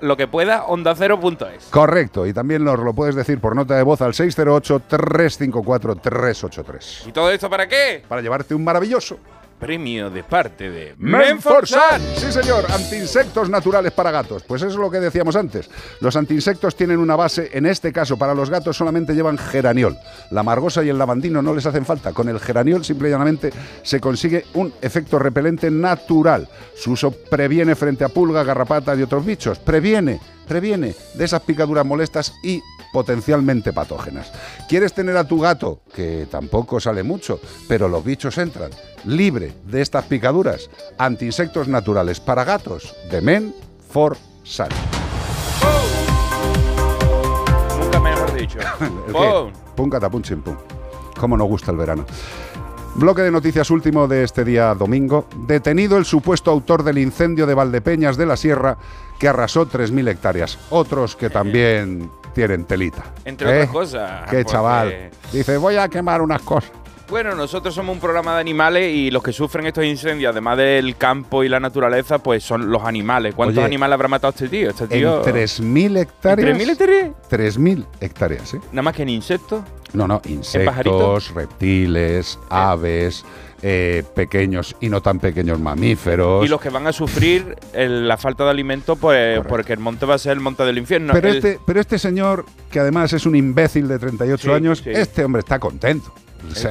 lo que pueda, onda cero.es. Correcto, y también nos lo puedes decir por nota de voz al 608-354-383. ¿Y todo esto para qué? Para llevarte un maravilloso Premio de parte de Menforsan. Sí, señor, antiinsectos naturales para gatos. Pues eso es lo que decíamos antes. Los antiinsectos tienen una base, en este caso para los gatos solamente llevan geraniol. La margosa y el lavandino no les hacen falta. Con el geraniol simple y llanamente se consigue un efecto repelente natural. Su uso previene frente a pulgas, garrapatas y otros bichos. Previene, previene de esas picaduras molestas y potencialmente patógenas. ¿Quieres tener a tu gato, que tampoco sale mucho, pero los bichos entran, libre de estas picaduras? Antiinsectos naturales para gatos de Men for Sun. Nunca mejor dicho. ¿El qué? ¡Pum! Pum, catapum, chimpum. Cómo nos gusta el verano. Bloque de noticias último de este día domingo. Detenido el supuesto autor del incendio de Valdepeñas de la Sierra que arrasó 3.000 hectáreas. Otros que también tienen telita. Entre ¿Eh? otras cosas. Qué porque- chaval. Dice, voy a quemar unas cosas. Bueno, nosotros somos un programa de animales y los que sufren estos incendios, además del campo y la naturaleza, pues son los animales. ¿Cuántos Oye, animales habrá matado este tío? Este tío. En 3.000 hectáreas. ¿En 3.000 hectáreas? 3.000 hectáreas, ¿eh? Nada más que en insectos. No, no, insectos, reptiles, aves, eh, pequeños y no tan pequeños mamíferos. Y los que van a sufrir el- la falta de alimento, pues porque el monte va a ser el monte del infierno. pero, El- este, pero este señor, que además es un imbécil de 38 Sí, años, sí. este hombre está contento.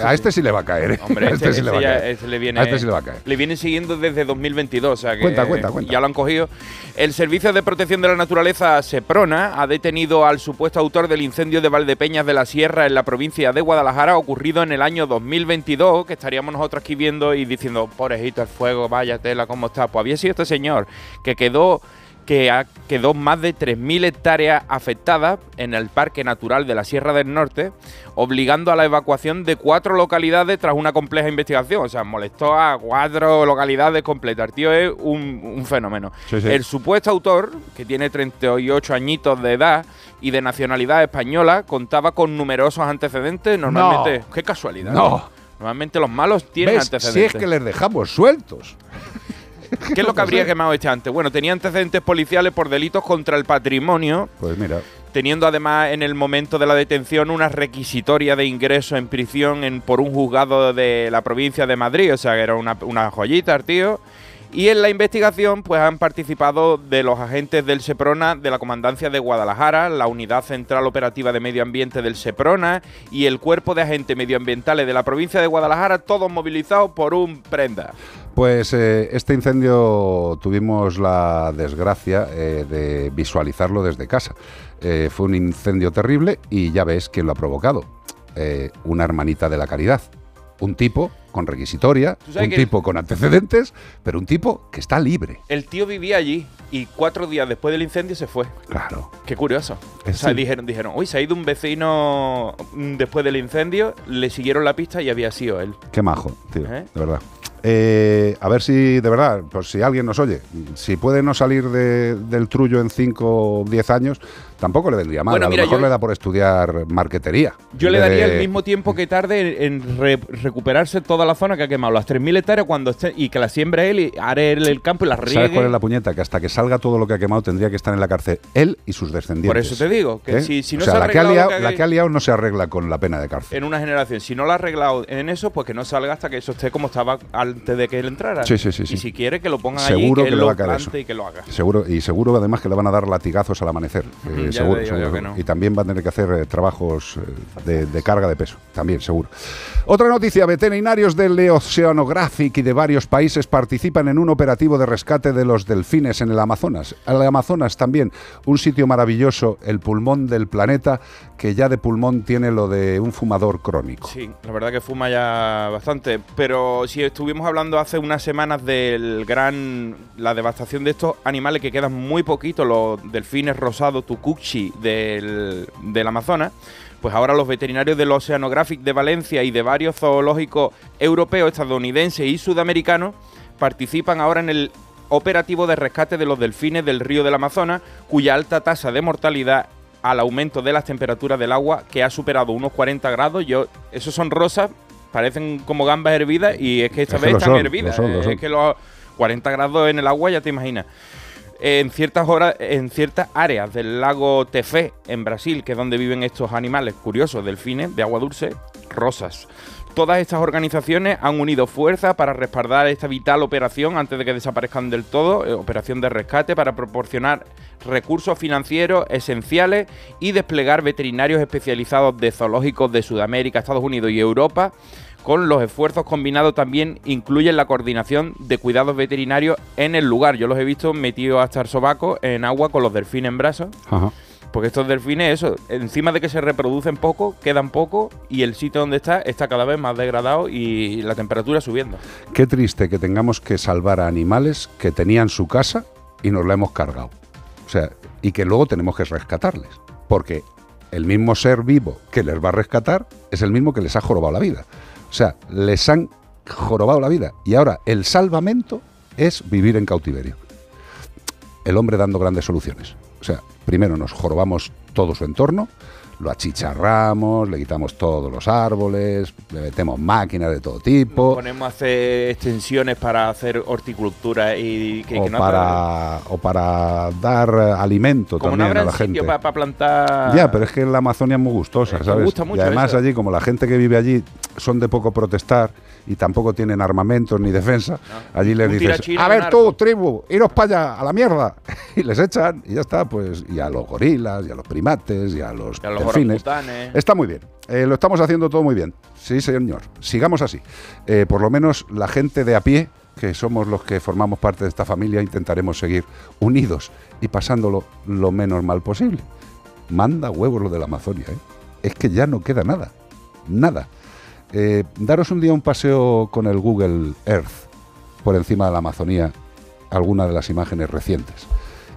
A este sí le va a caer. ¿eh? Hombre, a este, este sí le va a caer. este le viene, A este sí le va a caer. Le vienen siguiendo desde 2022, o sea que Cuenta, cuenta, cuenta. ya lo han cogido. El Servicio de Protección de la Naturaleza, SEPRONA, ha detenido al supuesto autor del incendio de Valdepeñas de la Sierra en la provincia de Guadalajara, ocurrido en el año 2022, que estaríamos nosotros aquí viendo y diciendo, pobrecito el fuego, vaya tela, ¿cómo está? Pues había sido este señor que quedó que ha- quedó más de 3.000 hectáreas afectadas en el Parque Natural de la Sierra del Norte, obligando a la evacuación de cuatro localidades tras una compleja investigación. O sea, molestó a cuatro localidades completas. El tío es un, un fenómeno. Sí, sí. El supuesto autor, que tiene 38 añitos de edad y de nacionalidad española, contaba con numerosos antecedentes. Normalmente, qué casualidad. No. Normalmente los malos tienen ¿Ves? Si antecedentes. es que les dejamos sueltos. ¿Qué es lo que habría quemado este antes? Bueno, tenía antecedentes policiales por delitos contra el patrimonio, Pues mira, teniendo además en el momento de la detención una requisitoria de ingreso en prisión en, por un juzgado de la provincia de Madrid, o sea que era una, una joyita tío. Y en la investigación pues han participado de los agentes del SEPRONA de la Comandancia de Guadalajara, la Unidad Central Operativa de Medio Ambiente del SEPRONA y el Cuerpo de Agentes Medioambientales de la provincia de Guadalajara, todos movilizados por un prenda. Pues eh, este incendio tuvimos la desgracia eh, de visualizarlo desde casa. Eh, fue un incendio terrible y ya ves quién lo ha provocado. Una hermanita de la caridad. Un tipo con requisitoria, un tipo con antecedentes, pero un tipo que está libre. El tío vivía allí y cuatro días después del incendio se fue. Claro. Qué curioso. Eh, O sea, sí. dijeron, dijeron, uy, se ha ido un vecino después del incendio, le siguieron la pista y había sido él. Qué majo, tío, ¿Eh? de verdad. Eh, a ver si, de verdad, pues si alguien nos oye, si puede no salir de- del trullo en 5 o 10 años, tampoco le vendría mal. Bueno, a mira, lo mejor yo- le da por estudiar marquetería. Yo le daría de- el mismo tiempo que tarde en re- recuperarse toda la zona que ha quemado, las 3.000 hectáreas cuando esté, y que la siembre él y haré él el campo y la riegue. ¿Sabes cuál es la puñeta? Que hasta que salga todo lo que ha quemado tendría que estar en la cárcel él y sus descendientes. Por eso te digo, que ¿Eh? si, si no o sea, se ha la que, ha liado, que la que ha liado no se arregla con la pena de cárcel. en una generación, si no lo ha arreglado en eso, pues que no salga hasta que eso esté como estaba antes de que él entrara. Sí, sí, sí, sí. Y si quiere que lo pongan allí, Seguro que que él va lo a caer plante eso. y que lo haga. Seguro, y seguro además que le van a dar latigazos al amanecer. eh, seguro, seguro. que no. Y también va a tener que hacer eh, trabajos de, de carga de peso. También, seguro. Otra noticia: veterinarios del Oceanographic y de varios países participan en un operativo de rescate de los delfines en el Amazonas. El Amazonas también, un sitio maravilloso, el pulmón del planeta, que ya de pulmón tiene lo de un fumador crónico. Sí, la verdad que fuma ya bastante. Pero si estuvimos hablando hace unas semanas del gran. la devastación de estos animales que quedan muy poquitos, los delfines rosados tucuchi del, del Amazonas. Pues ahora los veterinarios del Oceanographic de Valencia y de varios zoológicos europeos, estadounidenses y sudamericanos participan ahora en el operativo de rescate de los delfines del río del Amazonas, cuya alta tasa de mortalidad al aumento de las temperaturas del agua que ha superado unos 40 grados. Yo, esos son rosas, parecen como gambas hervidas y es que esta Es vez están son, hervidas. lo son, lo Es que los 40 grados en el agua ya te imaginas. En ciertas horas, en ciertas áreas del lago Tefé, en Brasil, que es donde viven estos animales curiosos, delfines de agua dulce, rosas. Todas estas organizaciones han unido fuerzas para respaldar esta vital operación antes de que desaparezcan del todo, eh, operación de rescate para proporcionar recursos financieros esenciales y desplegar veterinarios especializados de zoológicos de Sudamérica, Estados Unidos y Europa. Con los esfuerzos combinados también incluyen la coordinación de cuidados veterinarios en el lugar. Yo los he visto metidos hasta el sobaco en agua con los delfines en brazos. Ajá. Porque estos delfines, eso, encima de que se reproducen poco, quedan poco y el sitio donde está está cada vez más degradado y la temperatura subiendo. Qué triste que tengamos que salvar a animales que tenían su casa y nos la hemos cargado. O sea, y que luego tenemos que rescatarles. Porque el mismo ser vivo que les va a rescatar es el mismo que les ha jorobado la vida. O sea, les han jorobado la vida. Y ahora el salvamento es vivir en cautiverio. El hombre dando grandes soluciones. O sea, primero nos jorobamos todo su entorno, lo achicharramos, le quitamos todos los árboles, le metemos máquinas de todo tipo. Ponemos a hacer extensiones para hacer horticultura y que, o, que no para, o para dar alimento como no también a habrá la gente. sitio para, plantar. Ya, pero es que la Amazonia es muy gustosa, ¿sabes? gusta mucho y además eso. allí, como la gente que vive allí son de poco protestar y tampoco tienen armamentos ni defensa, allí les dices, a ver tú, tribu, iros para allá, a la mierda. Y les echan y ya está, pues, y a los gorilas, y a los primates, y a los, Y a los delfines. orangutanes. Está muy bien, Eh, lo estamos haciendo todo muy bien. Sí, señor, sigamos así. Eh, por lo menos la gente de a pie, que somos los que formamos parte de esta familia, intentaremos seguir unidos y pasándolo lo menos mal posible. Manda huevos lo de la Amazonia, ¿eh? Es que ya no queda nada. Nada. Eh, daros un día un paseo con el Google Earth por encima de la Amazonía, alguna de las imágenes recientes,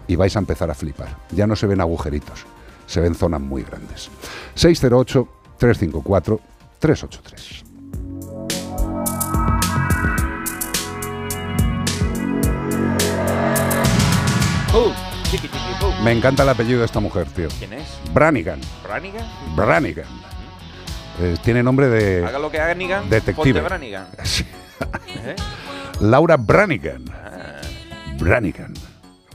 y vais a empezar a flipar. Ya no se ven agujeritos, se ven zonas muy grandes. 608-354-383. ¡Pum! Chiqui, chiqui, pum. Me encanta el apellido de esta mujer, tío. ¿Quién es? Branigan. ¿Branigan? Branigan. Eh, tiene nombre de Haga lo que haga Nigan. detective. Branigan. ¿Eh? Laura Branigan. Ah. Branigan.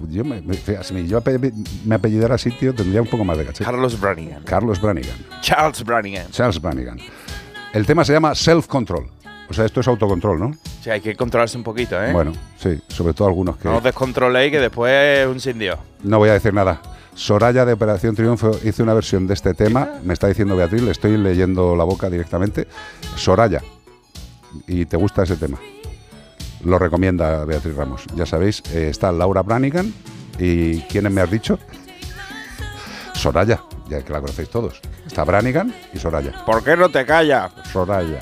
Yo me, me- si yo me apellidara así, tío, tendría un poco más de caché. Carlos Branigan. Carlos Branigan. Charles Branigan. Charles Branigan. El tema se llama self-control. O sea, esto es autocontrol, ¿no? O sea, hay que controlarse un poquito, ¿eh? Bueno, sí, sobre todo algunos que... No os descontroléis que después es un sin Dios. No voy a decir nada. Soraya de Operación Triunfo hizo una versión de este tema. Me está diciendo Beatriz, le estoy leyendo la boca directamente. Soraya. Y te gusta ese tema. Lo recomienda Beatriz Ramos. Ya sabéis, eh, está Laura Branigan. ¿Y quiénes me has dicho? Soraya, ya que la conocéis todos. Está Branigan y Soraya. ¿Por qué no te callas? Soraya.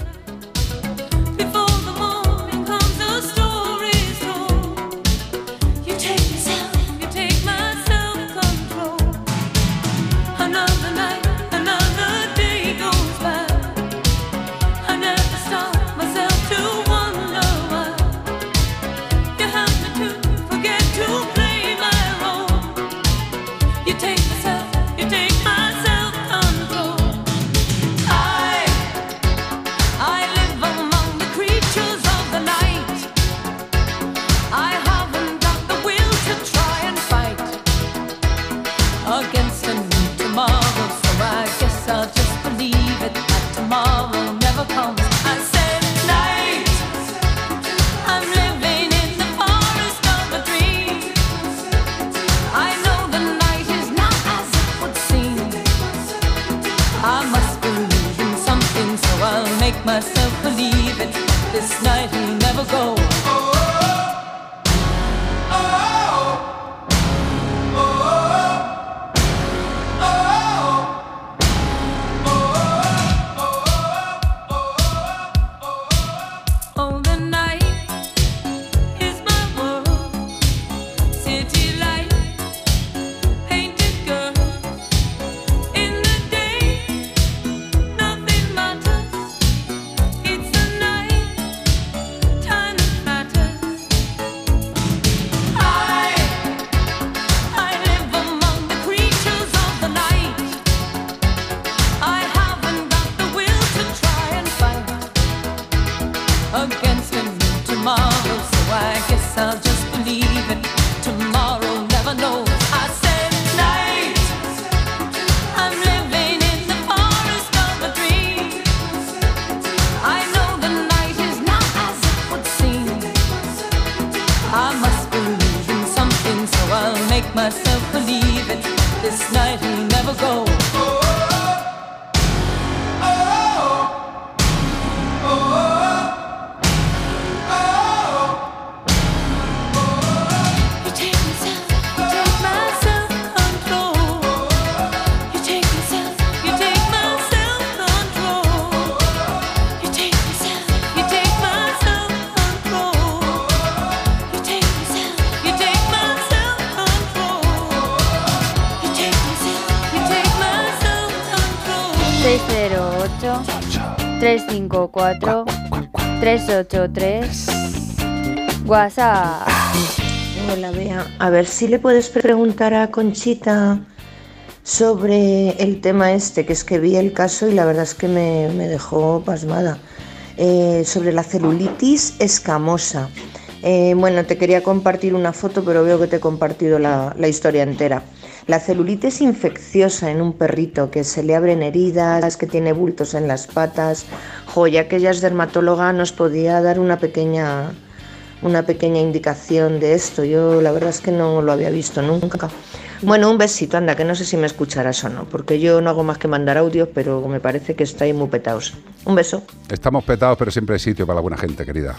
354 383 WhatsApp. Hola, Bea. A ver si le puedes preguntar a Conchita sobre el tema este, que es que vi el caso y la verdad es que me, me dejó pasmada. Eh, sobre la celulitis escamosa. Eh, bueno, te quería compartir una foto, pero veo que te he compartido la, la historia entera. La celulitis infecciosa en un perrito, que se le abren heridas, que tiene bultos en las patas. Joya, que ella es dermatóloga, nos podía dar una pequeña, una pequeña indicación de esto. Yo la verdad es que no lo había visto nunca. Bueno, un besito, anda, que no sé si me escucharás o no, porque yo no hago más que mandar audios, pero me parece que estáis muy petados. Un beso. Estamos petados, pero siempre hay sitio para la buena gente, querida.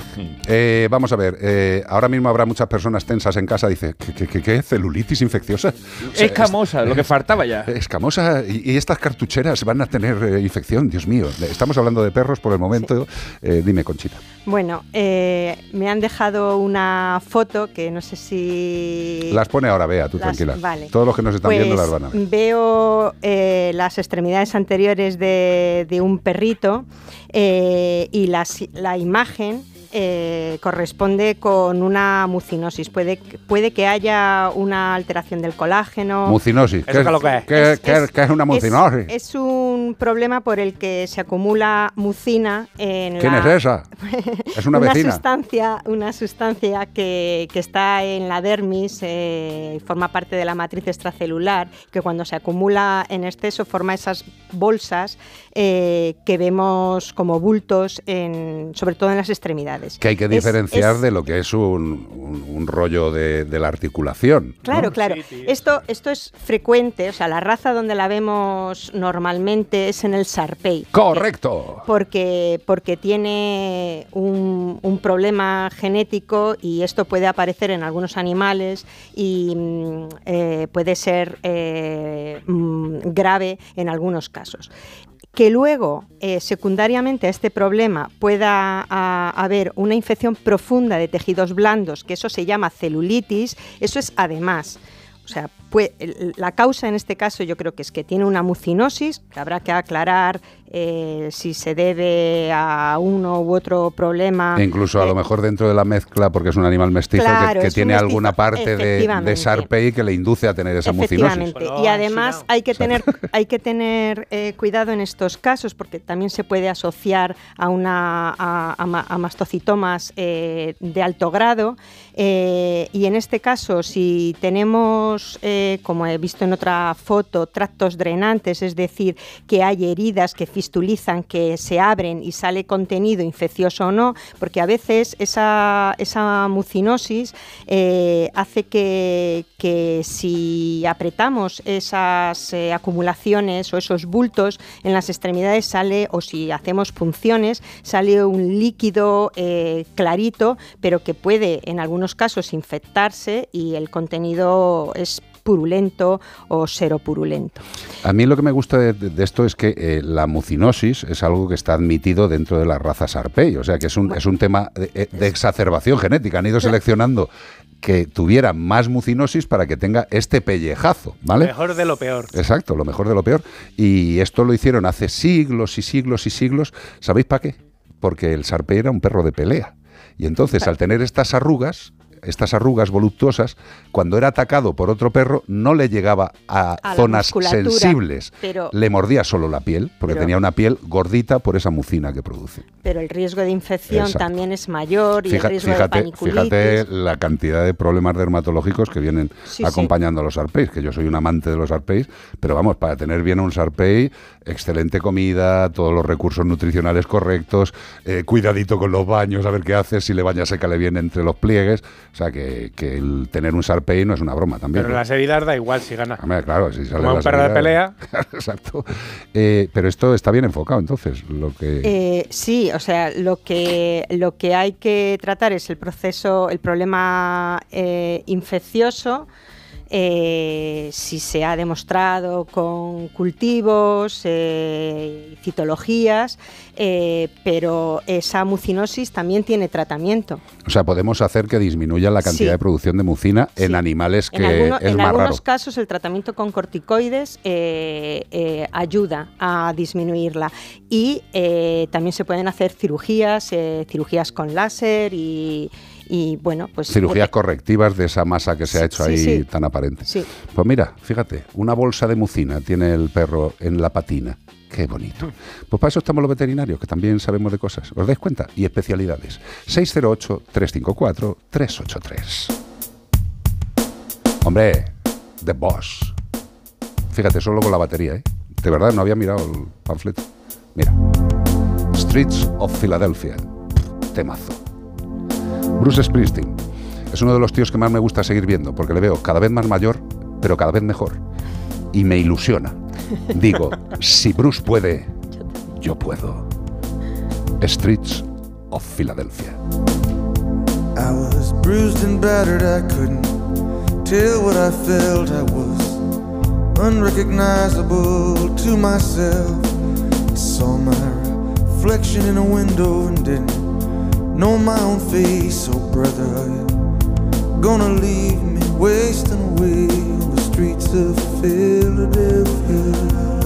Eh, vamos a ver, eh, ahora mismo habrá muchas personas tensas en casa. Dice, ¿qué, qué, qué, qué? celulitis infecciosa? O sea, Escamosa, lo que faltaba ya. es- Escamosa y, y estas cartucheras van a tener eh, infección, Dios mío. Estamos hablando de perros por el momento. Eh, dime, Conchita. Bueno, eh, me han dejado una foto que no sé si... Las pone ahora, Bea, tú Las- tranquila. vale. Todos los que nos están Pues, viendo las van a ver. Veo eh, las extremidades anteriores de, de un perrito eh, y las- la imagen eh, corresponde con una mucinosis. Puede, puede que haya una alteración del colágeno. Mucinosis. ¿Qué, es, qué- qué- qué es una mucinosis? Es, un problema por el que se acumula mucina en ¿Quién la... es esa? Es una vecina. sustancia, una sustancia que, que está en la dermis, eh, forma parte de la matriz extracelular, que cuando se acumula en exceso forma esas bolsas eh, que vemos como bultos, en, sobre todo en las extremidades. Que hay que diferenciar es- de lo que es un, un- un rollo de, de la articulación. ¿no? Claro, claro. Esto, esto es frecuente, o sea, la raza donde la vemos normalmente es en el Sarpei. Correcto. Porque, porque tiene un, un problema genético y esto puede aparecer en algunos animales y mm, eh, puede ser eh, mm, grave en algunos casos. Que luego, eh, secundariamente a este problema, pueda ah, haber una infección profunda de tejidos blandos, que eso se llama celulitis, eso es además. O sea, pue- el- la causa en este caso yo creo que es que tiene una mucinosis, que habrá que aclarar eh, si se debe a uno u otro problema. E incluso a lo mejor dentro de la mezcla, porque es un animal mestizo que- Claro, tiene mestizo, alguna parte de, de. Sarpei que le induce a tener esa mucinosis. Efectivamente. Y además hay que tener, hay que tener eh, cuidado en estos casos porque también se puede asociar a, una, a, a ma- a mastocitomas eh, de alto grado. eh, y en este caso, si tenemos, como he visto en otra foto, tractos drenantes, es decir, que hay heridas que fistulizan, que se abren y sale contenido infeccioso o no, porque a veces esa, esa mucinosis eh, hace que, que si apretamos esas eh, acumulaciones o esos bultos en las extremidades sale, o si hacemos punciones, sale un líquido eh, clarito, pero que puede en algunos casos infectarse y el contenido es purulento o seropurulento. A mí lo que me gusta de, de esto es que eh, la mucinosis es algo que está admitido dentro de la raza Sarpei, o sea que es un, es un tema de, eh, de exacerbación genética. Han ido seleccionando que tuviera más mucinosis para que tenga este pellejazo, ¿vale? Mejor de lo peor. Exacto, lo mejor de lo peor. Y esto lo hicieron hace siglos y siglos y siglos. ¿Sabéis para qué? Porque el Sarpei era un perro de pelea. Y entonces, al tener estas arrugas, estas arrugas voluptuosas, cuando era atacado por otro perro, no le llegaba a, zonas sensibles. pero- Le mordía solo la piel, porque Pero- tenía una piel gordita por esa mucina que produce. Pero el riesgo de infección Exacto. también es mayor y Fija- el riesgo de fíjate, paniculitis. fíjate la cantidad de problemas dermatológicos que vienen Sí, sí. acompañando a los Sarpeis, que yo soy un amante de los Sarpeis, pero vamos, para tener bien un Sarpei, excelente comida, todos los recursos nutricionales correctos, eh, cuidadito con los baños, a ver qué haces, si le bañas sécale bien entre los pliegues, o sea que, que el tener un Sarpei no es una broma también. Pero ¿no? las heridas da igual si gana. Hombre, claro, si sale Como un perro de pelea. Exacto. Eh, pero esto está bien enfocado, entonces, lo que... Eh, sí, o sea, lo que, lo que hay que tratar es el proceso, el problema eh, infeccioso eh, si se ha demostrado con cultivos, eh, citologías, eh, pero esa mucinosis también tiene tratamiento. O sea, podemos hacer que disminuya la cantidad Sí. de producción de mucina en animales que en alguno- es en más algunos raro. casos el tratamiento con corticoides eh, ayuda a disminuirla y también se pueden hacer cirugías, cirugías con láser y, y, bueno, pues Cirugías correctivas de esa masa que se ha hecho sí, ahí sí. tan aparente. Sí. Pues mira, fíjate, una bolsa de mucina tiene el perro en la patina. Qué bonito. Pues para eso estamos los veterinarios, que también sabemos de cosas. ¿Os dais cuenta? Y especialidades. 608-354-383. Hombre, The Boss. Fíjate, solo con la batería, ¿eh? De verdad, no había mirado el panfleto. Mira. Streets of Philadelphia. Temazo. Bruce Springsteen. Es uno de los tíos que más me gusta seguir viendo, porque le veo cada vez más mayor, pero cada vez mejor. Y me ilusiona. Digo, si Bruce puede, yo puedo. Streets of Philadelphia. I was bruised and battered, I couldn't tell what I felt. I was unrecognizable to myself. I saw my reflection in a window and didn't know my own face. Oh, brother, gonna leave me wasting away on the streets of Philadelphia?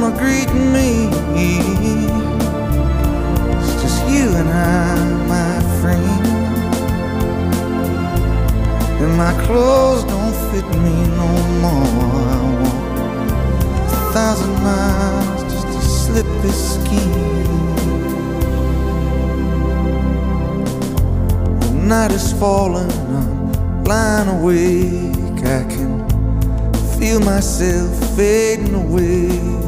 Gonna greet me. It's just you and I, my friend. And my clothes don't fit me no more. I walk a thousand miles just to slip this skin. The night is falling, I'm lying awake. I can feel myself fading away.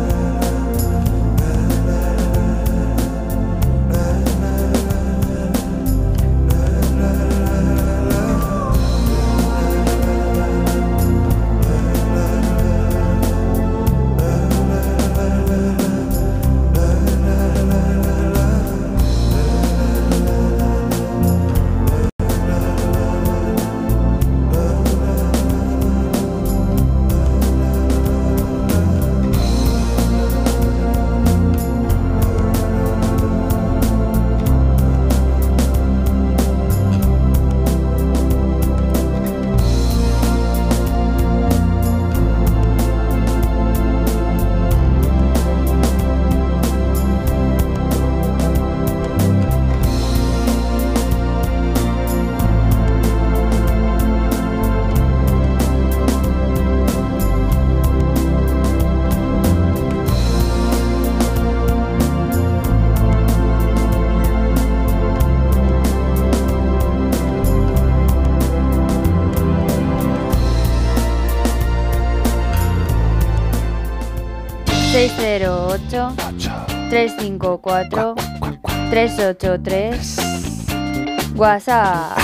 ...383... WhatsApp...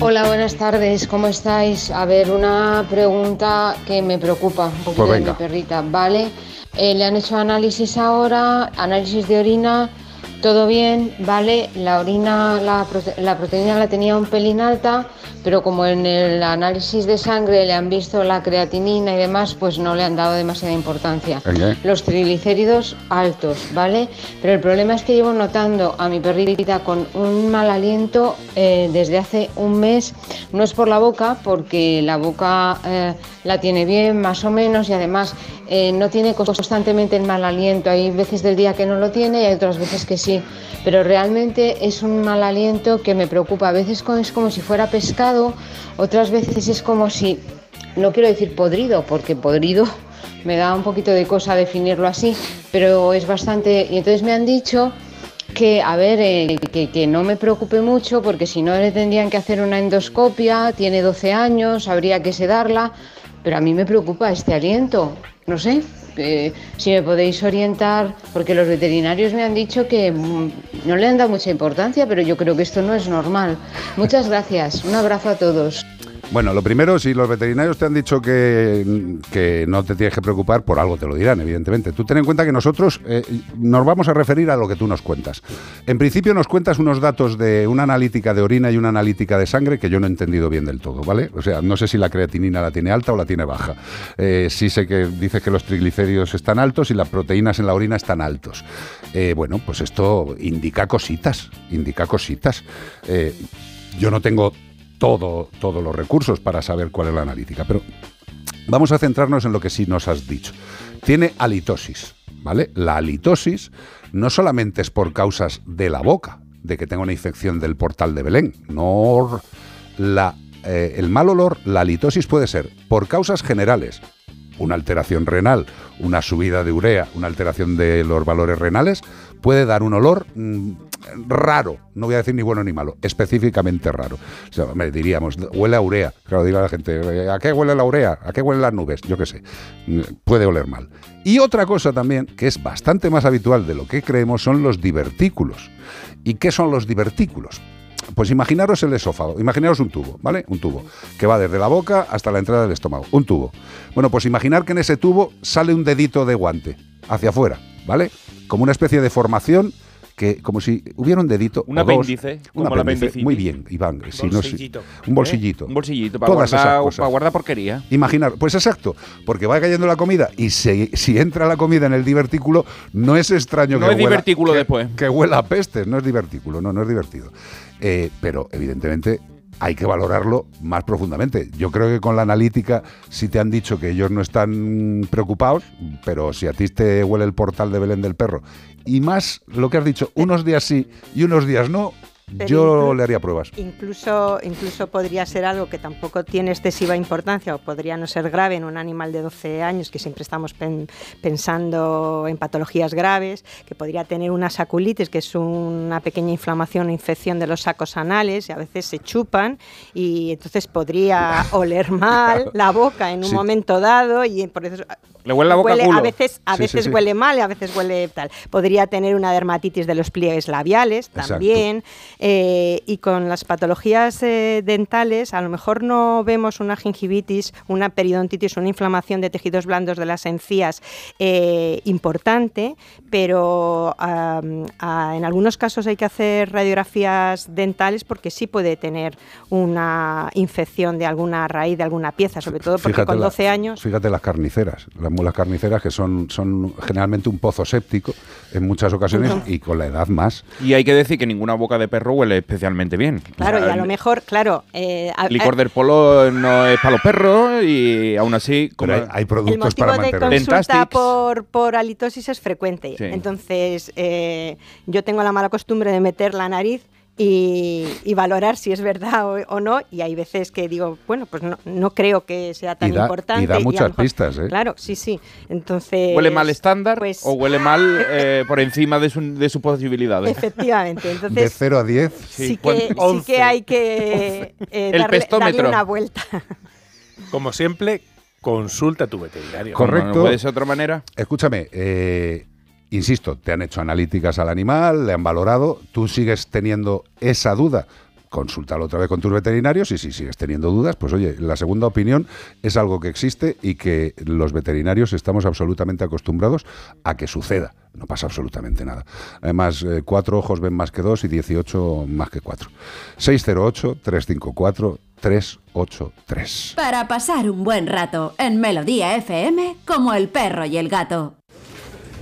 Hola, buenas tardes, ¿cómo estáis? A ver, una pregunta que me preocupa un poquito Pues de mi perrita, ¿vale? Eh, le han hecho análisis ahora, análisis de orina todo bien, vale, la orina, la, prote- la proteína la tenía un pelín alta, pero como en el análisis de sangre le han visto la creatinina y demás, pues no le han dado demasiada importancia. Ok. Los triglicéridos altos, ¿vale? Pero el problema es que llevo notando a mi perrita con un mal aliento eh, desde hace un mes. No es por la boca, porque la boca eh, la tiene bien, más o menos, y además eh, no tiene constantemente el mal aliento. Hay veces del día que no lo tiene y hay otras veces que sí. Pero realmente es un mal aliento que me preocupa. A veces es como si fuera pescado, otras veces es como si, no quiero decir podrido, porque podrido me da un poquito de cosa definirlo así, pero es bastante... Y entonces me han dicho que, a ver, eh, que, que no me preocupe mucho porque si no le tendrían que hacer una endoscopia, tiene 12 años, habría que sedarla, pero a mí me preocupa este aliento, no sé. Si me podéis orientar, porque los veterinarios me han dicho que mm, no le han dado mucha importancia, pero yo creo que esto no es normal. Muchas gracias, un abrazo a todos. Bueno, lo primero, si los veterinarios te han dicho que, que no te tienes que preocupar, por algo te lo dirán, evidentemente. Tú ten en cuenta que nosotros eh, nos vamos a referir a lo que tú nos cuentas. En principio nos cuentas unos datos de una analítica de orina y una analítica de sangre que yo no he entendido bien del todo, ¿vale? O sea, no sé si la creatinina la tiene alta o la tiene baja. Eh, sí sé que dices que los triglicéridos están altos y las proteínas en la orina están altos. Eh, bueno, pues esto indica cositas, indica cositas. Yo no tengo todo, todos los recursos para saber cuál es la analítica, pero vamos a centrarnos en lo que sí nos has dicho. Tiene halitosis, ¿vale? La halitosis no solamente es por causas de la boca, de que tenga una infección del portal de Belén, no eh, el mal olor, la halitosis puede ser por causas generales, una alteración renal, una subida de urea, una alteración de los valores renales, puede dar un olor mm, raro, no voy a decir ni bueno ni malo, específicamente raro. Hombre, diríamos, huele a urea. Claro, dirá la gente, ¿a qué huele la urea? ¿A qué huelen las nubes? Yo qué sé, puede oler mal. Y otra cosa también, que es bastante más habitual de lo que creemos, son los divertículos. ¿Y qué son los divertículos? Pues imaginaros el esófago, imaginaros un tubo, ¿vale? Un tubo que va desde la boca hasta la entrada del estómago, un tubo. Bueno, pues imaginar que en ese tubo sale un dedito de guante hacia afuera, ¿vale? Como una especie de formación que como si hubiera un dedito Un apéndice, un apéndice. Muy bien, Iván. si no sé- Bolsillito. un bolsillito. ¿Eh? Un bolsillito para Todas esas guardar, cosas. para guardar porquería. Imaginar, pues exacto, porque va cayendo la comida y se- si entra la comida en el divertículo, no es extraño No que es huela, divertículo que- después. Que huela a pestes, no es divertículo, no, no es divertido. Eh, pero evidentemente hay que valorarlo más profundamente. Yo creo que con la analítica sí te han dicho que ellos no están preocupados, pero si a ti te huele el portal de Belén del perro y más lo que has dicho, unos días sí y unos días no, Pero yo le haría pruebas. Incluso, incluso podría ser algo que tampoco tiene excesiva importancia o podría no ser grave en un animal de 12 años, que siempre estamos pen- pensando en patologías graves, que podría tener una saculitis, que es una pequeña inflamación o infección de los sacos anales, y a veces se chupan y entonces podría oler mal la boca en un Sí. momento dado y por eso Le huele la boca a culo. A veces, a Sí, veces sí. huele mal y a veces huele tal. Podría tener una dermatitis de los pliegues labiales también. eh, y con las patologías eh, dentales, a lo mejor no vemos una gingivitis, una periodontitis, una inflamación de tejidos blandos de las encías eh, importante, pero a- en algunos casos hay que hacer radiografías dentales porque sí puede tener una infección de alguna raíz, de alguna pieza, sobre todo porque con la- 12 años Fíjate las carniceras, las mulas carniceras que son, son generalmente un pozo séptico en muchas ocasiones y con la edad más. Y hay que decir que ninguna boca de perro huele especialmente bien. Claro, O sea, y a lo el mejor, claro. eh, a- licor a- del polo no es para los perros y aún así... Como hay, hay el productos motivo para de mantener. consulta por, por halitosis es frecuente. Sí. Entonces, eh, yo tengo la mala costumbre de meter la nariz y, y valorar si es verdad o, o no. Y hay veces que digo, bueno, pues no, no creo que sea tan Y da- importante. y da muchas mejor- pistas, ¿eh? Claro, sí, sí. Entonces. ¿Huele mal estándar pues- o huele mal eh, por encima de, su- de sus posibilidades? Efectivamente. De Entonces, 0 a 10. sí, que, sí que hay que eh, darle, darle una vuelta. Como siempre, consulta a tu veterinario. Correcto. ¿No puede ser de otra manera? Escúchame, eh, insisto, te han hecho analíticas al animal, le han valorado, tú sigues teniendo esa duda. consúltalo otra vez con tus veterinarios y si sigues teniendo dudas, pues oye, la segunda opinión es algo que existe y que los veterinarios estamos absolutamente acostumbrados a que suceda. No pasa absolutamente nada. Además, eh, cuatro ojos ven más que dos y 18 más que cuatro. 608-354-383. Para pasar un buen rato en Melodía FM como el perro y el gato.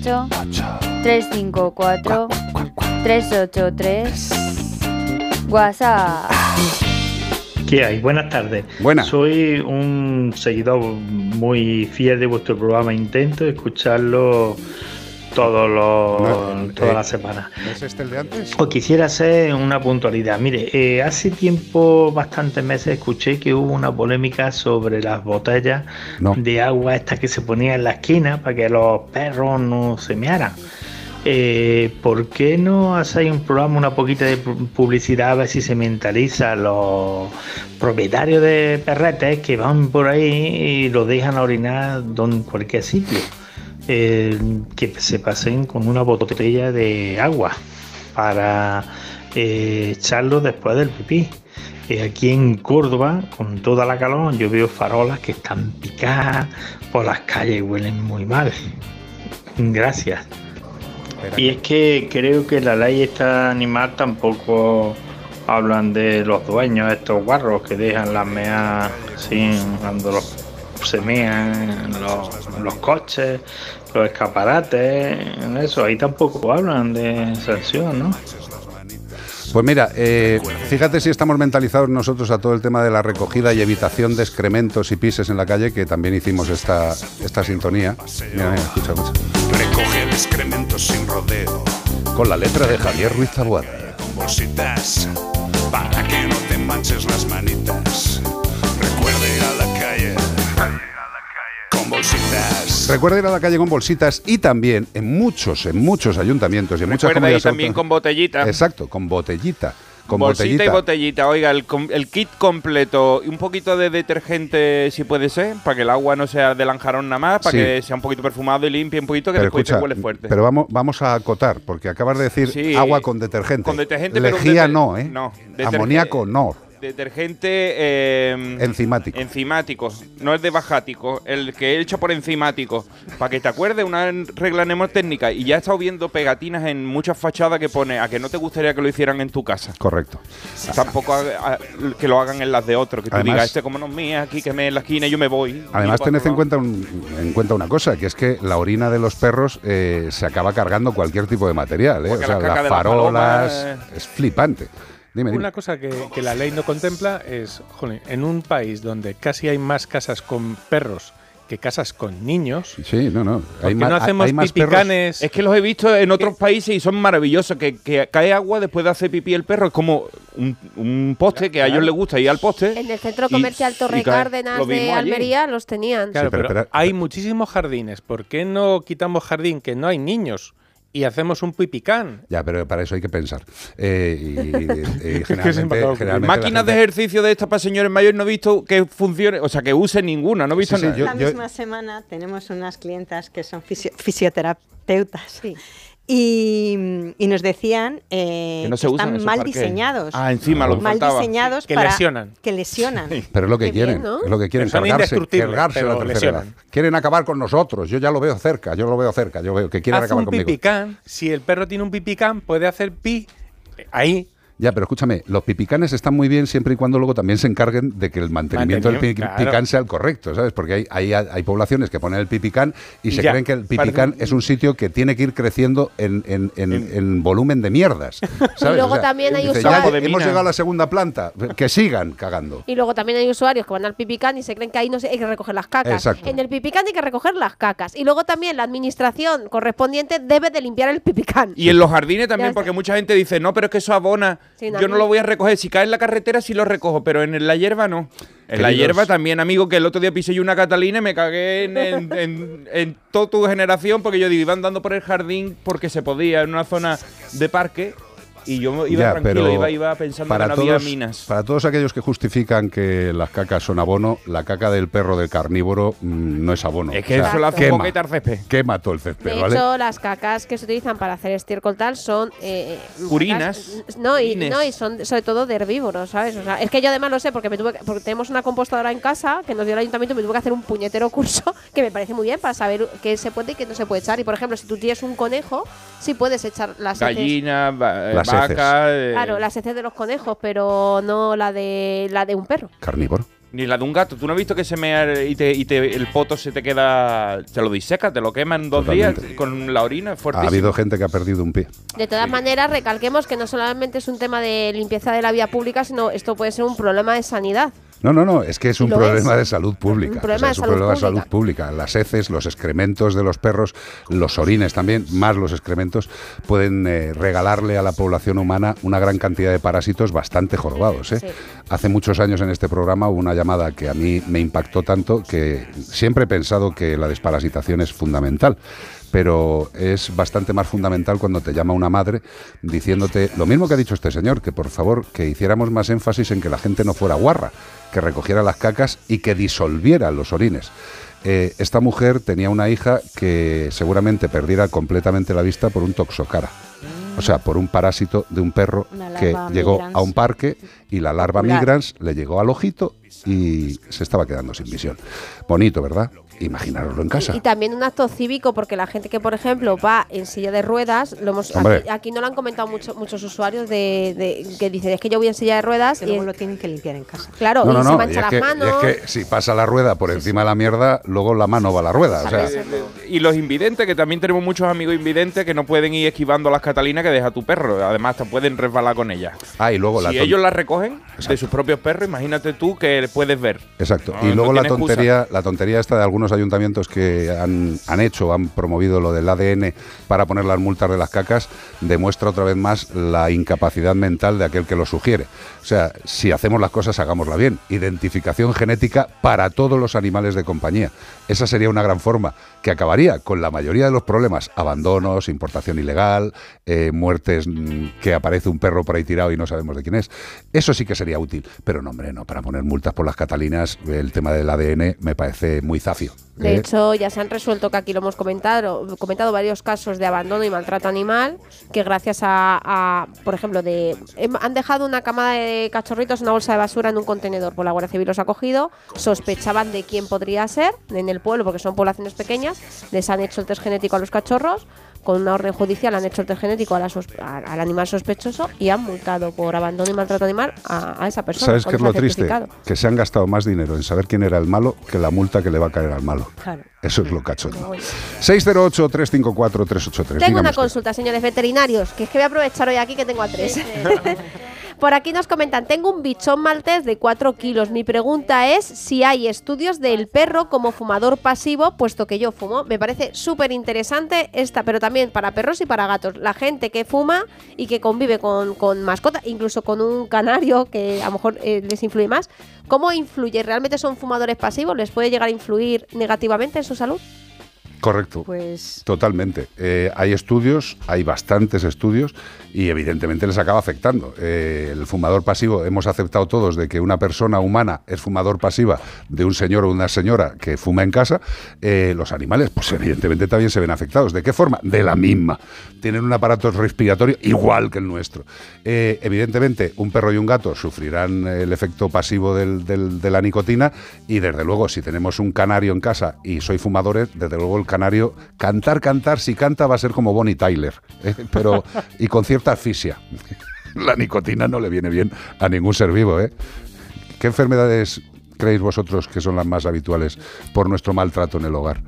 8 354 383 WhatsApp. ¿Qué hay? Buenas tardes. Buenas. Soy un seguidor muy fiel de vuestro programa. Intento escucharlo todos los, no, todas eh, las semanas. ¿No es este el de antes? Os quisiera hacer una puntualidad. Mire, eh, hace tiempo, bastantes meses, escuché que hubo una polémica sobre las botellas de agua estas que se ponían en la esquina para que los perros no se mearan. Eh, ¿Por qué no hacéis un programa, una poquita de pu- publicidad, a ver si se mentaliza a los propietarios de perretes que van por ahí y los dejan orinar don- en cualquier sitio? Eh, que se pasen con una botella de agua para eh, echarlo después del pipí. Eh, aquí en Córdoba, con toda la calor, yo veo farolas que están picadas por las calles y huelen muy mal. Gracias. Y es que creo que la ley esta animal tampoco hablan de los dueños, estos guarros que dejan las meas sin cuando los se mean los, en los coches, los escaparates, en eso, ahí tampoco hablan de sanción, ¿no? Pues mira, eh, fíjate si estamos mentalizados nosotros a todo el tema de la recogida y evitación de excrementos y pises en la calle, que también hicimos esta, esta sintonía. Mira, mira, escucha, escucha. Recoge el excremento sin rodeo. Con la letra de Javier Ruiz Taboada. Con bolsitas, para que no te manches las manitas. Recuerda ir a la calle. Con bolsitas. Recuerda ir a la calle con bolsitas y también en muchos, en muchos ayuntamientos y en muchas comunidades también con botellita. Exacto, con botellita. con Bolsita botellita. y botellita. Oiga, el, el kit completo y un poquito de detergente, si puede ser, para que el agua no sea de lanjarón nada más, para Sí. que sea un poquito perfumado y limpie un poquito, que Pero después escucha, te huele fuerte. pero vamos, vamos a acotar, porque acabas de decir Sí. agua con detergente. Con detergente, pero Lejía deter- no, ¿eh? no, Amoníaco no. Detergente eh, Enzimático. enzimático, no es de bajático, el que he hecho por enzimático. Para que te acuerdes, una regla mnemotécnica. Y ya he estado viendo pegatinas en muchas fachadas que pone a que no te gustaría que lo hicieran en tu casa. Correcto. Tampoco a- a- que lo hagan en las de otros. Que tú Además- digas, este como no es mía, aquí que me en la esquina y yo me voy. Además, tened en cuenta, un- en cuenta una cosa, que es que la orina de los perros eh, se acaba cargando cualquier tipo de material. ¿eh? O sea, la las farolas. palomas, Es flipante. Dime, dime. Una cosa que, que la ley no contempla es, jolín, en un país donde casi hay más casas con perros que casas con niños. Sí, no, no. ¿Por qué no hacemos pipicanes? Es que los he visto en otros países y son maravillosos. Que, que cae agua después de hacer pipí el perro. Es como un, un poste que a ellos les gusta ir al poste. En el centro comercial y Torre. Cárdenas de allí. Almería los tenían. Claro, pero hay muchísimos jardines. ¿Por qué no quitamos jardín que no hay niños y hacemos un pipicán? Ya, pero para eso hay que pensar. Eh, y, y- generalmente, Máquinas de ejercicio de estas para señores mayores no he visto que funcione, o sea, que use ninguna, no he visto Sí, sí, yo- La misma semana tenemos unas clientas que son fisio- fisioterapeutas y, y nos decían eh, Que no se que están mal parques. diseñados. Ah, encima, lo que mal faltaba. diseñados Que para lesionan. que lesionan. Pero es lo que Qué quieren, bien, ¿no? es lo que quieren, Son cargarse, indestructibles, cargarse la pero tercera edad. Quieren acabar con nosotros, yo ya lo veo cerca, yo lo veo cerca, yo veo que quieren Haz acabar un conmigo. pipicán. Si el perro tiene un pipicán, puede hacer pi ahí. Ya, pero escúchame, los pipicanes están muy bien siempre y cuando luego también se encarguen de que el mantenimiento del claro. pipicán sea el correcto, ¿sabes? Porque hay, hay, hay poblaciones que ponen el pipicán y, Y se ya, creen que el parece pipicán un- es un sitio que tiene que ir creciendo en, en- en- en volumen de mierdas. ¿sabes? Y luego también hay dice, usuarios- hemos mina. llegado a la segunda planta, que sigan cagando. Y luego también hay usuarios que van al pipicán y se creen que ahí no se, hay que recoger las cacas. Exacto. En el pipicán hay que recoger las cacas. Y luego también la administración correspondiente debe de limpiar el pipicán. Y en los jardines también, porque mucha gente dice, no, pero es que eso abona. Sí, Yo no lo voy a recoger. Si cae en la carretera, sí lo recojo, pero en la hierba no. En la hierba también, amigo, que el otro día pisé yo una Catalina y me cagué en, en- en- en toda tu generación porque yo digo, iba andando por el jardín porque se podía, en una zona de parque, y yo iba Ya, tranquilo, pero iba, iba pensando para que no todos, había minas. Para todos aquellos que justifican que las cacas son abono, la caca del perro del carnívoro mm, no es abono. Es que O sea, eso lo hace un quema, al césped. quema todo el césped, De ¿vale? hecho, las cacas que se utilizan para hacer estiércol tal son eh, eh, Purinas. cacas- no, y, no, y son sobre todo de herbívoros, ¿sabes? O sea, es que yo además lo sé porque me tuve que- porque tenemos una compostadora en casa que nos dio el ayuntamiento y me tuve que hacer un puñetero curso que me parece muy bien para saber qué se puede y qué no se puede echar. Y por ejemplo, si tú tienes un conejo, sí puedes echar las heces. Gallinas, va- eh, Las heces. eh, Claro, las heces de los conejos, pero no la de la de un perro. Carnívoro. ni la de un gato. ¿Tú no has visto que se mea y, te, y te- el poto se te queda, te lo diseca, te lo queman dos Totalmente. días con la orina? Es Ha habido gente que ha perdido un pie. De todas maneras, recalquemos que no solamente es un tema de limpieza de la vía pública, sino esto puede ser un problema de sanidad. No, no, no, es que es un problema es. de salud pública. Un problema O sea, de es un salud problema de salud pública. pública. Las heces, los excrementos de los perros, los orines también, más los excrementos, pueden eh, regalarle a la población humana una gran cantidad de parásitos bastante jorobados. ¿eh? Sí. Hace muchos años en este programa hubo una llamada que a mí me impactó tanto que siempre he pensado que la desparasitación es fundamental. Pero es bastante más fundamental cuando te llama una madre diciéndote lo mismo que ha dicho este señor, que por favor que hiciéramos más énfasis en que la gente no fuera guarra, que recogiera las cacas y que disolviera los orines. Eh, esta mujer tenía una hija que seguramente perdiera completamente la vista por un toxocara. O sea, por un parásito de un perro que llegó migrans. a un parque y la larva migrans le llegó al ojito y se estaba quedando sin visión. Bonito, ¿verdad? Imaginaroslo en casa. Y también un acto cívico, porque la gente que, por ejemplo, va en silla de ruedas, lo hemos, aquí, aquí no lo han comentado mucho, muchos usuarios de, de- que dicen, es que yo voy en silla de ruedas Que y luego es- lo tienen que limpiar en casa. claro, No, no, y se no. mancha y es las que, y manos. es que si pasa la rueda por encima de la mierda, luego la mano va a la rueda. O sea, Y los invidentes, que también tenemos muchos amigos invidentes que no pueden ir esquivando las catalinas que deja tu perro. Además, te pueden resbalar con ellas. ah, y luego la si ellos las recogen de sus propios perros, imagínate tú que puedes ver. Exacto. No, y luego no la excusa. tontería, la tontería esta de algunos ayuntamientos que han, han hecho, han promovido lo del ADN para poner las multas de las cacas, demuestra otra vez más la incapacidad mental de aquel que lo sugiere. O sea, si hacemos las cosas, hagámosla bien. Identificación genética para todos los animales de compañía. Esa sería una gran forma que acabaría con la mayoría de los problemas, abandonos, importación ilegal, eh, muertes mm, que aparece un perro por ahí tirado y no sabemos de quién es. Eso sí que sería útil, pero no, hombre, no, para poner multas por las catalinas, el tema del ADN me parece muy zafio. De hecho, ya se han resuelto, que aquí lo hemos comentado, comentado varios casos de abandono y maltrato animal, que gracias a, a, por ejemplo, de hem- han dejado una camada de cachorritos una bolsa de basura en un contenedor, por la Guardia Civil los ha cogido, sospechaban de quién podría ser en el pueblo, porque son poblaciones pequeñas, les han hecho el test genético a los cachorros, con una orden judicial han hecho el test genético a la sos- a- al animal sospechoso y han multado por abandono y maltrato animal a, a esa persona. ¿Sabes qué es lo triste? Que se han gastado más dinero en saber quién era el malo que la multa que le va a caer al malo. Claro. Eso es lo cachondo. 608-354-383. Tengo Dígame una usted. consulta, señores veterinarios, que es que voy a aprovechar hoy aquí que tengo a tres. Por aquí nos comentan, tengo un bichón maltés de 4 kilos. Mi pregunta es si hay estudios del perro como fumador pasivo, puesto que yo fumo. Me parece súper interesante esta, pero también para perros y para gatos. La gente que fuma y que convive con, con mascotas, incluso con un canario que a lo mejor eh, les influye más. ¿Cómo influye? ¿Realmente son fumadores pasivos? ¿Les puede llegar a influir negativamente en su salud? Correcto. Pues Totalmente. Eh, hay estudios, hay bastantes estudios y evidentemente les acaba afectando. Eh, el fumador pasivo, hemos aceptado todos de que una persona humana es fumador pasiva de un señor o una señora que fuma en casa. Eh, los animales, pues evidentemente también se ven afectados. ¿De qué forma? De la misma. Tienen un aparato respiratorio igual que el nuestro. Evidentemente, un perro y un gato sufrirán el efecto pasivo del- del- de la nicotina y desde luego si tenemos un canario en casa y soy fumadores, desde luego el canario, cantar, cantar, si canta va a ser como Bonnie Tyler, ¿eh? pero y con cierta asfixia. La nicotina no le viene bien a ningún ser vivo. ¿eh? ¿Qué enfermedades creéis vosotros que son las más habituales por nuestro maltrato en el hogar?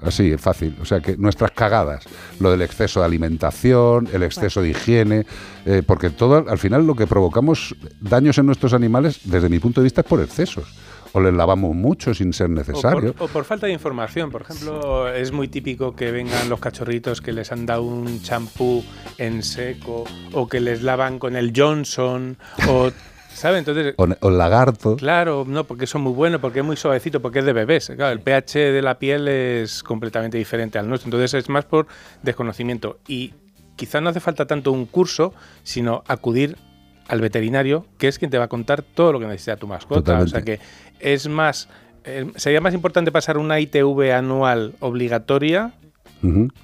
Así, es fácil. O sea, que nuestras cagadas, lo del exceso de alimentación, el exceso de higiene, eh, porque todo, al final lo que provocamos daños en nuestros animales, desde mi punto de vista, es por excesos. O les lavamos mucho sin ser O necesario. por, o por falta de información. Por ejemplo, es muy típico que vengan los cachorritos que les han dado un champú en seco o que les lavan con el Johnson o... ¿Sabe? Entonces, O, o lagarto. Claro, no, porque son muy buenos, porque es muy suavecito, porque es de bebés. Claro, el pH de la piel es completamente diferente al nuestro. Entonces es más por desconocimiento. Y quizás no hace falta tanto un curso, sino acudir al veterinario, que es quien te va a contar todo lo que necesita tu mascota. O sea que es más, eh, sería más importante pasar una ITV anual obligatoria,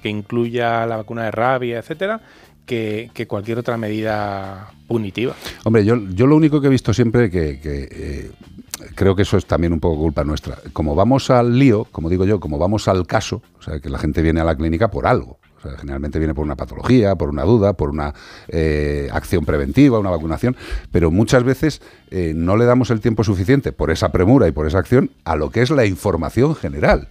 que incluya la vacuna de rabia, etcétera, que, que cualquier otra medida punitiva. Hombre, yo, yo lo único que he visto siempre que, que, eh, creo que eso es también un poco culpa nuestra. Como vamos al lío, como digo yo, como vamos al caso, o sea, que la gente viene a la clínica por algo. O sea, generalmente viene por una patología, por una duda, por una eh, acción preventiva, una vacunación, pero muchas veces eh, no le damos el tiempo suficiente por esa premura y por esa acción a lo que es la información general.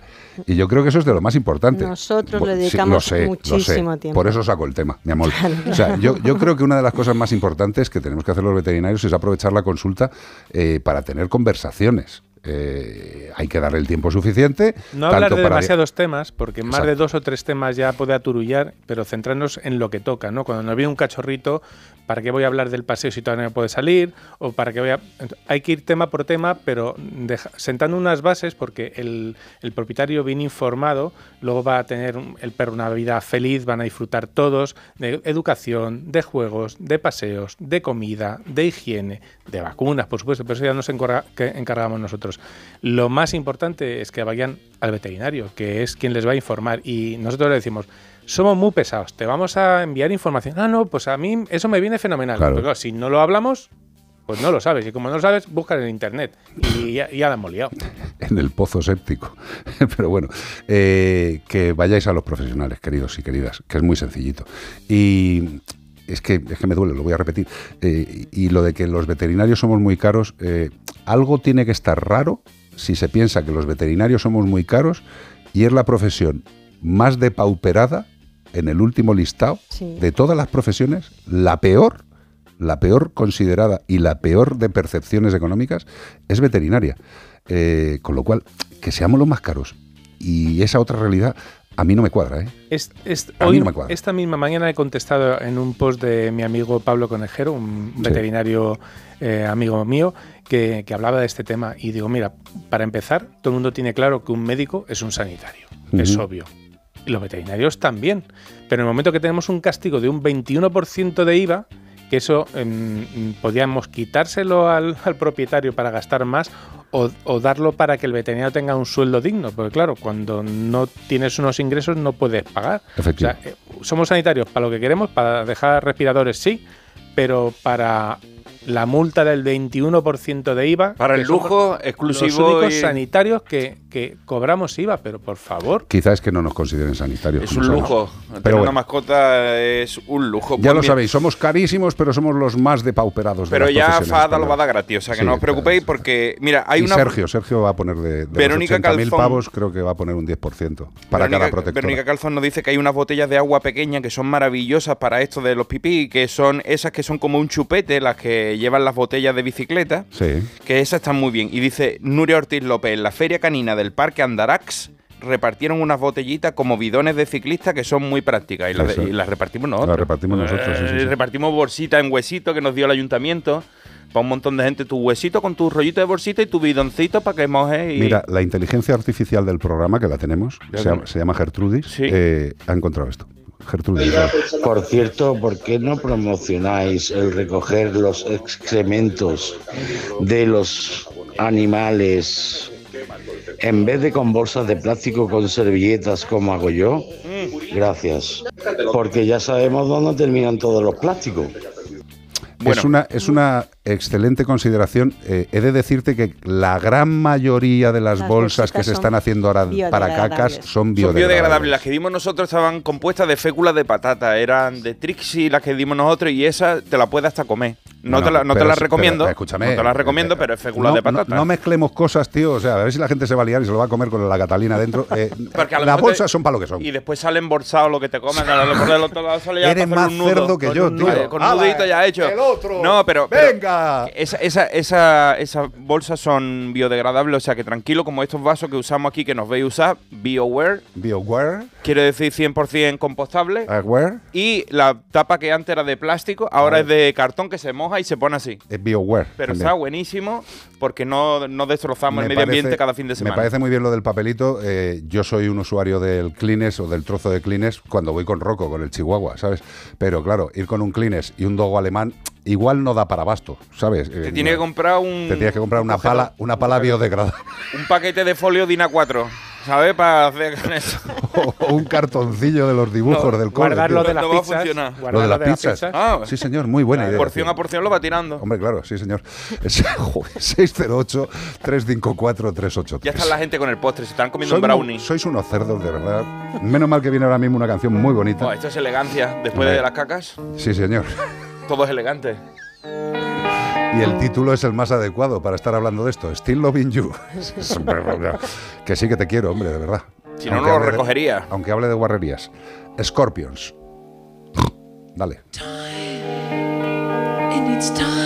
Y yo creo que eso es de lo más importante. Nosotros le sí, dedicamos lo sé, lo sé. muchísimo tiempo. Por eso saco el tema, mi amor. Claro. O sea, yo, yo creo que una de las cosas más importantes que tenemos que hacer los veterinarios es aprovechar la consulta eh, para tener conversaciones. Eh, hay que darle el tiempo suficiente. No hablar tanto de para- demasiados temas, porque más de dos o tres temas ya puede aturullar, pero centrarnos en lo que toca, ¿no? Cuando nos viene un cachorrito, ¿para qué voy a hablar del paseo si todavía no puede salir? O para qué voy a... Hay que ir tema por tema, pero sentando unas bases, porque el, el propietario bien informado, luego va a tener el perro una vida feliz, van a disfrutar todos de educación, de juegos, de paseos, de comida, de higiene, de vacunas, por supuesto, pero eso ya nos encargamos nosotros. Lo más importante es que vayan al veterinario, que es quien les va a informar. Y nosotros le decimos, somos muy pesados, te vamos a enviar información. Ah, no, pues a mí eso me viene fenomenal. Claro. Pero claro, si no lo hablamos, pues no lo sabes. Y como no lo sabes, busca en internet. Y ya, ya la hemos liado. en el pozo séptico. Pero bueno, eh, que vayáis a los profesionales, queridos y queridas, que es muy sencillito. Y es que, es que me duele, lo voy a repetir. Eh, y lo de que los veterinarios somos muy caros, eh, algo tiene que estar raro si se piensa que los veterinarios somos muy caros y es la profesión más depauperada en el último listado Sí. de todas las profesiones, la peor, la peor considerada y la peor de percepciones económicas es veterinaria. Eh, con lo cual, que seamos los más caros y esa otra realidad a mí no me cuadra, ¿eh? Es- es- A mí no me cuadra. esta misma mañana he contestado en un post de mi amigo Pablo Conejero, un Sí. veterinario eh, amigo mío, que, que hablaba de este tema. Y digo, mira, para empezar, todo el mundo tiene claro que un médico es un sanitario. Es obvio. Y los veterinarios también. Pero en el momento que tenemos un castigo de un 21% de IVA, que eso em, podíamos quitárselo al, al propietario para gastar más o, o darlo para que el veterinario tenga un sueldo digno. Porque claro, cuando no tienes unos ingresos no puedes pagar. O sea, eh, somos sanitarios para lo que queremos, para dejar respiradores sí, pero para la multa del 21% de IVA. Para el lujo exclusivo Los únicos y- sanitarios que, que cobramos IVA, pero por favor. Quizás es que no nos consideren sanitarios. Es un lujo. Tener Pero una mascota es un lujo. ya lo sabéis, somos carísimos, pero somos los más depauperados de Pero ya Fada lo va a dar gratis, o sea que Sí, no os preocupéis porque, mira, hay y una... Sergio, Sergio va a poner de, de Verónica los 80.000 Calzón. pavos, creo que va a poner un 10% para Verónica, cada protector. Verónica Calzón nos dice que hay unas botellas de agua pequeñas que son maravillosas para esto de los pipí, que son esas que son como un chupete, las que llevan las botellas de bicicleta, Sí. que esas están muy bien. Y dice Nuria Ortiz López, en la feria canina del Parque Andarax repartieron unas botellitas como bidones de ciclista que son muy prácticas y las, y repartimos nosotros. Las repartimos nosotros, sí, sí, Eh, sí. Repartimos bolsitas en huesito que nos dio el ayuntamiento. Para un montón de gente, tu huesito con tu rollito de bolsita y tu bidoncito para que mojes y... Mira, la inteligencia artificial del programa, que la tenemos, se llama, se llama Gertrudis, eh, ha encontrado esto. Gertrudis. Por cierto, ¿por qué no promocionáis el recoger los excrementos de los animales en vez de con bolsas de plástico con servilletas como hago yo? Gracias. Porque ya sabemos dónde terminan todos los plásticos. Es, una, es una excelente consideración. Eh, he de decirte que la gran mayoría de las, Las bolsas que se son están haciendo ahora para cacas biodegradables. son Son biodegradables. Las que dimos nosotros estaban compuestas de féculas de patata. Eran de Trixie las que dimos nosotros y esa te la puedes hasta comer. No Bueno, te la, no te pero la es- recomiendo. pero, escúchame, no te la recomiendo, pero es fécula No, de patata. no mezclemos cosas, tío. O sea, a ver si la gente se va a liar y se lo va a comer con la Catalina dentro. Eh, las te- bolsas son para lo que son. Y después sale embolsado lo que te comen. A lo mejor del otro lado sale ya Eres más un nudo. cerdo que yo, tío. Con un ¡Hala, nudito ya hecho. el otro! No, pero. pero ¡Venga! Esa, esa, esa, esas bolsas son biodegradables. O sea que tranquilo, como estos vasos que usamos aquí que nos veis usar, BioWare. BioWare. Quiere decir 100% compostable. Aware. Y la tapa que antes era de plástico, ahora es de cartón que se moja y se pone así. Es BioWare. Pero también. está buenísimo porque no, no destrozamos Me el medio parece- ambiente cada fin de semana. Me parece muy bien lo del papelito. eh, yo soy un usuario del Kleenex o del trozo de Kleenex cuando voy con Rocco, con el Chihuahua, ¿sabes? Pero claro, ir con un Kleenex y un dogo alemán igual no da para abasto, ¿sabes? Te Eh, tiene que comprar un. te tienes que comprar una pala, una pala biodegradable Un paquete de folio DINA 4. ¿Sabes? Para hacer con eso. o un cartoncillo de los dibujos No, del cole. guardarlo tío. de las pizzas. Lo de guardarlo las de las pizzas. Ah, Sí, señor, muy buena idea. porción a porción lo va tirando. Hombre, claro, sí, señor. Es- joder, 608-354-383. Ya está la gente con el postre, se están comiendo Soy un brownie. sois unos cerdos, de verdad. Menos mal que viene ahora mismo una canción muy bonita. Oh, esto es elegancia. Después de las cacas, Sí, señor. Todo es elegante. Y el título es el más adecuado para estar hablando de esto. Still Loving You. que sí que te quiero, hombre, de verdad. Si no, Aunque no lo de- recogería. aunque hable de guarrerías. Scorpions. Dale. And it's time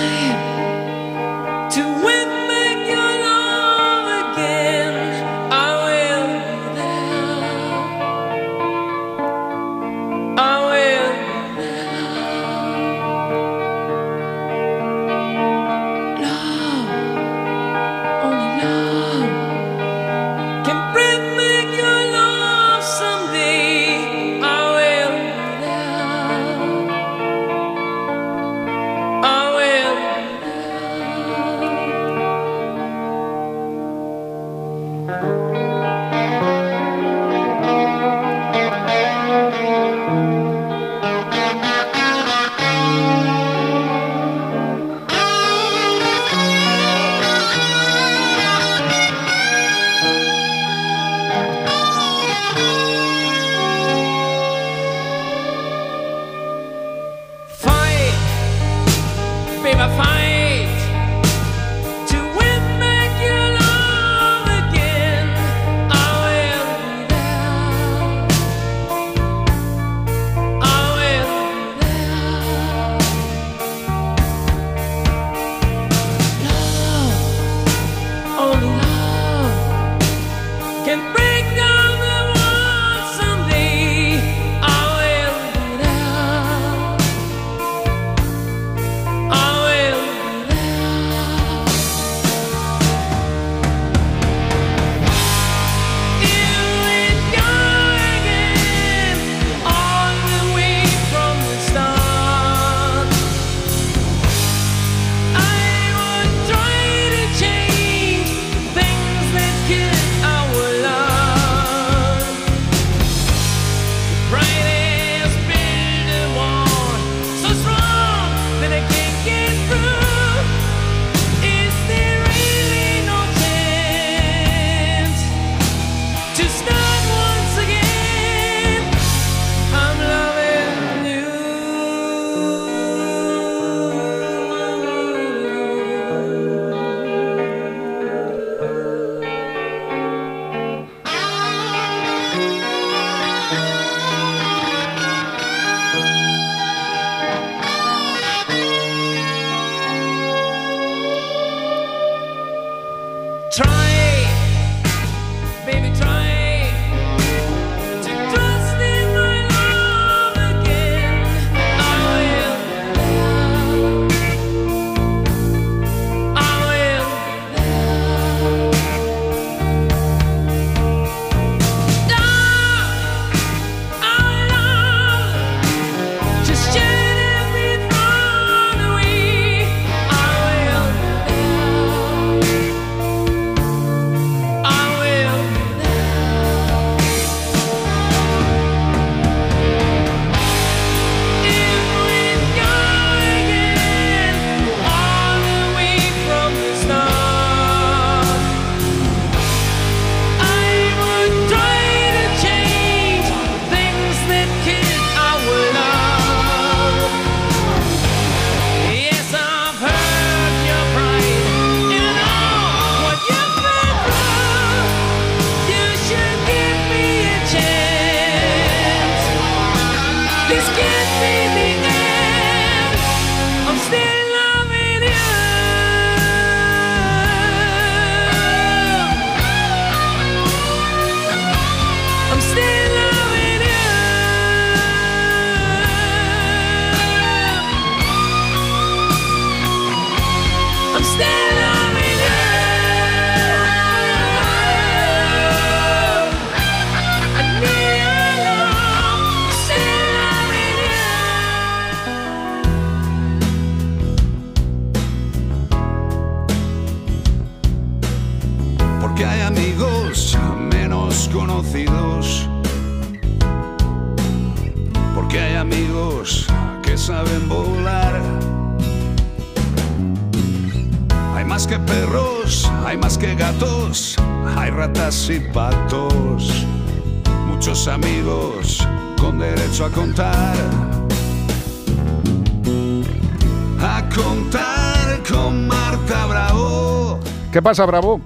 pasa, Bravo?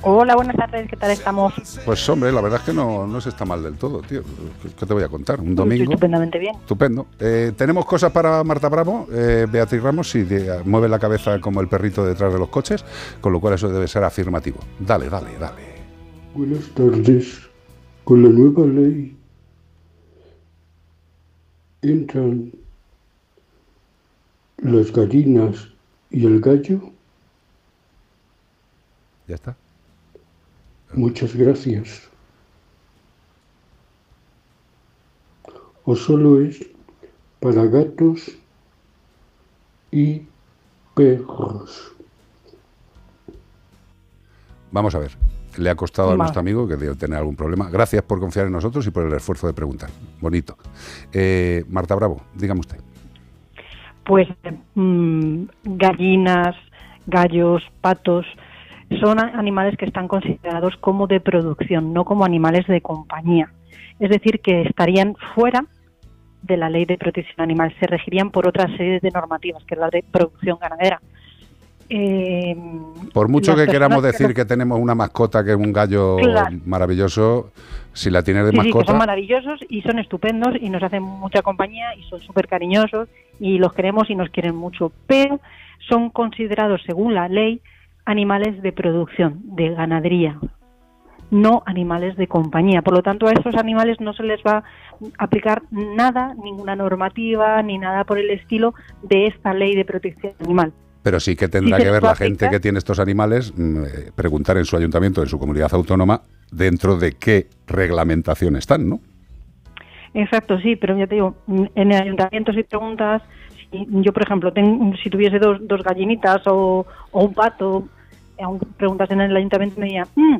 Hola, buenas tardes, ¿qué tal estamos? Pues hombre, la verdad es que no, no se está mal del todo, tío. ¿Qué- ¿Qué te voy a contar? Un domingo. Estupendamente bien. Estupendo. Eh, Tenemos cosas para Marta Bravo, eh, Beatriz Ramos, y de- mueve la cabeza como el perrito detrás de los coches, con lo cual eso debe ser afirmativo. Dale, dale, dale. Buenas tardes. Con la nueva ley entran las gallinas y el gallo. Ya está. Muchas gracias. O solo es para gatos y perros. Vamos a ver. Le ha costado a nuestro amigo que debe tener algún problema. Gracias por confiar en nosotros y por el esfuerzo de preguntar. Bonito. Eh, Marta Bravo, dígame usted. Pues mm, gallinas, gallos, patos, son animales que están considerados como de producción, no como animales de compañía. Es decir, que estarían fuera de la ley de protección animal, se regirían por otra serie de normativas, que es la de producción ganadera. Eh, Por mucho que queramos decir que tenemos una mascota que es un gallo Claro. maravilloso, si la tienes de Sí, sí, que mascota, son maravillosos y son estupendos y nos hacen mucha compañía y son súper cariñosos y los queremos y nos quieren mucho, pero son considerados, según la ley, animales de producción, de ganadería, no animales de compañía. Por lo tanto, a esos animales no se les va a aplicar nada, ninguna normativa ni nada por el estilo de esta ley de protección animal. pero sí que tendrá que ver la gente que tiene estos animales, mm, eh, preguntar en su ayuntamiento, en su comunidad autónoma, dentro de qué reglamentación están, ¿no? Exacto, sí, pero ya te digo, mm, en el ayuntamiento si preguntas, si yo por ejemplo, si tuviese dos, dos gallinitas o, o un pato, aún preguntas en el ayuntamiento me dirían, "Mm,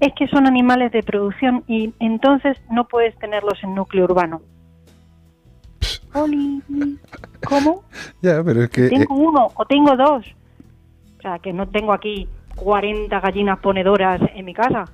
es que son animales de producción y entonces no puedes tenerlos en núcleo urbano. Oli, ¿Cómo? Ya, pero es que... eh, Tengo uno o tengo dos. O sea, que no tengo aquí 40 gallinas ponedoras en mi casa.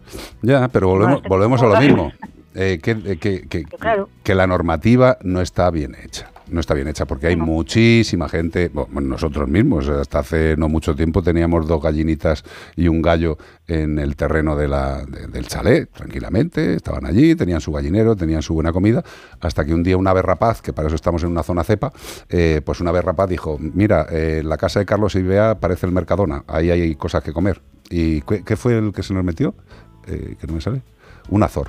Ya, pero volvemos, volvemos a lo mismo. Eh, que, eh, que- que- Claro. que la normativa no está bien hecha. No está bien hecha porque hay muchísima gente, bueno, nosotros mismos, hasta hace no mucho tiempo teníamos dos gallinitas y un gallo en el terreno de la, de- del chalet, tranquilamente, estaban allí, tenían su gallinero, tenían su buena comida, hasta que un día una berrapaz, que para eso estamos en una zona cepa, eh, pues una berrapaz dijo, mira, eh, la casa de Carlos y Bea parece el Mercadona, ahí hay cosas que comer. ¿Y qué, qué fue el que se nos metió? Eh, que no me sale. Un azor,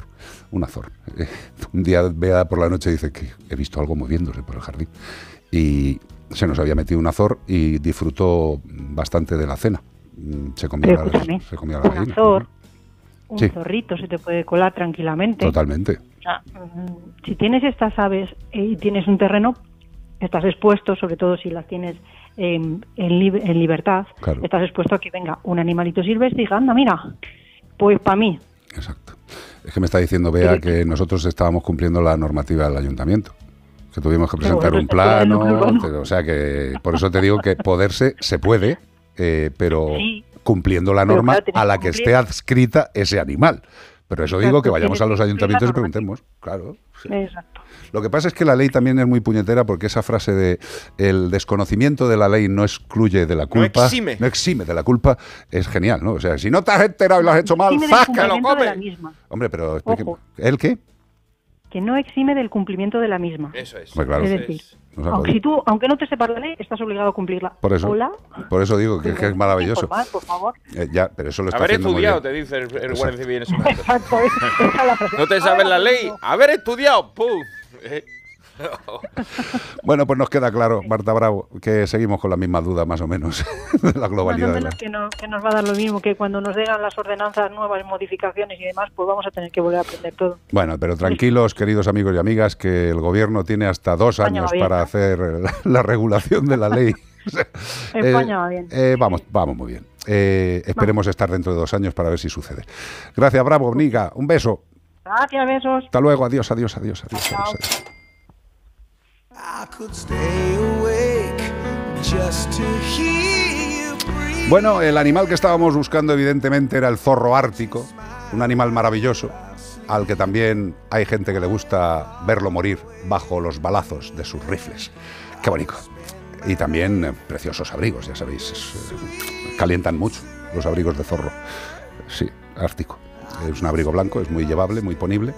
un azor. Eh, un día Bea por la noche dice que he visto algo moviéndose por el jardín. Y se nos había metido un azor y disfrutó bastante de la cena. Mm, Se comía, Pero la, se la un gallina. azor, un Sí. zorrito se te puede colar tranquilamente. Totalmente. O sea, mm, si tienes estas aves eh, y tienes un terreno, estás expuesto, sobre todo si las tienes em, en, lib- en libertad, Claro. estás expuesto a que venga un animalito silvestre y diga, anda, mira, pues para mí. Es que me está diciendo Bea que nosotros estábamos cumpliendo la normativa del ayuntamiento. Que tuvimos que presentar un plano. O sea que por eso te digo que poderse se puede, eh, pero Sí. cumpliendo la norma claro, a la que esté adscrita ese animal. Pero eso digo que vayamos a los ayuntamientos y preguntemos. Claro. Exacto. Lo que pasa es que la ley también es muy puñetera porque esa frase de el desconocimiento de la ley no excluye de la culpa, exime. no exime de la culpa, es genial, ¿no? O sea, si no te has enterado y lo has hecho mal, Exime del ¡zas, que lo cumplimiento de la comes! misma. Hombre, pero explíqueme. Ojo. ¿El qué? Que no exime del cumplimiento de la misma. Eso es. Pues claro. Es decir, aunque, si tú, aunque no te sepas la ley, estás obligado a cumplirla. Por eso, Hola. por eso digo que, que es maravilloso. Por favor. Eh, ya, pero eso lo está Haber estudiado, te dice el, el guardia civil en momento. Exacto, esa es la frase. No te sabes la ley. Haber estudiado. ¡Pum! Eh. Bueno, pues nos queda claro, Marta Bravo, que seguimos con la misma duda más o menos de la Más o globalidad. de la- menos que, no- que nos va a dar lo mismo que cuando nos llegan las ordenanzas nuevas, modificaciones y demás, pues vamos a tener que volver a aprender todo. Bueno, pero tranquilos, queridos amigos y amigas, que el gobierno tiene hasta dos España años para ¿no? hacer la, la regulación de la ley. O España va bien. eh, vamos, vamos muy bien. Eh, esperemos estar dentro de dos años para ver si sucede. Gracias, Bravo, Nica. Un beso. Gracias, besos. Hasta luego. Adiós, adiós, adiós, adiós. Chao. adiós, adiós. Bueno, el animal que estábamos buscando evidentemente era el zorro ártico, un animal maravilloso, al que también hay gente que le gusta verlo morir bajo los balazos de sus rifles. Qué bonito. Y también eh, preciosos abrigos, ya sabéis, es, eh, calientan mucho los abrigos de zorro. Sí, ártico. Es un abrigo blanco, es muy llevable, muy ponible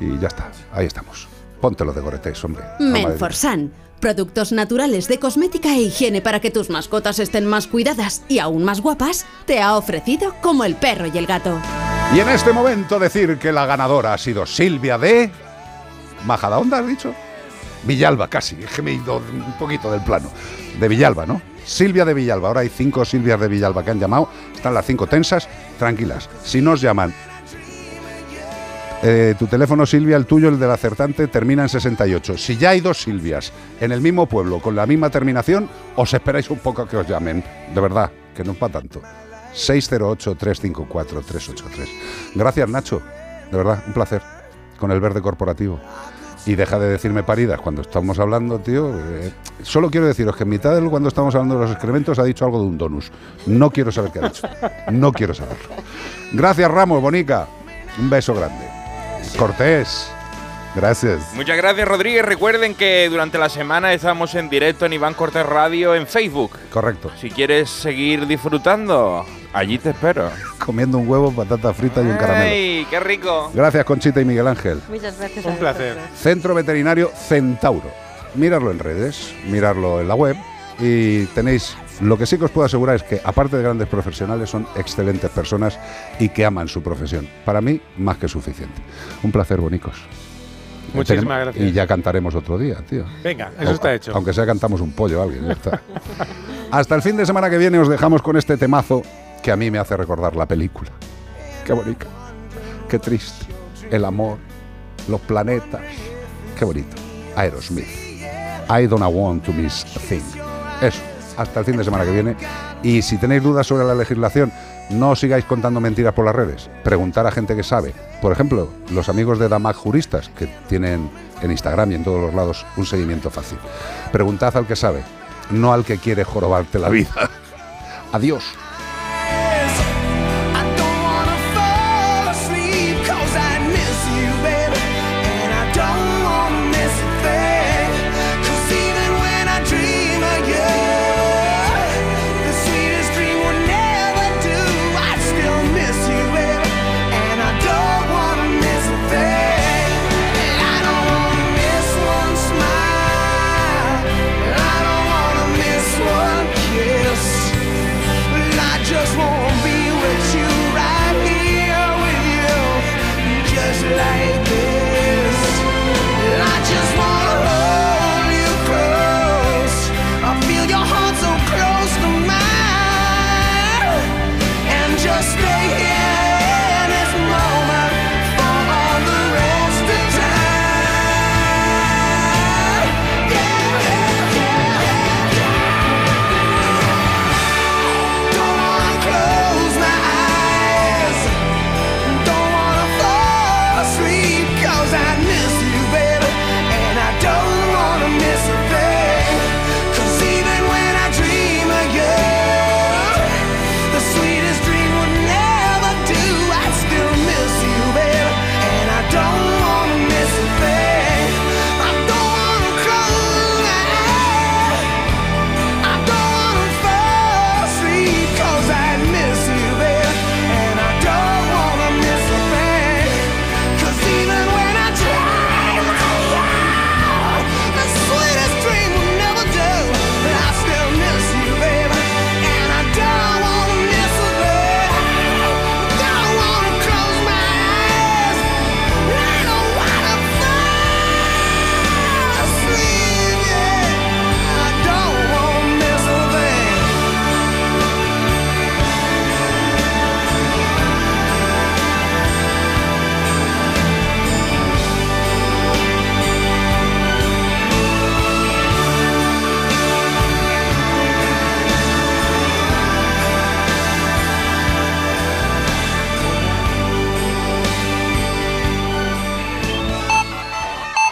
y ya está, ahí estamos. Póntelo de Goretex, hombre. Menforsan. Productos naturales de cosmética e higiene para que tus mascotas estén más cuidadas y aún más guapas, te ha ofrecido como el perro y el gato. Y en este momento decir que la ganadora ha sido Silvia de... Majadahonda, has dicho? Villalba, casi. Es que me he ido un poquito del plano. De Villalba, ¿no? Silvia de Villalba. Ahora hay cinco Silvias de Villalba que han llamado. Están las cinco tensas. Tranquilas. Si nos llaman... eh, tu teléfono, Silvia, el tuyo, el del acertante, termina en 68. Si ya hay dos Silvias en el mismo pueblo con la misma terminación, os esperáis un poco que os llamen. De verdad, que no es para tanto. 608-354-383. Gracias, Nacho. De verdad, un placer. Con el verde corporativo. Y deja de decirme paridas cuando estamos hablando, tío. eh, solo quiero deciros que en mitad de cuando estamos hablando de los excrementos ha dicho algo de un donus. No quiero saber qué ha dicho. No quiero saberlo. Gracias, Ramos, Bonica. Un beso grande. Cortés. Gracias. Muchas gracias, Rodríguez. Recuerden que durante la semana estamos en directo en Iván Cortés Radio en Facebook. Correcto. Si quieres seguir disfrutando, allí te espero. Comiendo un huevo, patata frita y un caramelo. ¡Ay, qué rico! Gracias, Conchita y Miguel Ángel. Muchas gracias. Un placer. Centro Veterinario Centauro. Mirarlo en redes, mirarlo en la web y tenéis. Lo que sí que os puedo asegurar es que, aparte de grandes profesionales, son excelentes personas y que aman su profesión. Para mí, más que suficiente. Un placer, bonicos. Muchísimas Tenemos- gracias. Y ya cantaremos otro día, tío. Venga, eso O- está hecho. Aunque sea cantamos un pollo a alguien, ya está. Hasta el fin de semana que viene os dejamos con este temazo que a mí me hace recordar la película. Qué bonito. Qué triste. El amor. Los planetas. Qué bonito. Aerosmith. I don't want to miss a thing. Eso. Hasta el fin de semana que viene. Y si tenéis dudas sobre la legislación, no sigáis contando mentiras por las redes. Preguntar a gente que sabe. Por ejemplo, los amigos de Damac Juristas, que tienen en Instagram y en todos los lados un seguimiento fácil. Preguntad al que sabe, no al que quiere jorobarte la vida. Adiós.